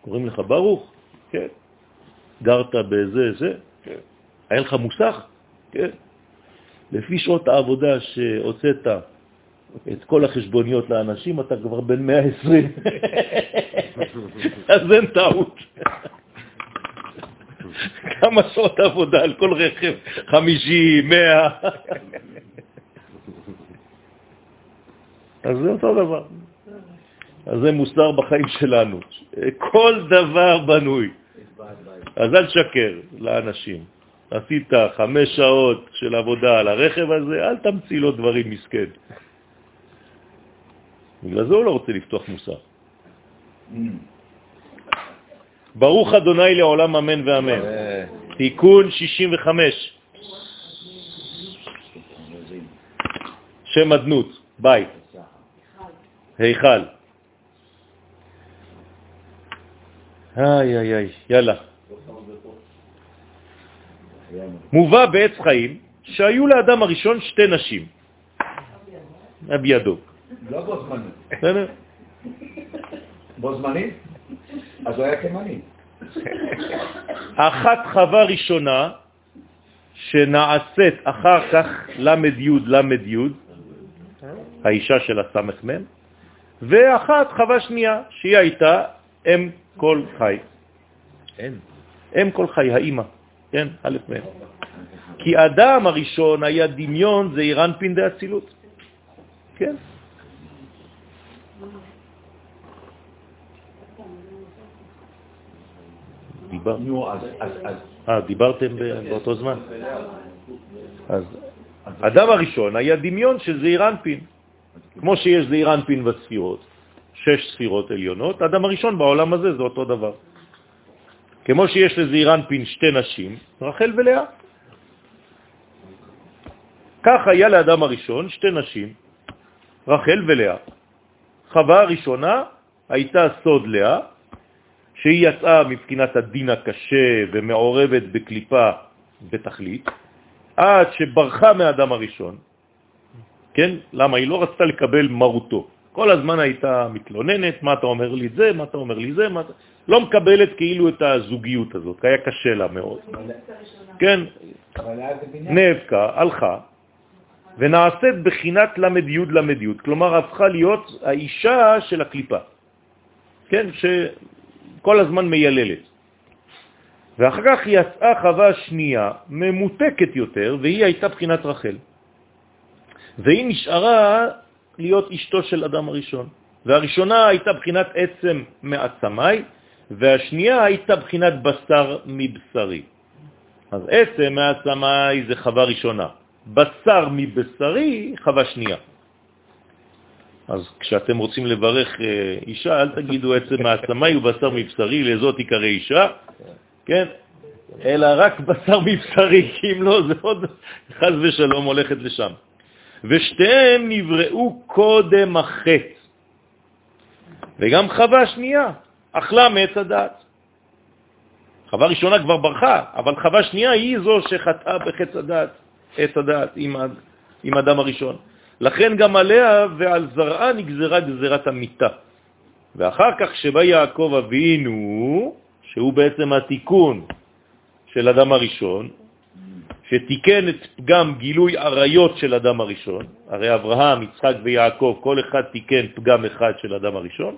קוראים לך ברוך? כן. גרת בזה, זה? כן. היה לך מוסך? כן. לפי שעות העבודה שהוצאת את כל החשבוניות לאנשים, אתה כבר בן 120. אז אין טעות. כמה שעות עבודה על כל רכב? 50, 100. אז זה אותו דבר. אז זה מוסר בחיים שלנו. כל דבר בנוי. אז אל תשקר לאנשים. עשית חמש שעות של עבודה על הרכב הזה, אל תמציא לו דברים מסכן. בגלל זה הוא לא רוצה לפתוח מוסר. Mm. ברוך אדוני לעולם אמן ואמן. אה. תיקון 65. שם אדנות, בית, היכל. איי איי איי, יאללה. מובא בעץ חיים שהיו לאדם הראשון שתי נשים, אבידו, לא בו זמני. בסדר? בו זמני? אז הוא היה תימני. אחת חווה ראשונה שנעשית אחר כך למד י' למד י', האישה של הסמ"ם, ואחת חווה שנייה שהיא הייתה אם כל חי. אין. אם כל חי, האימא, כן, א' מ'. כי אדם הראשון היה דמיון זה אירנפין דאצילות. כן. דיבר. נו, אז... אז... אז... אה, דיברתם באותו זמן? אז אדם הראשון היה דמיון של זעיר אנפין. כמו שיש זעיר אנפין בספירות, שש ספירות עליונות, אדם הראשון בעולם הזה זה אותו דבר. כמו שיש לזעיר אנפין שתי נשים, רחל ולאה. כך היה לאדם הראשון שתי נשים, רחל ולאה. חווה הראשונה הייתה סוד לאה, שהיא יצאה מבחינת הדין הקשה ומעורבת בקליפה בתכלית, עד שברחה מהאדם הראשון, כן? למה? היא לא רצתה לקבל מרותו. כל הזמן הייתה מתלוננת, מה אתה אומר לי זה, מה אתה אומר לי זה, מה אתה... לא מקבלת כאילו את הזוגיות הזאת, כי היה קשה לה מאוד. כן. נאבקה, הלכה, ונעשית בחינת למד י' למד י', כלומר הפכה להיות האישה של הקליפה, כן, שכל הזמן מייללת. ואחר כך יצאה חווה שנייה, ממותקת יותר, והיא הייתה בחינת רחל. והיא נשארה להיות אשתו של אדם הראשון. והראשונה הייתה בחינת עצם מעצמי, והשנייה הייתה בחינת בשר מבשרי. אז עצם מעצמי זה חווה ראשונה, בשר מבשרי חווה שנייה. אז כשאתם רוצים לברך אה, אישה, אל תגידו עצם מעצמי ובשר מבשרי, לזאת יקרא אישה, כן? אלא רק בשר מבשרי, כי אם לא, זה עוד חז ושלום הולכת לשם. ושתיהם נבראו קודם החטא. וגם חווה שנייה אכלה מעץ הדעת. חווה ראשונה כבר ברחה, אבל חווה שנייה היא זו שחטאה בחץ הדעת, עץ הדעת, עם, עם אדם הראשון. לכן גם עליה ועל זרעה נגזרה גזירת המיטה. ואחר כך שבא יעקב אבינו, שהוא בעצם התיקון של אדם הראשון, שתיקן את פגם גילוי עריות של אדם הראשון, הרי אברהם, יצחק ויעקב, כל אחד תיקן פגם אחד של אדם הראשון,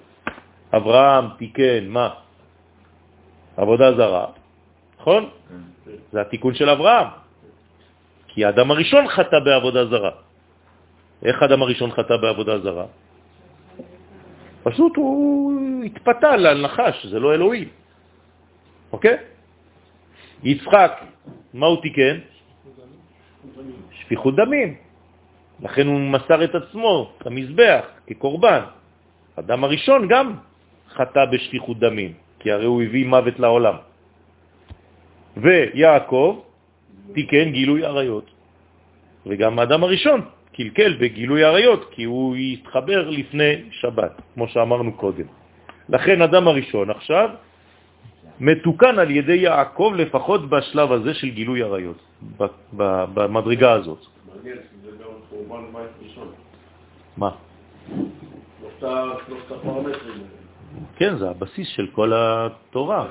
אברהם תיקן מה? עבודה זרה, נכון? זה התיקון של אברהם, כי האדם הראשון חטא בעבודה זרה. איך האדם הראשון חטא בעבודה זרה? פשוט הוא התפתה לנחש, זה לא אלוהים, אוקיי? יצחק, מה הוא תיקן? שפיכות דמים. לכן הוא מסר את עצמו, המזבח, כקורבן. אדם הראשון גם חטא בשפיכות דמים, כי הרי הוא הביא מוות לעולם. ויעקב תיקן גילוי עריות. וגם האדם הראשון קלקל בגילוי עריות, כי הוא התחבר לפני שבת, כמו שאמרנו קודם. לכן אדם הראשון עכשיו מתוקן על ידי יעקב לפחות בשלב הזה של גילוי עריות, במדרגה הזאת. מעניין שזה גם חורבן בית ראשון. מה? שלושת הפרמטרים. כן, זה הבסיס של כל התורה.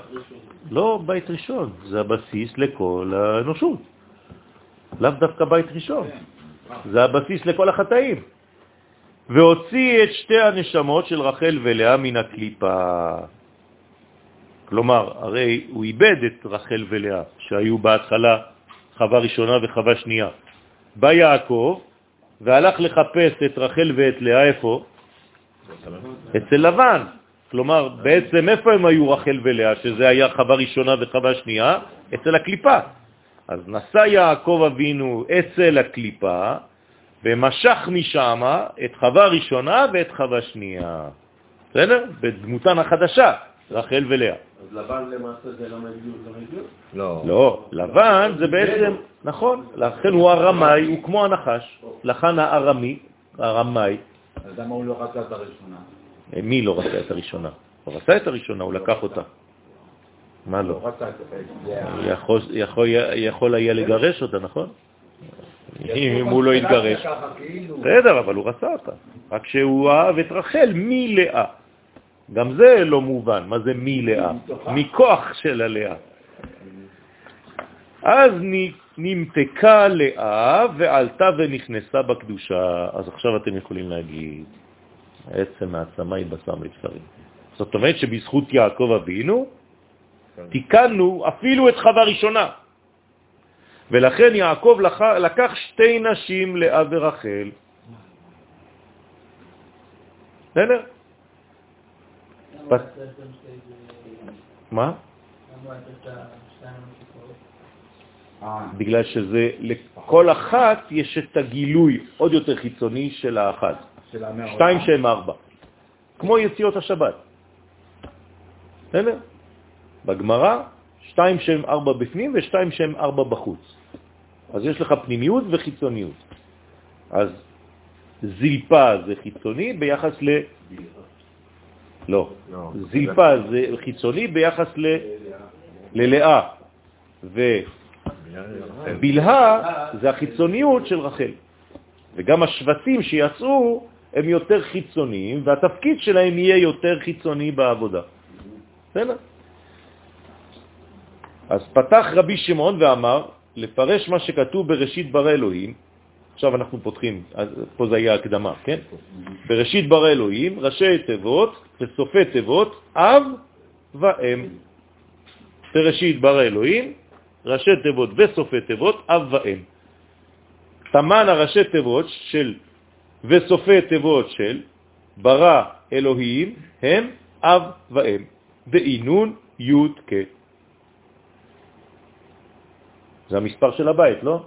לא בית ראשון, זה הבסיס לכל האנושות. לאו דווקא בית ראשון. זה הבסיס לכל החטאים. והוציא את שתי הנשמות של רחל ולאה מן הקליפה. כלומר, הרי הוא איבד את רחל ולאה, שהיו בהתחלה חווה ראשונה וחווה שנייה. בא יעקב והלך לחפש את רחל ואת לאה איפה? אצל לבן. כלומר, בעצם איפה הם היו רחל ולאה, שזה היה חווה ראשונה וחווה שנייה? אצל הקליפה. אז נסע יעקב אבינו אצל הקליפה, ומשך משם את חווה ראשונה ואת חווה שנייה. בסדר? בדמותן החדשה, רחל ולאה. אז לבן למעשה זה י' למד י'? לא. לא, לבן זה בעצם, נכון, לכן הוא הרמאי, הוא כמו הנחש, לכן הארמי, הרמאי. אז למה הוא לא רצה את הראשונה? מי לא רצה את הראשונה? הוא רצה את הראשונה, הוא לקח אותה. מה לא? יכול, היה לגרש אותה, נכון? אם הוא לא כאילו. בסדר, אבל הוא רצה אותה. רק שהוא אהב את רחל מלאה. גם זה לא מובן, מה זה מלאה? מכוח של הלאה. אז נמתקה לאה ועלתה ונכנסה בקדושה. אז עכשיו אתם יכולים להגיד, עצם העצמה היא בשר מבשרים. זאת אומרת שבזכות יעקב אבינו תיקנו אפילו את חווה ראשונה. ולכן יעקב. לקח שתי נשים, לאה ורחל. בסדר? מה? אה, בגלל שזה, לכל אחת יש את הגילוי עוד יותר חיצוני של האחת. שתיים. שהם ארבע. כמו יציאות השבת. בסדר? בגמרא, שתיים שהם ארבע בפנים ושתיים שהם ארבע בחוץ. אז יש לך פנימיות וחיצוניות. אז זלפה זה חיצוני ביחס ל... לא. לא. זלפה זה חיצוני ביחס ל... ללאה. ובלהה זה החיצוניות של רחל. וגם השבטים שיצאו הם יותר חיצוניים, והתפקיד שלהם יהיה יותר חיצוני בעבודה. בסדר? אז פתח רבי שמעון ואמר, לפרש מה שכתוב בראשית ברא אלוהים, עכשיו אנחנו פותחים, אז פה זה היה הקדמה, כן? בראשית ברא אלוהים, ראשי תיבות וסופי תיבות, אב ואם. בראשית ברא אלוהים, ראשי תיבות וסופי תיבות, אב ואם. תמן הראשי תיבות של וסופי תיבות של ברא אלוהים הם אב ואם, ואינון י' כ'. זה המספר של הבית, לא?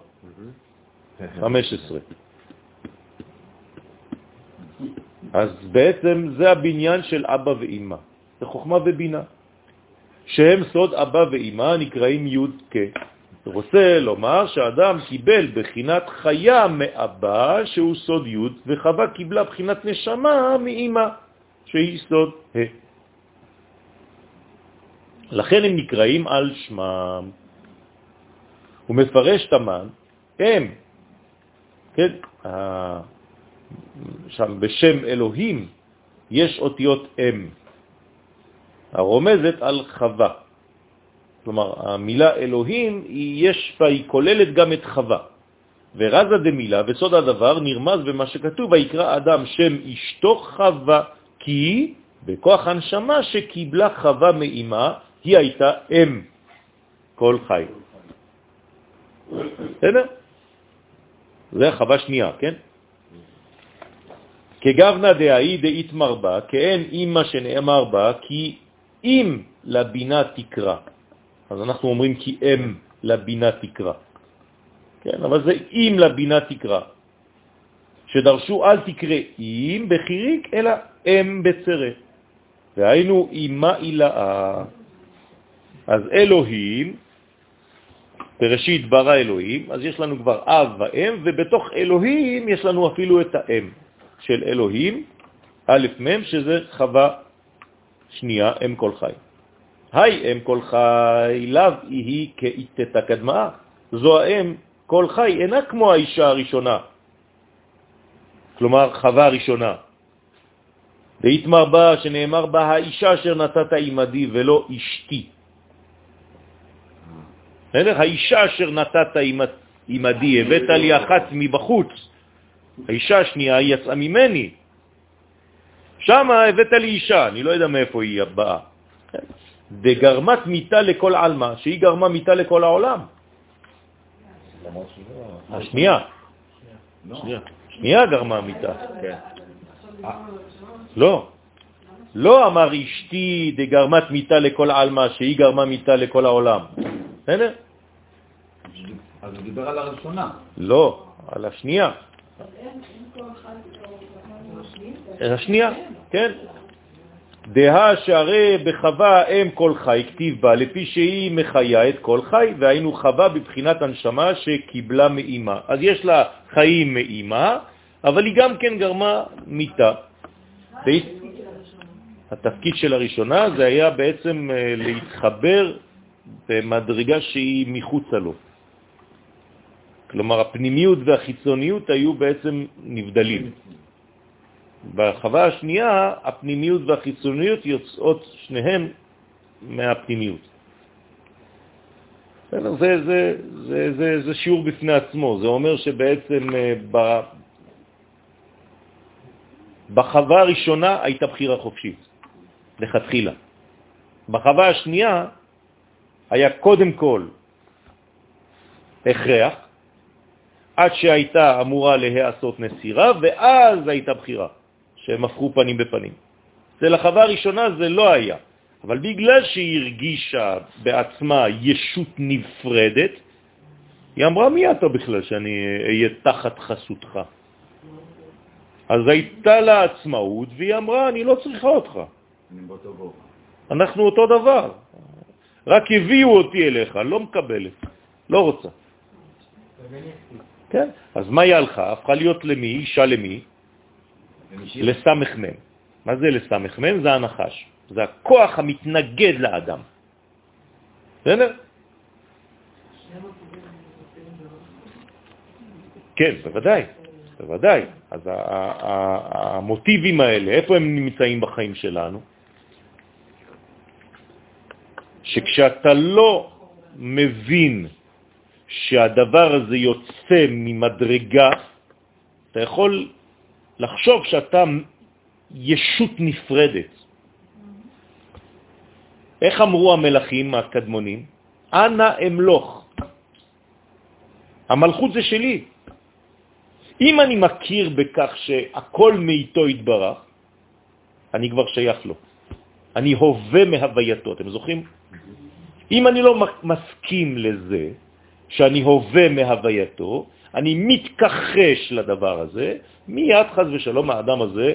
15. אז בעצם זה הבניין של אבא ואימא, זה חוכמה ובינה, שהם סוד אבא ואימא נקראים י' כ'. רוצה לומר שאדם קיבל בחינת חיה מאבא שהוא סוד י' וחווה קיבלה בחינת נשמה מאימא שהיא סוד ה'. לכן הם נקראים על שמם. הוא מפרש תמן, הם, כן, שם בשם אלוהים יש אותיות אם, הרומזת על חווה. כלומר, המילה אלוהים, היא- יש בה, היא כוללת גם את חווה. ורזה דמילה, וסוד הדבר, נרמז במה שכתוב, ויקרא אדם שם אשתו חווה, כי בכוח הנשמה שקיבלה חווה מאימה, היא הייתה אם כל חי. בסדר? זה החווה שנייה, כן? כגוונה דהאי דאית מרבה, כאין אימא שנאמר בה, כי אם לבינה תקרא. אז אנחנו אומרים כי אם לבינה תקרא. כן, אבל זה אם לבינה תקרא. שדרשו אל תקרא אם בחיריק, אלא אם בצרה. והיינו אימה אילאה. אז אלוהים, בראשית ברא אלוהים, אז יש לנו כבר אב ואם, ובתוך אלוהים יש לנו אפילו את האם של אלוהים, א' מ', שזה חווה שנייה, אם כל חי. היי אם כל חי, לאו היא כאיתתה קדמה. זו האם כל חי אינה כמו האישה הראשונה, כלומר חווה ראשונה. והתמר בה שנאמר בה האישה אשר נתת עמדי ולא אשתי. בסדר? האישה אשר נתת עמדי, הבאת לי אחת מבחוץ. האישה השנייה יצאה ממני. שם הבאת לי אישה, אני לא יודע מאיפה היא הבאה. דגרמת מיטה לכל עלמה, שהיא גרמה מיטה לכל העולם. השנייה. שנייה. גרמה מיטה. לא. לא אמר אשתי דגרמת מיטה לכל עלמה, שהיא גרמה מיטה לכל העולם. בסדר? אז הוא דיבר על הראשונה. לא, על השנייה. השנייה, כן. דהה שהרי בחווה אם כל חי, כתיב בה, לפי שהיא מחיה את כל חי, והיינו חווה בבחינת הנשמה שקיבלה מאימה. אז יש לה חיים מאימה, אבל היא גם כן גרמה מיטה. התפקיד של הראשונה זה היה בעצם אה, להתחבר במדרגה שהיא מחוצה לו. כלומר, הפנימיות והחיצוניות היו בעצם נבדלים. בחווה השנייה, הפנימיות והחיצוניות יוצאות שניהם מהפנימיות. זה, זה, זה, זה, זה, זה שיעור בפני עצמו, זה אומר שבעצם אה, ב, בחווה הראשונה הייתה בחירה חופשית, לכתחילה. בחווה השנייה היה קודם כל הכרח, עד שהייתה אמורה להיעשות נסירה, ואז הייתה בחירה, שהם הפכו פנים בפנים. זה לחווה הראשונה זה לא היה, אבל בגלל שהיא הרגישה בעצמה ישות נפרדת, היא אמרה, מי אתה בכלל שאני אהיה תחת חסותך? אז הייתה לה עצמאות, והיא אמרה, אני לא צריכה אותך. אנחנו אותו דבר. רק הביאו אותי אליך, לא מקבלת, לא רוצה. כן, אז מה היא הלכה? הפכה להיות למי? אישה למי? לסמ"ם. מה זה לסמ"ם? זה הנחש. זה הכוח המתנגד לאדם. בסדר? כן, בוודאי, בוודאי. אז המוטיבים האלה, איפה הם נמצאים בחיים שלנו? שכשאתה לא מבין שהדבר הזה יוצא ממדרגה, אתה יכול לחשוב שאתה ישות נפרדת. איך אמרו המלכים הקדמונים? אנא אמלוך. המלכות זה שלי. אם אני מכיר בכך שהכל מאיתו התברך, אני כבר שייך לו. אני הווה מהווייתו. אתם זוכרים? אם אני לא מסכים לזה, שאני הווה מהווייתו, אני מתכחש לדבר הזה, מיד חז ושלום האדם הזה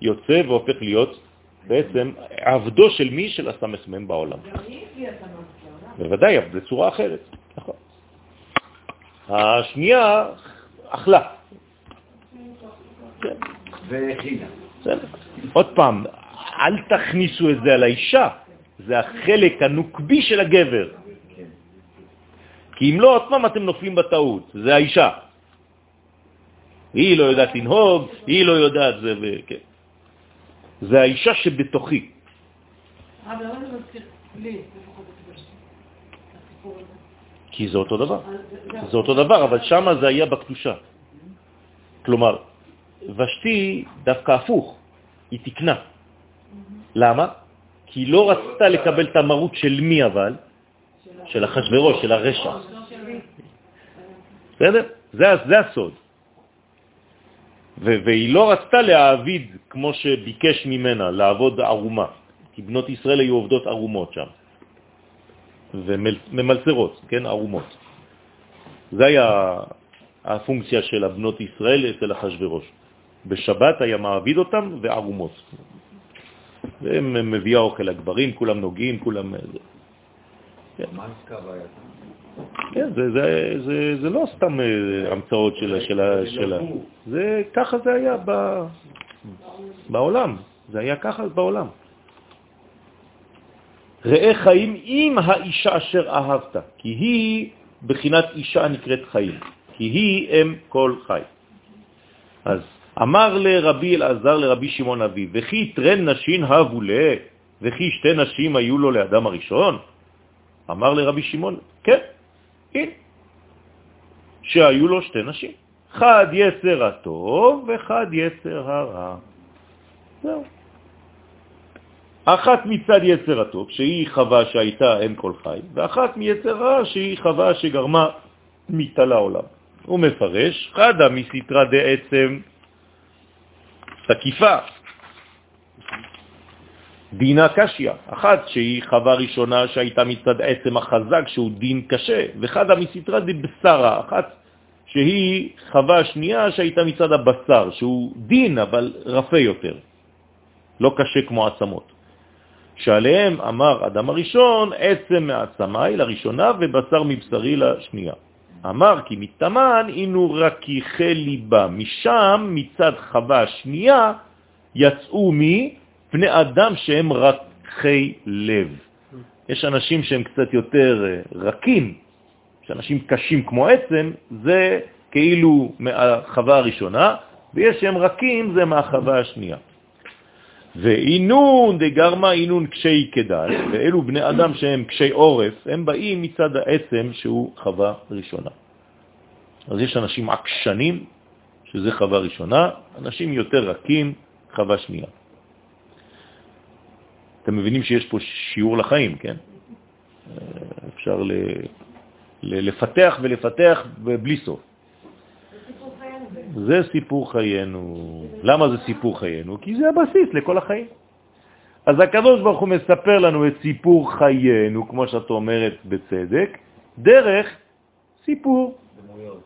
יוצא והופך להיות בעצם עבדו של מי? של הסמ"ם בעולם. בוודאי, אבל בצורה אחרת. נכון. השנייה אכלה. והכינה. עוד פעם, אל תכניסו את זה על האישה, זה החלק הנוקבי של הגבר. כי אם לא, עוד פעם אתם נופלים בטעות, זה האישה. היא לא יודעת לנהוג, היא לא יודעת זה, וכן. זה האישה שבתוכי. כי זה אותו דבר. זה אותו דבר, אבל שם זה היה בקדושה. כלומר, ושתי דווקא הפוך, היא תקנה. למה? כי היא לא רצתה לקבל את המרות של מי אבל? של החשברו, של הרשע. בסדר? זה, זה הסוד. והיא לא רצתה להעביד כמו שביקש ממנה, לעבוד ערומה, כי בנות ישראל היו עובדות ערומות שם, וממלצרות, כן, ערומות. זה היה הפונקציה של הבנות ישראל אצל אחשוורוש. בשבת היה מעביד אותם וערומות. והם מביאה אוכל לגברים, כולם נוגעים, כולם... כן. מה? כן, זה, זה, זה, זה לא סתם אה, המצאות של, של, של, זה ככה זה היה ב, בעולם, זה היה ככה בעולם. ראה חיים עם האישה אשר אהבת, כי היא בחינת אישה נקראת חיים, כי היא אם כל חי. אז אמר לרבי אלעזר לרבי שמעון אבי, וכי תרן נשים הבו לה, וכי שתי נשים היו לו לאדם הראשון? אמר לרבי שמעון, כן, הנה, שהיו לו שתי נשים, חד יצר הטוב וחד יצר הרע. זהו. אחת מצד יצר הטוב, שהיא חווה שהייתה אם כל חי, ואחת מיצר רע, שהיא חווה שגרמה מיתה לעולם. הוא מפרש, חדה מסתרה דעצם תקיפה, דינה קשיה, אחת שהיא חווה ראשונה שהייתה מצד עצם החזק שהוא דין קשה, וחדה מסתרה דבשרה, אחת שהיא חווה שנייה שהייתה מצד הבשר, שהוא דין אבל רפה יותר, לא קשה כמו עצמות. שעליהם אמר אדם הראשון, עצם מעצמי לראשונה ובשר מבשרי לשנייה. אמר כי מתאמן אינו רכיכי ליבה, משם מצד חווה השנייה יצאו מבני אדם שהם רכי לב. יש אנשים שהם קצת יותר אה, רכים, יש אנשים קשים כמו עצם, זה כאילו מהחווה הראשונה, ויש שהם רכים, זה מהחווה השנייה. ואינון דגרמה אינון קשי כדאי, ואלו בני אדם שהם קשי עורף, הם באים מצד העצם שהוא חווה ראשונה. אז יש אנשים עקשנים, שזה חווה ראשונה, אנשים יותר רכים, חווה שנייה. אתם מבינים שיש פה שיעור לחיים, כן? אפשר ל... ל... לפתח ולפתח בלי סוף. זה סיפור חיינו. למה זה סיפור חיינו? כי זה הבסיס לכל החיים. אז הקדוש ברוך הוא מספר לנו את סיפור חיינו, כמו שאת אומרת בצדק, דרך סיפור. דמויות.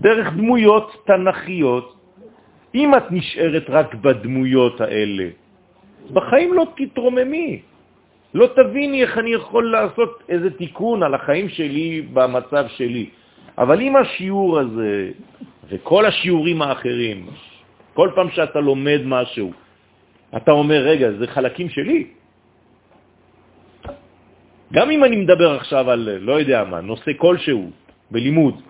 דרך דמויות תנכיות. אם את נשארת רק בדמויות האלה, בחיים לא תתרוממי. לא תביני איך אני יכול לעשות איזה תיקון על החיים שלי במצב שלי. אבל אם השיעור הזה וכל השיעורים האחרים, כל פעם שאתה לומד משהו, אתה אומר, רגע, זה חלקים שלי. גם אם אני מדבר עכשיו על, לא יודע מה, נושא כלשהו בלימוד,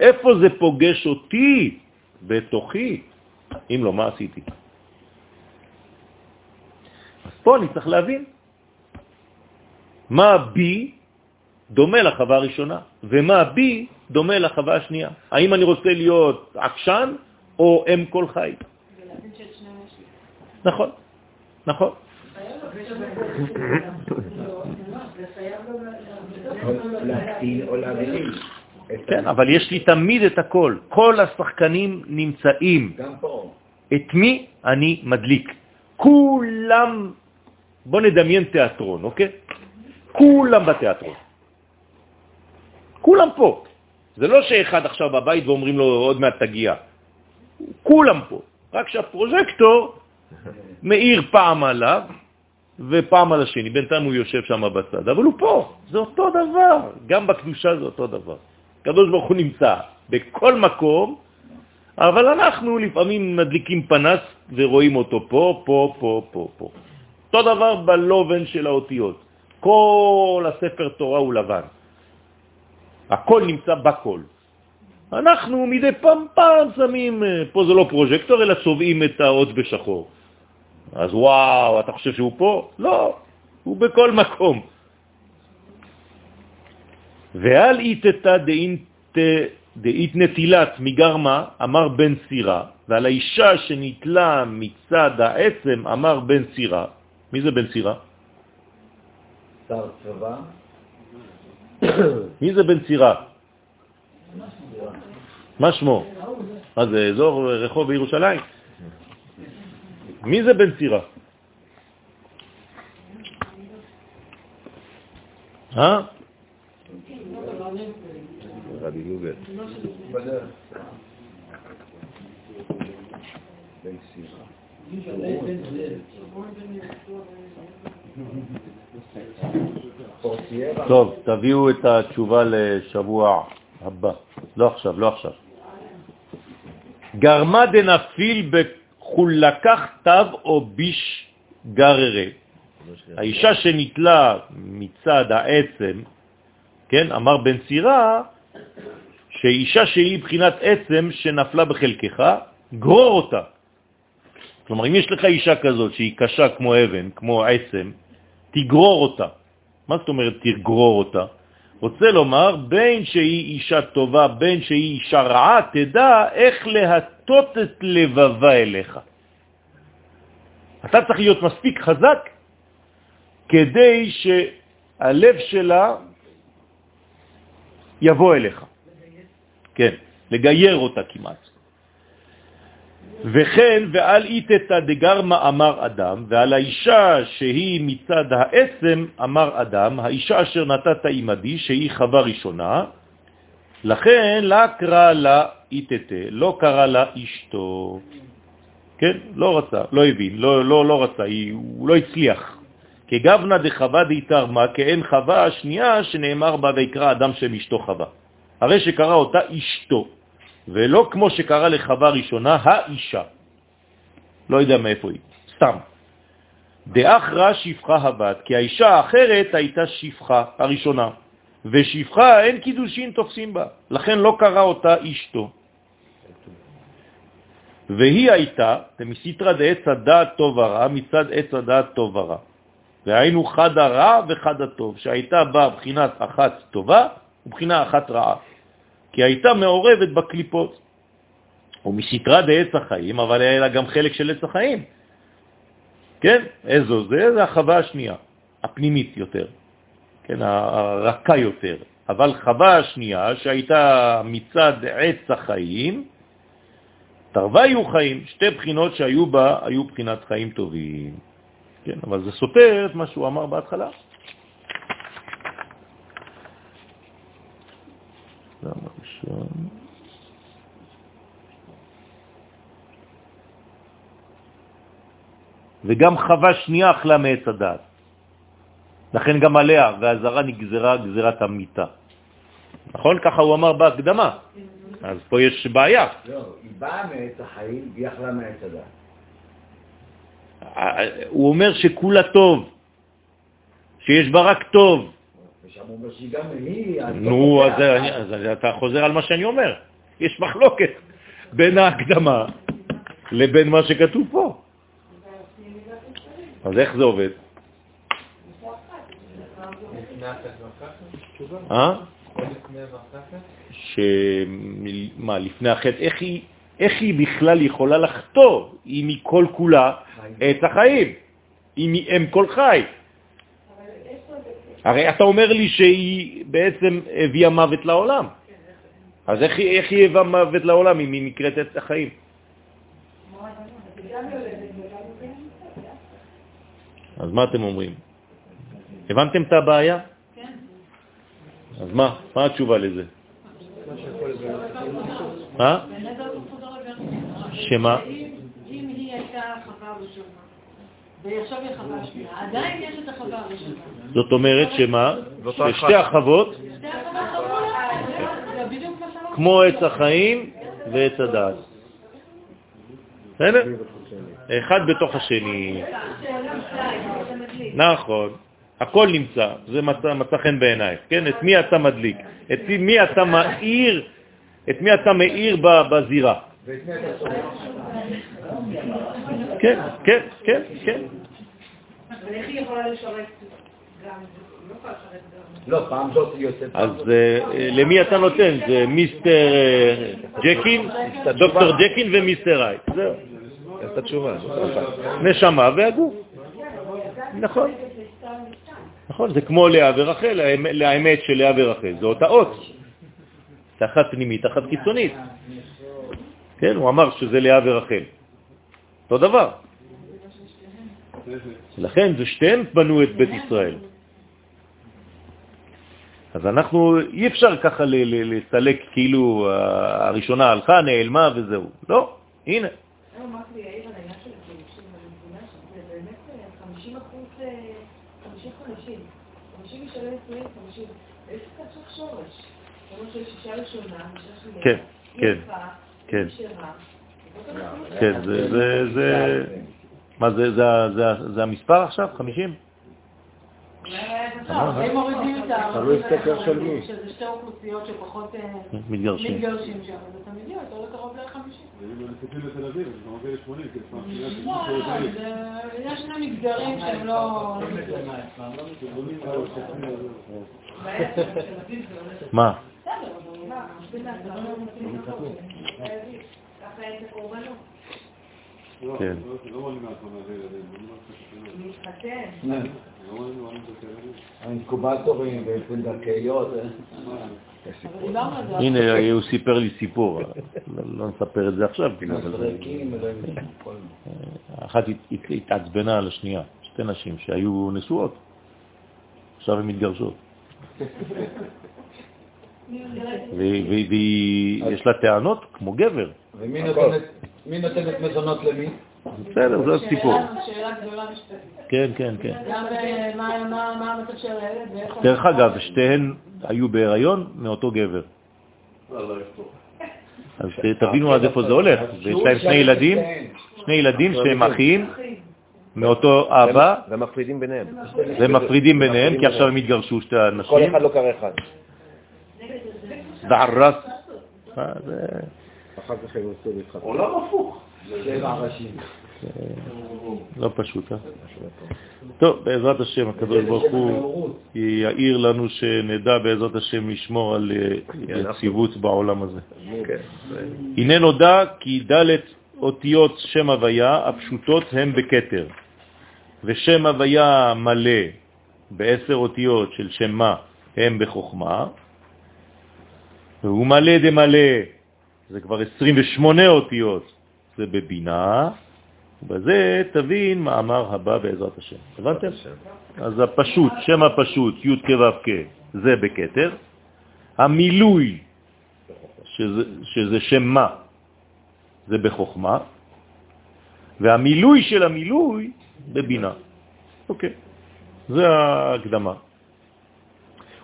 איפה זה פוגש אותי בתוכי? אם לא, מה עשיתי? פה אני צריך להבין מה בי דומה לחווה הראשונה, ומה בי דומה לחווה השנייה. האם אני רוצה להיות עקשן או אם כל חי? נכון, נכון. כן, אבל יש לי תמיד את הכל. כל השחקנים נמצאים. גם פה. את מי אני מדליק? כולם, בוא נדמיין תיאטרון, אוקיי? כולם בתיאטרון. כולם פה. זה לא שאחד עכשיו בבית ואומרים לו עוד מעט תגיע. כולם פה. רק שהפרוז'קטור מאיר פעם עליו ופעם על השני. בינתיים הוא יושב שם בצד, אבל הוא פה. זה אותו דבר. גם בקדושה זה אותו דבר. הקדוש ברוך הוא נמצא בכל מקום, אבל אנחנו לפעמים מדליקים פנס ורואים אותו פה, פה, פה, פה, פה. אותו דבר בלובן של האותיות. כל הספר תורה הוא לבן. הכל נמצא בכל. אנחנו מדי פעם פעם שמים, אה, פה זה לא פרוז'קטור, אלא צובעים את האות בשחור. אז וואו, אתה חושב שהוא פה? לא, הוא בכל מקום. ועל איתתא דאית נטילת מגרמה, אמר בן סירה, ועל האישה שנטלה מצד העצם, אמר בן סירה. מי זה בן סירה? שר צבא. מי זה בן צירה? מה שמו? מה זה, אזור רחוב בירושלים? מי זה בן צירה? אה? רבי יובל. בן סירה. טוב, תביאו את התשובה לשבוע הבא. לא עכשיו, לא עכשיו. גרמה דנפיל בחולקח תו או ביש גררה. האישה שנתלה מצד העצם, כן, אמר בן צירה, שאישה שהיא בחינת עצם שנפלה בחלקך, גרור אותה. כלומר, אם יש לך אישה כזאת שהיא קשה כמו אבן, כמו עצם, תגרור אותה. מה זאת אומרת תגרור אותה? רוצה לומר, בין שהיא אישה טובה, בין שהיא אישה רעה, תדע איך להטות את לבבה אליך. אתה צריך להיות מספיק חזק כדי שהלב שלה יבוא אליך. כן, לגייר אותה כמעט. וכן ועל איתתא דגרמה אמר אדם, ועל האישה שהיא מצד העצם אמר אדם, האישה אשר נתת עמדי, שהיא חווה ראשונה, לכן לה קרא לה איתתא, לא קרא לה אשתו. כן? לא רצה, לא הבין, לא, לא, לא רצה, היא, הוא לא הצליח. כגבנה דחווה דהתרמה, כאין חווה השנייה שנאמר בה ויקרא אדם שם אשתו חווה. הרי שקרא אותה אשתו, ולא כמו שקרא לחווה ראשונה, האישה. לא יודע מאיפה היא, סתם. דאחרא שפחה הבת, כי האישה האחרת הייתה שפחה הראשונה, ושפחה אין קידושין תופסים בה, לכן לא קרא אותה אשתו. והיא הייתה, ומסתרא דעץ הדעת טוב ורע, מצד עץ הדעת טוב ורע. והיינו חד הרע וחד הטוב, שהייתה בה בחינת אחת טובה ובחינה אחת רעה, כי הייתה מעורבת בקליפות. ומסתרא דעץ החיים, אבל היה לה גם חלק של עץ החיים. כן? איזו זה? זה החווה השנייה, הפנימית יותר, כן? הרכה יותר. אבל חווה השנייה, שהייתה מצד עץ החיים, תרוויו חיים, שתי בחינות שהיו בה, היו בחינת חיים טובים. כן, אבל זה סותר את מה שהוא אמר בהתחלה. למה ראשון? וגם חווה שנייה אכלה מעץ הדעת. לכן גם עליה, והזרה נגזרה גזירת המיטה. נכון? ככה הוא אמר בהקדמה. אז פה יש בעיה. לא, היא באה מעץ החיים והיא אכלה מעץ הדעת. הוא אומר שכולה טוב, שיש בה רק טוב. הוא אומר שהיא גם היא... נו, אז, אז אתה חוזר על מה שאני אומר. יש מחלוקת בין ההקדמה לבין מה שכתוב פה. אז איך זה עובד? אה? שמה, לפני החטא, איך היא, איך היא בכלל יכולה לחטוא אם היא כל כולה את החיים, אם היא אם כל חי? הרי אתה אומר לי שהיא בעצם הביאה מוות לעולם. אז איך, איך היא הביאה מוות לעולם אם היא נקראת את החיים? אז מה אתם אומרים? הבנתם את הבעיה? כן. אז מה? מה התשובה לזה? אה? שמה? אם היא הייתה חווה ראשונה, ועכשיו היא עדיין יש את החווה הראשונה. זאת אומרת שמה? ששתי החוות. כמו עץ החיים ועץ הדעת. בסדר? אחד בתוך השני. נכון. הכל נמצא, זה מצא, מצא חן בעינייך, כן? את מי אתה מדליק? את מי אתה מאיר, את מי אתה מאיר כן, כן, כן, כן. אבל איך היא יכולה לשרת גם? לא. לא, פעם זאת היא יוצאת... אז אה, למי אתה נותן? זה mister אה, ג'קיל, doctor ג'קיל ו mister הייד. זהו. את התשובה. נשמה והגוף. נכון. נכון, זה כמו לאה ורחל, האמת של לאה ורחל, זה אותה אות. אחת פנימית, אחת חיצונית. כן, הוא אמר שזה לאה ורחל. אותו דבר. לכן זה שתיהם בנו את בית ישראל. אז אנחנו, אי אפשר ככה לסלק כאילו אה, הראשונה הלכה, נעלמה וזהו. לא, הנה. היום אמרתי לי יאיר על העניין של הגירושים, ואני מבינה שזה באמת 50 אחוז, 50 50. 50 משלם 20, 50. יש קצת של שורש. זאת אומרת שיש אישה ראשונה, אישה שנייה, כן, כן, כן. ישרה. כן, זה, זה, זה, מה זה, זה, זה, זה המספר עכשיו? 50? לא, הם מורידים את ה... תלוי סקר של מי. שזה שתי אוכלוסיות שפחות אה, מתגרשים. מתגרשים שם, אז אתה מגיע, אתה עולה קרוב ל-50. ואם הם מסתכלים בתל אביב, אז אתה מגיע ל-80, כי לפעמים קריית לא, לא, יש שני מגזרים שהם לא... מה? ככה אין את הקורבנות. כן. הנה, הוא סיפר לי סיפור, לא- נספר את זה עכשיו, אחת הת- הת- התעצבנה על השנייה, שתי נשים שהיו נשואות, עכשיו הן מתגרשות. ויש לה טענות כמו גבר. ומי מי נותנת מזונות למי? בסדר, זה הסיפור. שאלה- גדולה משפטית. כן, כן, כן. גם אה, מה- המצב של הילד. דרך אגב, שתיהן היו בהיריון מאותו גבר. אז תבינו עד איפה זה הולך. ויש להם שני ילדים, שני ילדים שהם אחים מאותו אבא, ומפרידים ביניהם. ומפרידים ביניהם, כי עכשיו הם התגרשו שתי כל אנשים. אחד לא קרא אחד. דערס. אה. עולם הפוך. ראשים. לא פשוט, אה? טוב, בעזרת השם, הקדוש ברוך הוא יעיר לנו שנדע בעזרת השם לשמור על אה, יציבות בעולם הזה. כן. הנה נודע כי ד' אותיות שם הוויה הפשוטות הם בכתר, ושם הוויה מלא בעשר אותיות של שם מה הם בחוכמה, והוא מלא דמלא, זה כבר 28 אותיות, זה בבינה, ובזה תבין מאמר הבא בעזרת השם. הבנתם? אז הפשוט, שם הפשוט, י' כ' ו' כ', זה בכתר. המילוי, שזה, שזה שם מה, זה בחוכמה, והמילוי של המילוי בבינה. אוקיי, זה ההקדמה.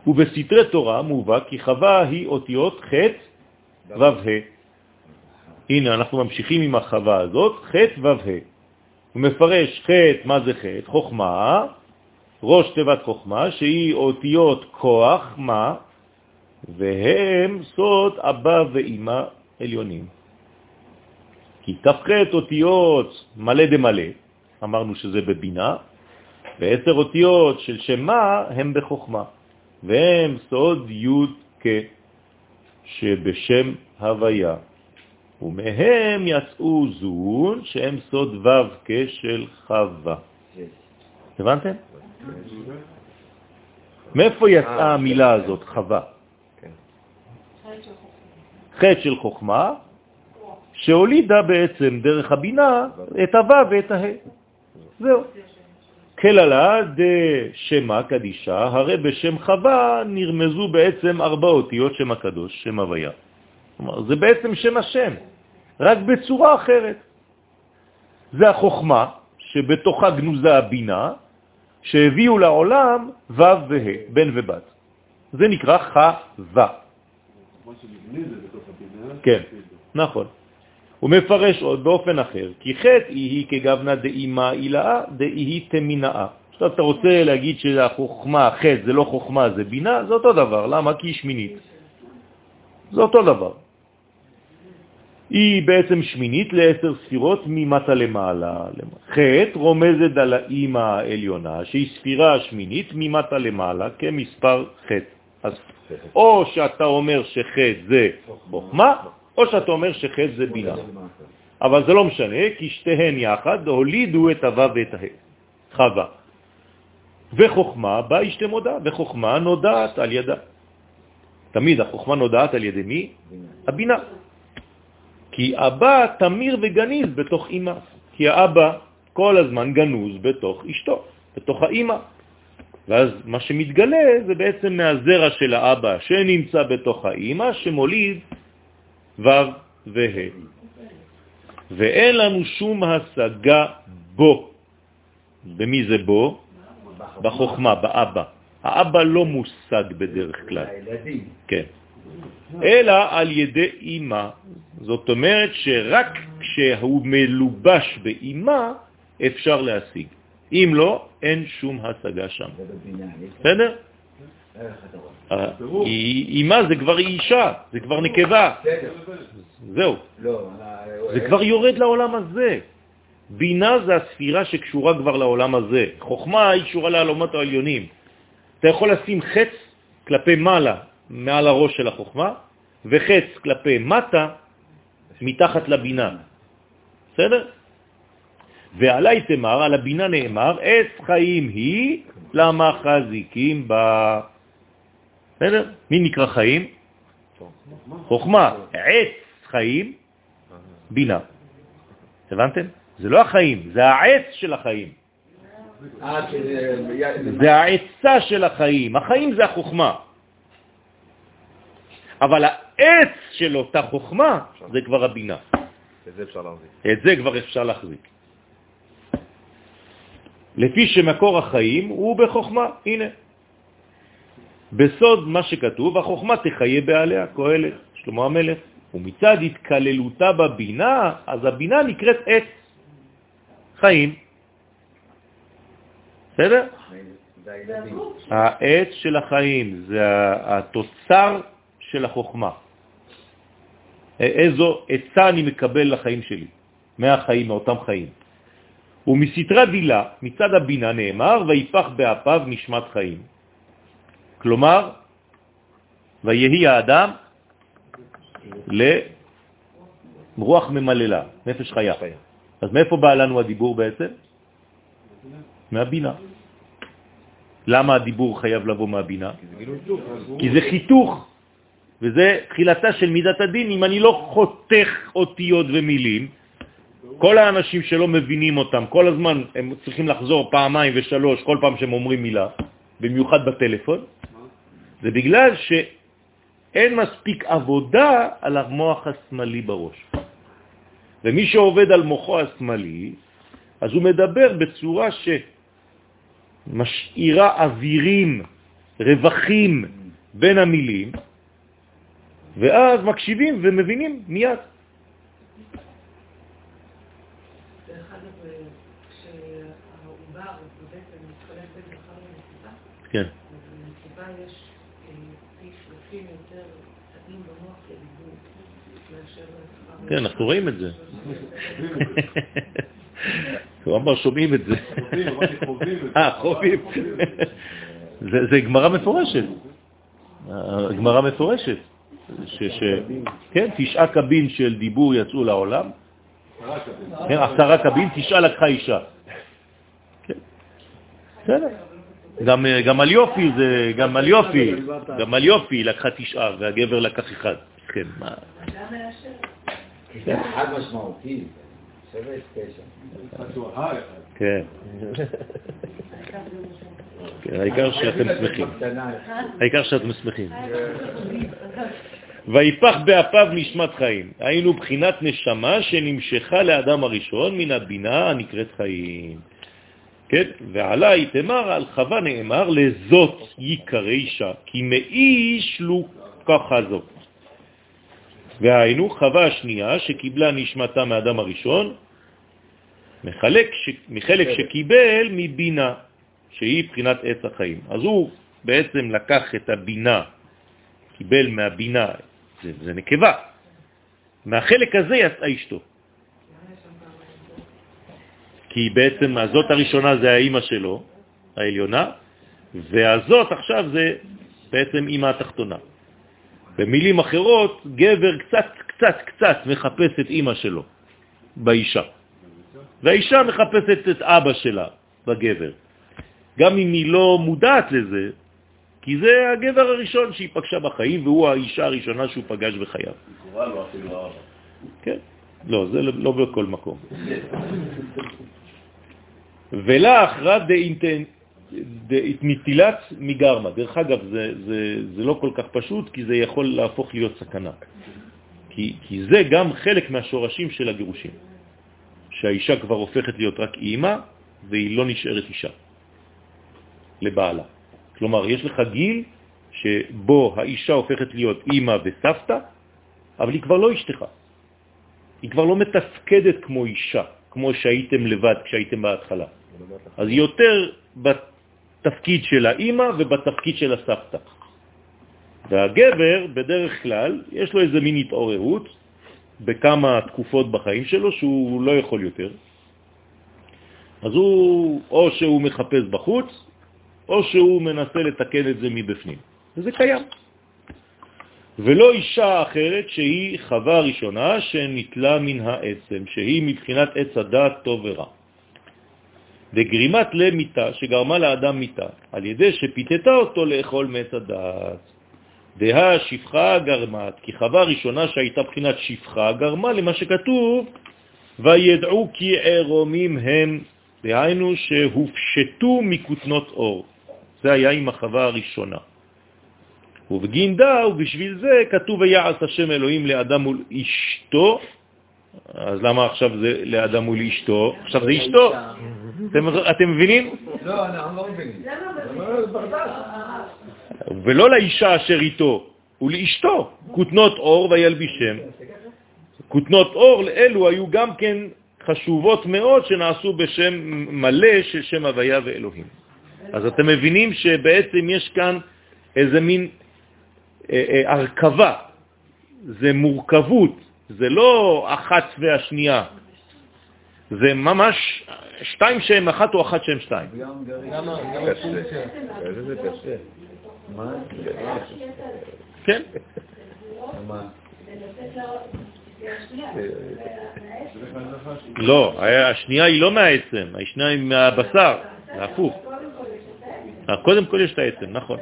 ובסתרי תורה מובא כי חווה היא אותיות ח' ו' ה'. הנה, אנחנו ממשיכים עם החווה הזאת, ח' ו' ה'. הוא מפרש ח', מה זה ח'? חוכמה, ראש תיבת חוכמה, שהיא אותיות כוח, מה? והם סוד אבא ואמא עליונים. כי ת"ח אותיות מלא דמלא, אמרנו שזה בבינה, ועשר אותיות של שם מה הם בחוכמה, והם סוד י' כ' שבשם הוויה. ומהם יצאו זון שהם סוד ו' כ' של חווה. הבנתם? מאיפה יצאה המילה הזאת, חווה? חטא של חוכמה, שהולידה בעצם דרך הבינה את הו' ואת הה. זהו. כללה דשמה קדישה, הרי בשם חווה נרמזו בעצם ארבע אותיות שם הקדוש, שם הוויה. כלומר, זה בעצם שם השם, רק בצורה אחרת. זה החוכמה שבתוכה גנוזה הבינה, שהביאו לעולם ו' וה', בן ובת. זה נקרא חווה. כן, נכון. הוא מפרש עוד באופן אחר, כי חטא היא כגוונה דאימה אילאה דאי תמינאה. עכשיו אתה רוצה להגיד שהחוכמה, חטא זה לא חוכמה, זה בינה, זה אותו דבר. למה? כי היא שמינית. זה אותו דבר. היא בעצם שמינית לעשר ספירות ממטה למעלה. חטא רומזת על האימא העליונה, שהיא ספירה שמינית ממטה למעלה כמספר חטא. אז או שאתה אומר שחטא זה חוכמה, או שאתה אומר שחטא זה בינה. אבל זה לא משנה, כי שתיהן יחד הולידו את הו' ואת ה', חווה. וחוכמה באה אשתי מודה, וחוכמה נודעת על ידה. תמיד החוכמה נודעת על ידי מי? הבינה. כי אבא תמיר וגניז בתוך אמא. כי האבא כל הזמן גנוז בתוך אשתו, בתוך האמא. ואז מה שמתגלה זה בעצם מהזרע של האבא שנמצא בתוך האמא, שמוליד ו' וה'. ואין לנו שום השגה בו. במי זה בו? בחוכמה, באבא. האבא לא מושג בדרך כלל. הילדים. כן. אלא על ידי אימא. זאת אומרת שרק כשהוא מלובש באימא אפשר להשיג. אם לא, אין שום השגה שם. בסדר? אה, היא- אימא זה כבר אישה, זה כבר נקבה. זהו. זה כבר יורד לעולם הזה. בינה זה הספירה שקשורה כבר לעולם הזה. חוכמה היא קשורה לעולמות העליונים. אתה יכול לשים חץ כלפי מעלה, מעל הראש של החוכמה, וחץ כלפי מטה, מתחת לבינה. בסדר? ועלי תמר, על הבינה נאמר, עץ חיים היא למחזיקים בה. בסדר? מי נקרא חיים? חוכמה. עץ חיים, בינה. הבנתם? זה לא החיים, זה העץ של החיים. זה העצה של החיים. החיים זה החוכמה. אבל העץ של אותה חוכמה זה כבר הבינה. את זה אפשר להחזיק. את זה כבר אפשר להחזיק. לפי שמקור החיים הוא בחוכמה, הנה. בסוד מה שכתוב, החוכמה תחיה בעליה, קהלת, שלמה המלך. ומצד התקללותה בבינה, אז הבינה נקראת עץ חיים. בסדר? העץ של החיים, זה התוצר של החוכמה. איזו עצה אני מקבל לחיים שלי, מהחיים, מאותם חיים. ומסתרה דילה, מצד הבינה נאמר, ויפח באפיו נשמת חיים. כלומר, ויהי האדם לרוח ממללה, נפש חיה. אז מאיפה בא לנו הדיבור בעצם? מהבינה. למה הדיבור חייב לבוא מהבינה? כי זה חיתוך, וזה תחילתה של מידת הדין. אם אני לא חותך אותיות ומילים, כל האנשים שלא מבינים אותם, כל הזמן הם צריכים לחזור פעמיים ושלוש כל פעם שהם אומרים מילה, במיוחד בטלפון, זה בגלל שאין מספיק עבודה על המוח השמאלי בראש. ומי שעובד על מוחו השמאלי, אז הוא מדבר בצורה שמשאירה אווירים, רווחים בין המילים, ואז מקשיבים ומבינים מיד. דרך אגב, כשהעובר הוא בעצם מתחלק בין זכר לנקבה, כן. אז לנקבה יש אה, פי שלושים יותר תאים במוח לדיבור מאשר לזכר. כן, אנחנו רואים את זה. הוא אמר, שומעים את זה. אה, חווים. זה זה גמרא מפורשת. גמרא מפורשת. כן, תשעה קבין של דיבור יצאו לעולם. כן, עשרה קבין, תשעה לקחה אישה. כן, בסדר. גם, גם על יופי זה, גם על יופי, גם על יופי לקחה תשעה והגבר לקח אחד. כן, מה, זה חד משמעותי. שווה תשע. אחד. כן. כן, העיקר שאתם שמחים. העיקר שאתם שמחים. ויפח באפיו נשמת חיים, היינו בחינת נשמה שנמשכה לאדם הראשון מן הבינה הנקראת חיים. כן, ועלי תמר על חווה נאמר לזאת ייקרא אישה, כי מאיש לו ככה זו. והיינו חווה השנייה שקיבלה נשמתה מאדם הראשון, מחלק ש... מחלק שקיבל מבינה, שהיא בחינת עץ החיים. אז הוא בעצם לקח את הבינה, קיבל מהבינה, זה, זה נקבה, מהחלק הזה יצאה אשתו. כי בעצם הזאת הראשונה זה האימא שלו, העליונה, והזאת עכשיו זה בעצם אימא התחתונה. במילים אחרות, גבר קצת, קצת, קצת מחפש את אימא שלו באישה. והאישה מחפשת את אבא שלה בגבר. גם אם היא לא מודעת לזה, כי זה הגבר הראשון שהיא פגשה בחיים, והוא האישה הראשונה שהוא פגש בחייו. קורא לו אפילו אבא. כן? לא, זה לא בכל מקום. ולך רד נטילת מגרמה. דרך אגב, זה, זה, זה לא כל כך פשוט, כי זה יכול להפוך להיות סכנה. כי, כי זה גם חלק מהשורשים של הגירושים. שהאישה כבר הופכת להיות רק אימא, והיא לא נשארת אישה לבעלה. כלומר, יש לך גיל שבו האישה הופכת להיות אימא וסבתא, אבל היא כבר לא אשתך. היא כבר לא מתפקדת כמו אישה, כמו שהייתם לבד כשהייתם בהתחלה. אז היא יותר בתפקיד של האימא ובתפקיד של הסבתא. והגבר, בדרך כלל, יש לו איזה מין התעוררות בכמה תקופות בחיים שלו שהוא לא יכול יותר. אז הוא, או שהוא מחפש בחוץ, או שהוא מנסה לתקן את זה מבפנים. וזה קיים. ולא אישה אחרת שהיא חווה ראשונה שנתלה מן העצם, שהיא מבחינת עץ הדעת טוב ורע. וגרימת למיתה שגרמה לאדם מיתה, על ידי שפיתתה אותו לאכול מעץ הדעת. דה שפחה גרמת, כי חווה ראשונה שהייתה בחינת שפחה גרמה למה שכתוב, וידעו כי ערומים הם, דהיינו שהופשטו מכותנות אור. זה היה עם החווה הראשונה. ובגין ובשביל זה כתוב ויעש השם אלוהים לאדם ולאשתו, אז למה עכשיו זה לאדם ולאשתו? עכשיו זה אשתו. אתם, מבינים? לא, אנחנו לא מבינים. לא. ולא לאישה אשר איתו, ולאשתו כותנות אור וילבישם. כותנות אור אלו היו גם כן חשובות מאוד שנעשו בשם מלא של שם הוויה ואלוהים. אז אתם מבינים שבעצם יש כאן איזה מין אה, אה, הרכבה, זה מורכבות, זה לא אחת והשנייה, זה ממש שתיים שהם אחת או אחת שהם שתיים. כן? לא, השנייה היא לא מהעצם, השנייה היא מהבשר, זה הפוך. קודם כל יש את העצם, נכון.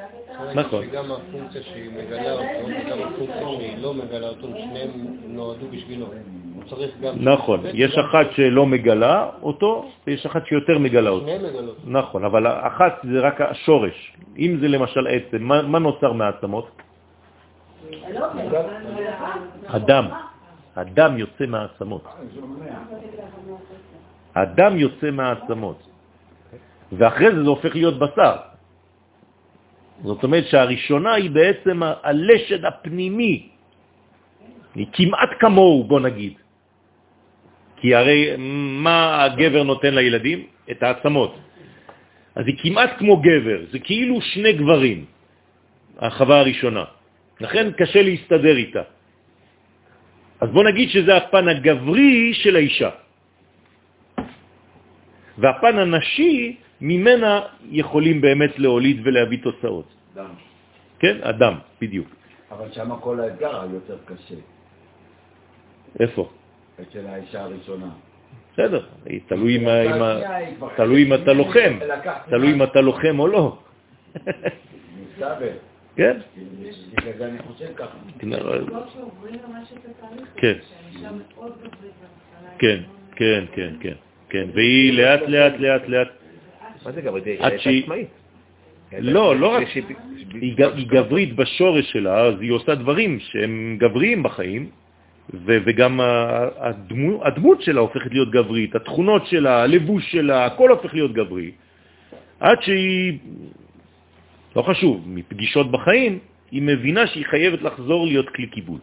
נכון. שגם הפונקציה שהיא מגלה אותו וגם הפונקציה שהיא לא מגלה אותו, שניהם נועדו בשבילו. נכון, יש אחת שלא מגלה אותו, ויש אחת שיותר מגלה אותו. נכון, אבל אחת זה רק השורש. אם זה למשל עצם, מה, מה נוצר מהעצמות? הדם. הדם יוצא מהעצמות. הדם יוצא מהעצמות. ואחרי זה זה הופך להיות בשר. זאת אומרת שהראשונה היא בעצם הלשד הפנימי. היא כמעט כמוהו, בוא נגיד. כי הרי מה הגבר נותן לילדים? את העצמות. אז היא כמעט כמו גבר, זה כאילו שני גברים, החווה הראשונה. לכן קשה להסתדר איתה. אז בוא נגיד שזה הפן הגברי של האישה. והפן הנשי, ממנה יכולים באמת להוליד ולהביא תוצאות. דם. כן? אדם, בדיוק. אבל שם כל האתגר היותר קשה, איפה? אצל האישה הראשונה. בסדר, תלוי אם אתה לוחם, תלוי אם אתה לוחם או לא. מסתבר. כן? בגלל זה אני חושב ככה. לא הזה, כן. כן, כן, כן, כן, כן. והיא לאט לאט לאט לאט, מה זה גברית? היא שהיא- עצמאית. לא, לא רק- היא גברית בשורש שלה, אז היא עושה דברים שהם גבריים בחיים, וגם הדמו, הדמות שלה הופכת להיות גברית, התכונות שלה, הלבוש שלה, הכל הופך להיות גברי, עד שהיא, לא חשוב, מפגישות בחיים, היא מבינה שהיא חייבת לחזור להיות כלי קיבול.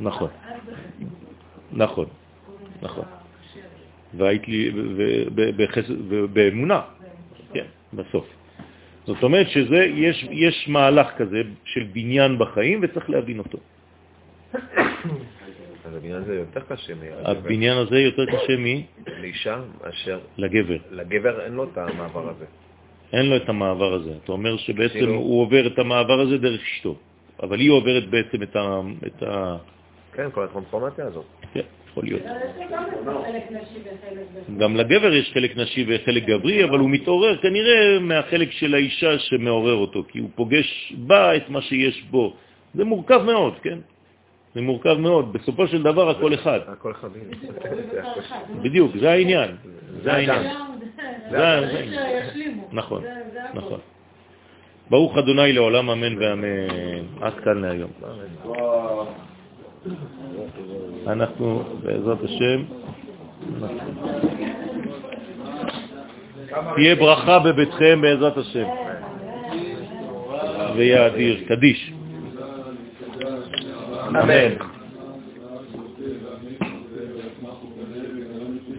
נכון. נכון, קודם נכון. והיית לי, ו- ב- בחס- ובאמונה, כן, בסוף. זאת אומרת שזה, יש, יש מהלך כזה של בניין בחיים וצריך להבין אותו. אז הבניין הזה יותר קשה מהגבר. הבניין הזה יותר קשה לאישה מאשר מלגבר. לגבר אין לו את המעבר הזה. אין לו את המעבר הזה. אתה אומר שבעצם כאילו- הוא עובר את המעבר הזה דרך אשתו, אבל היא עוברת בעצם את ה... כן, כל הטרנספורמציה הזאת. כן, יכול להיות. גם לגבר יש חלק נשי וחלק גברי, אבל הוא מתעורר כנראה מהחלק של האישה שמעורר אותו, כי הוא פוגש בה את מה שיש בו. זה מורכב מאוד, כן? זה מורכב מאוד. בסופו של דבר הכל אחד. הכל אחד. בדיוק, זה העניין. זה העניין. זה זה ה- צריך שישלימו. נכון. נכון. ברוך אדוני לעולם אמן ואמן. עד כאן להיום. אנחנו, בעזרת השם, תהיה ברכה בביתכם בעזרת השם. ויהיה אדיר. קדיש. אמן.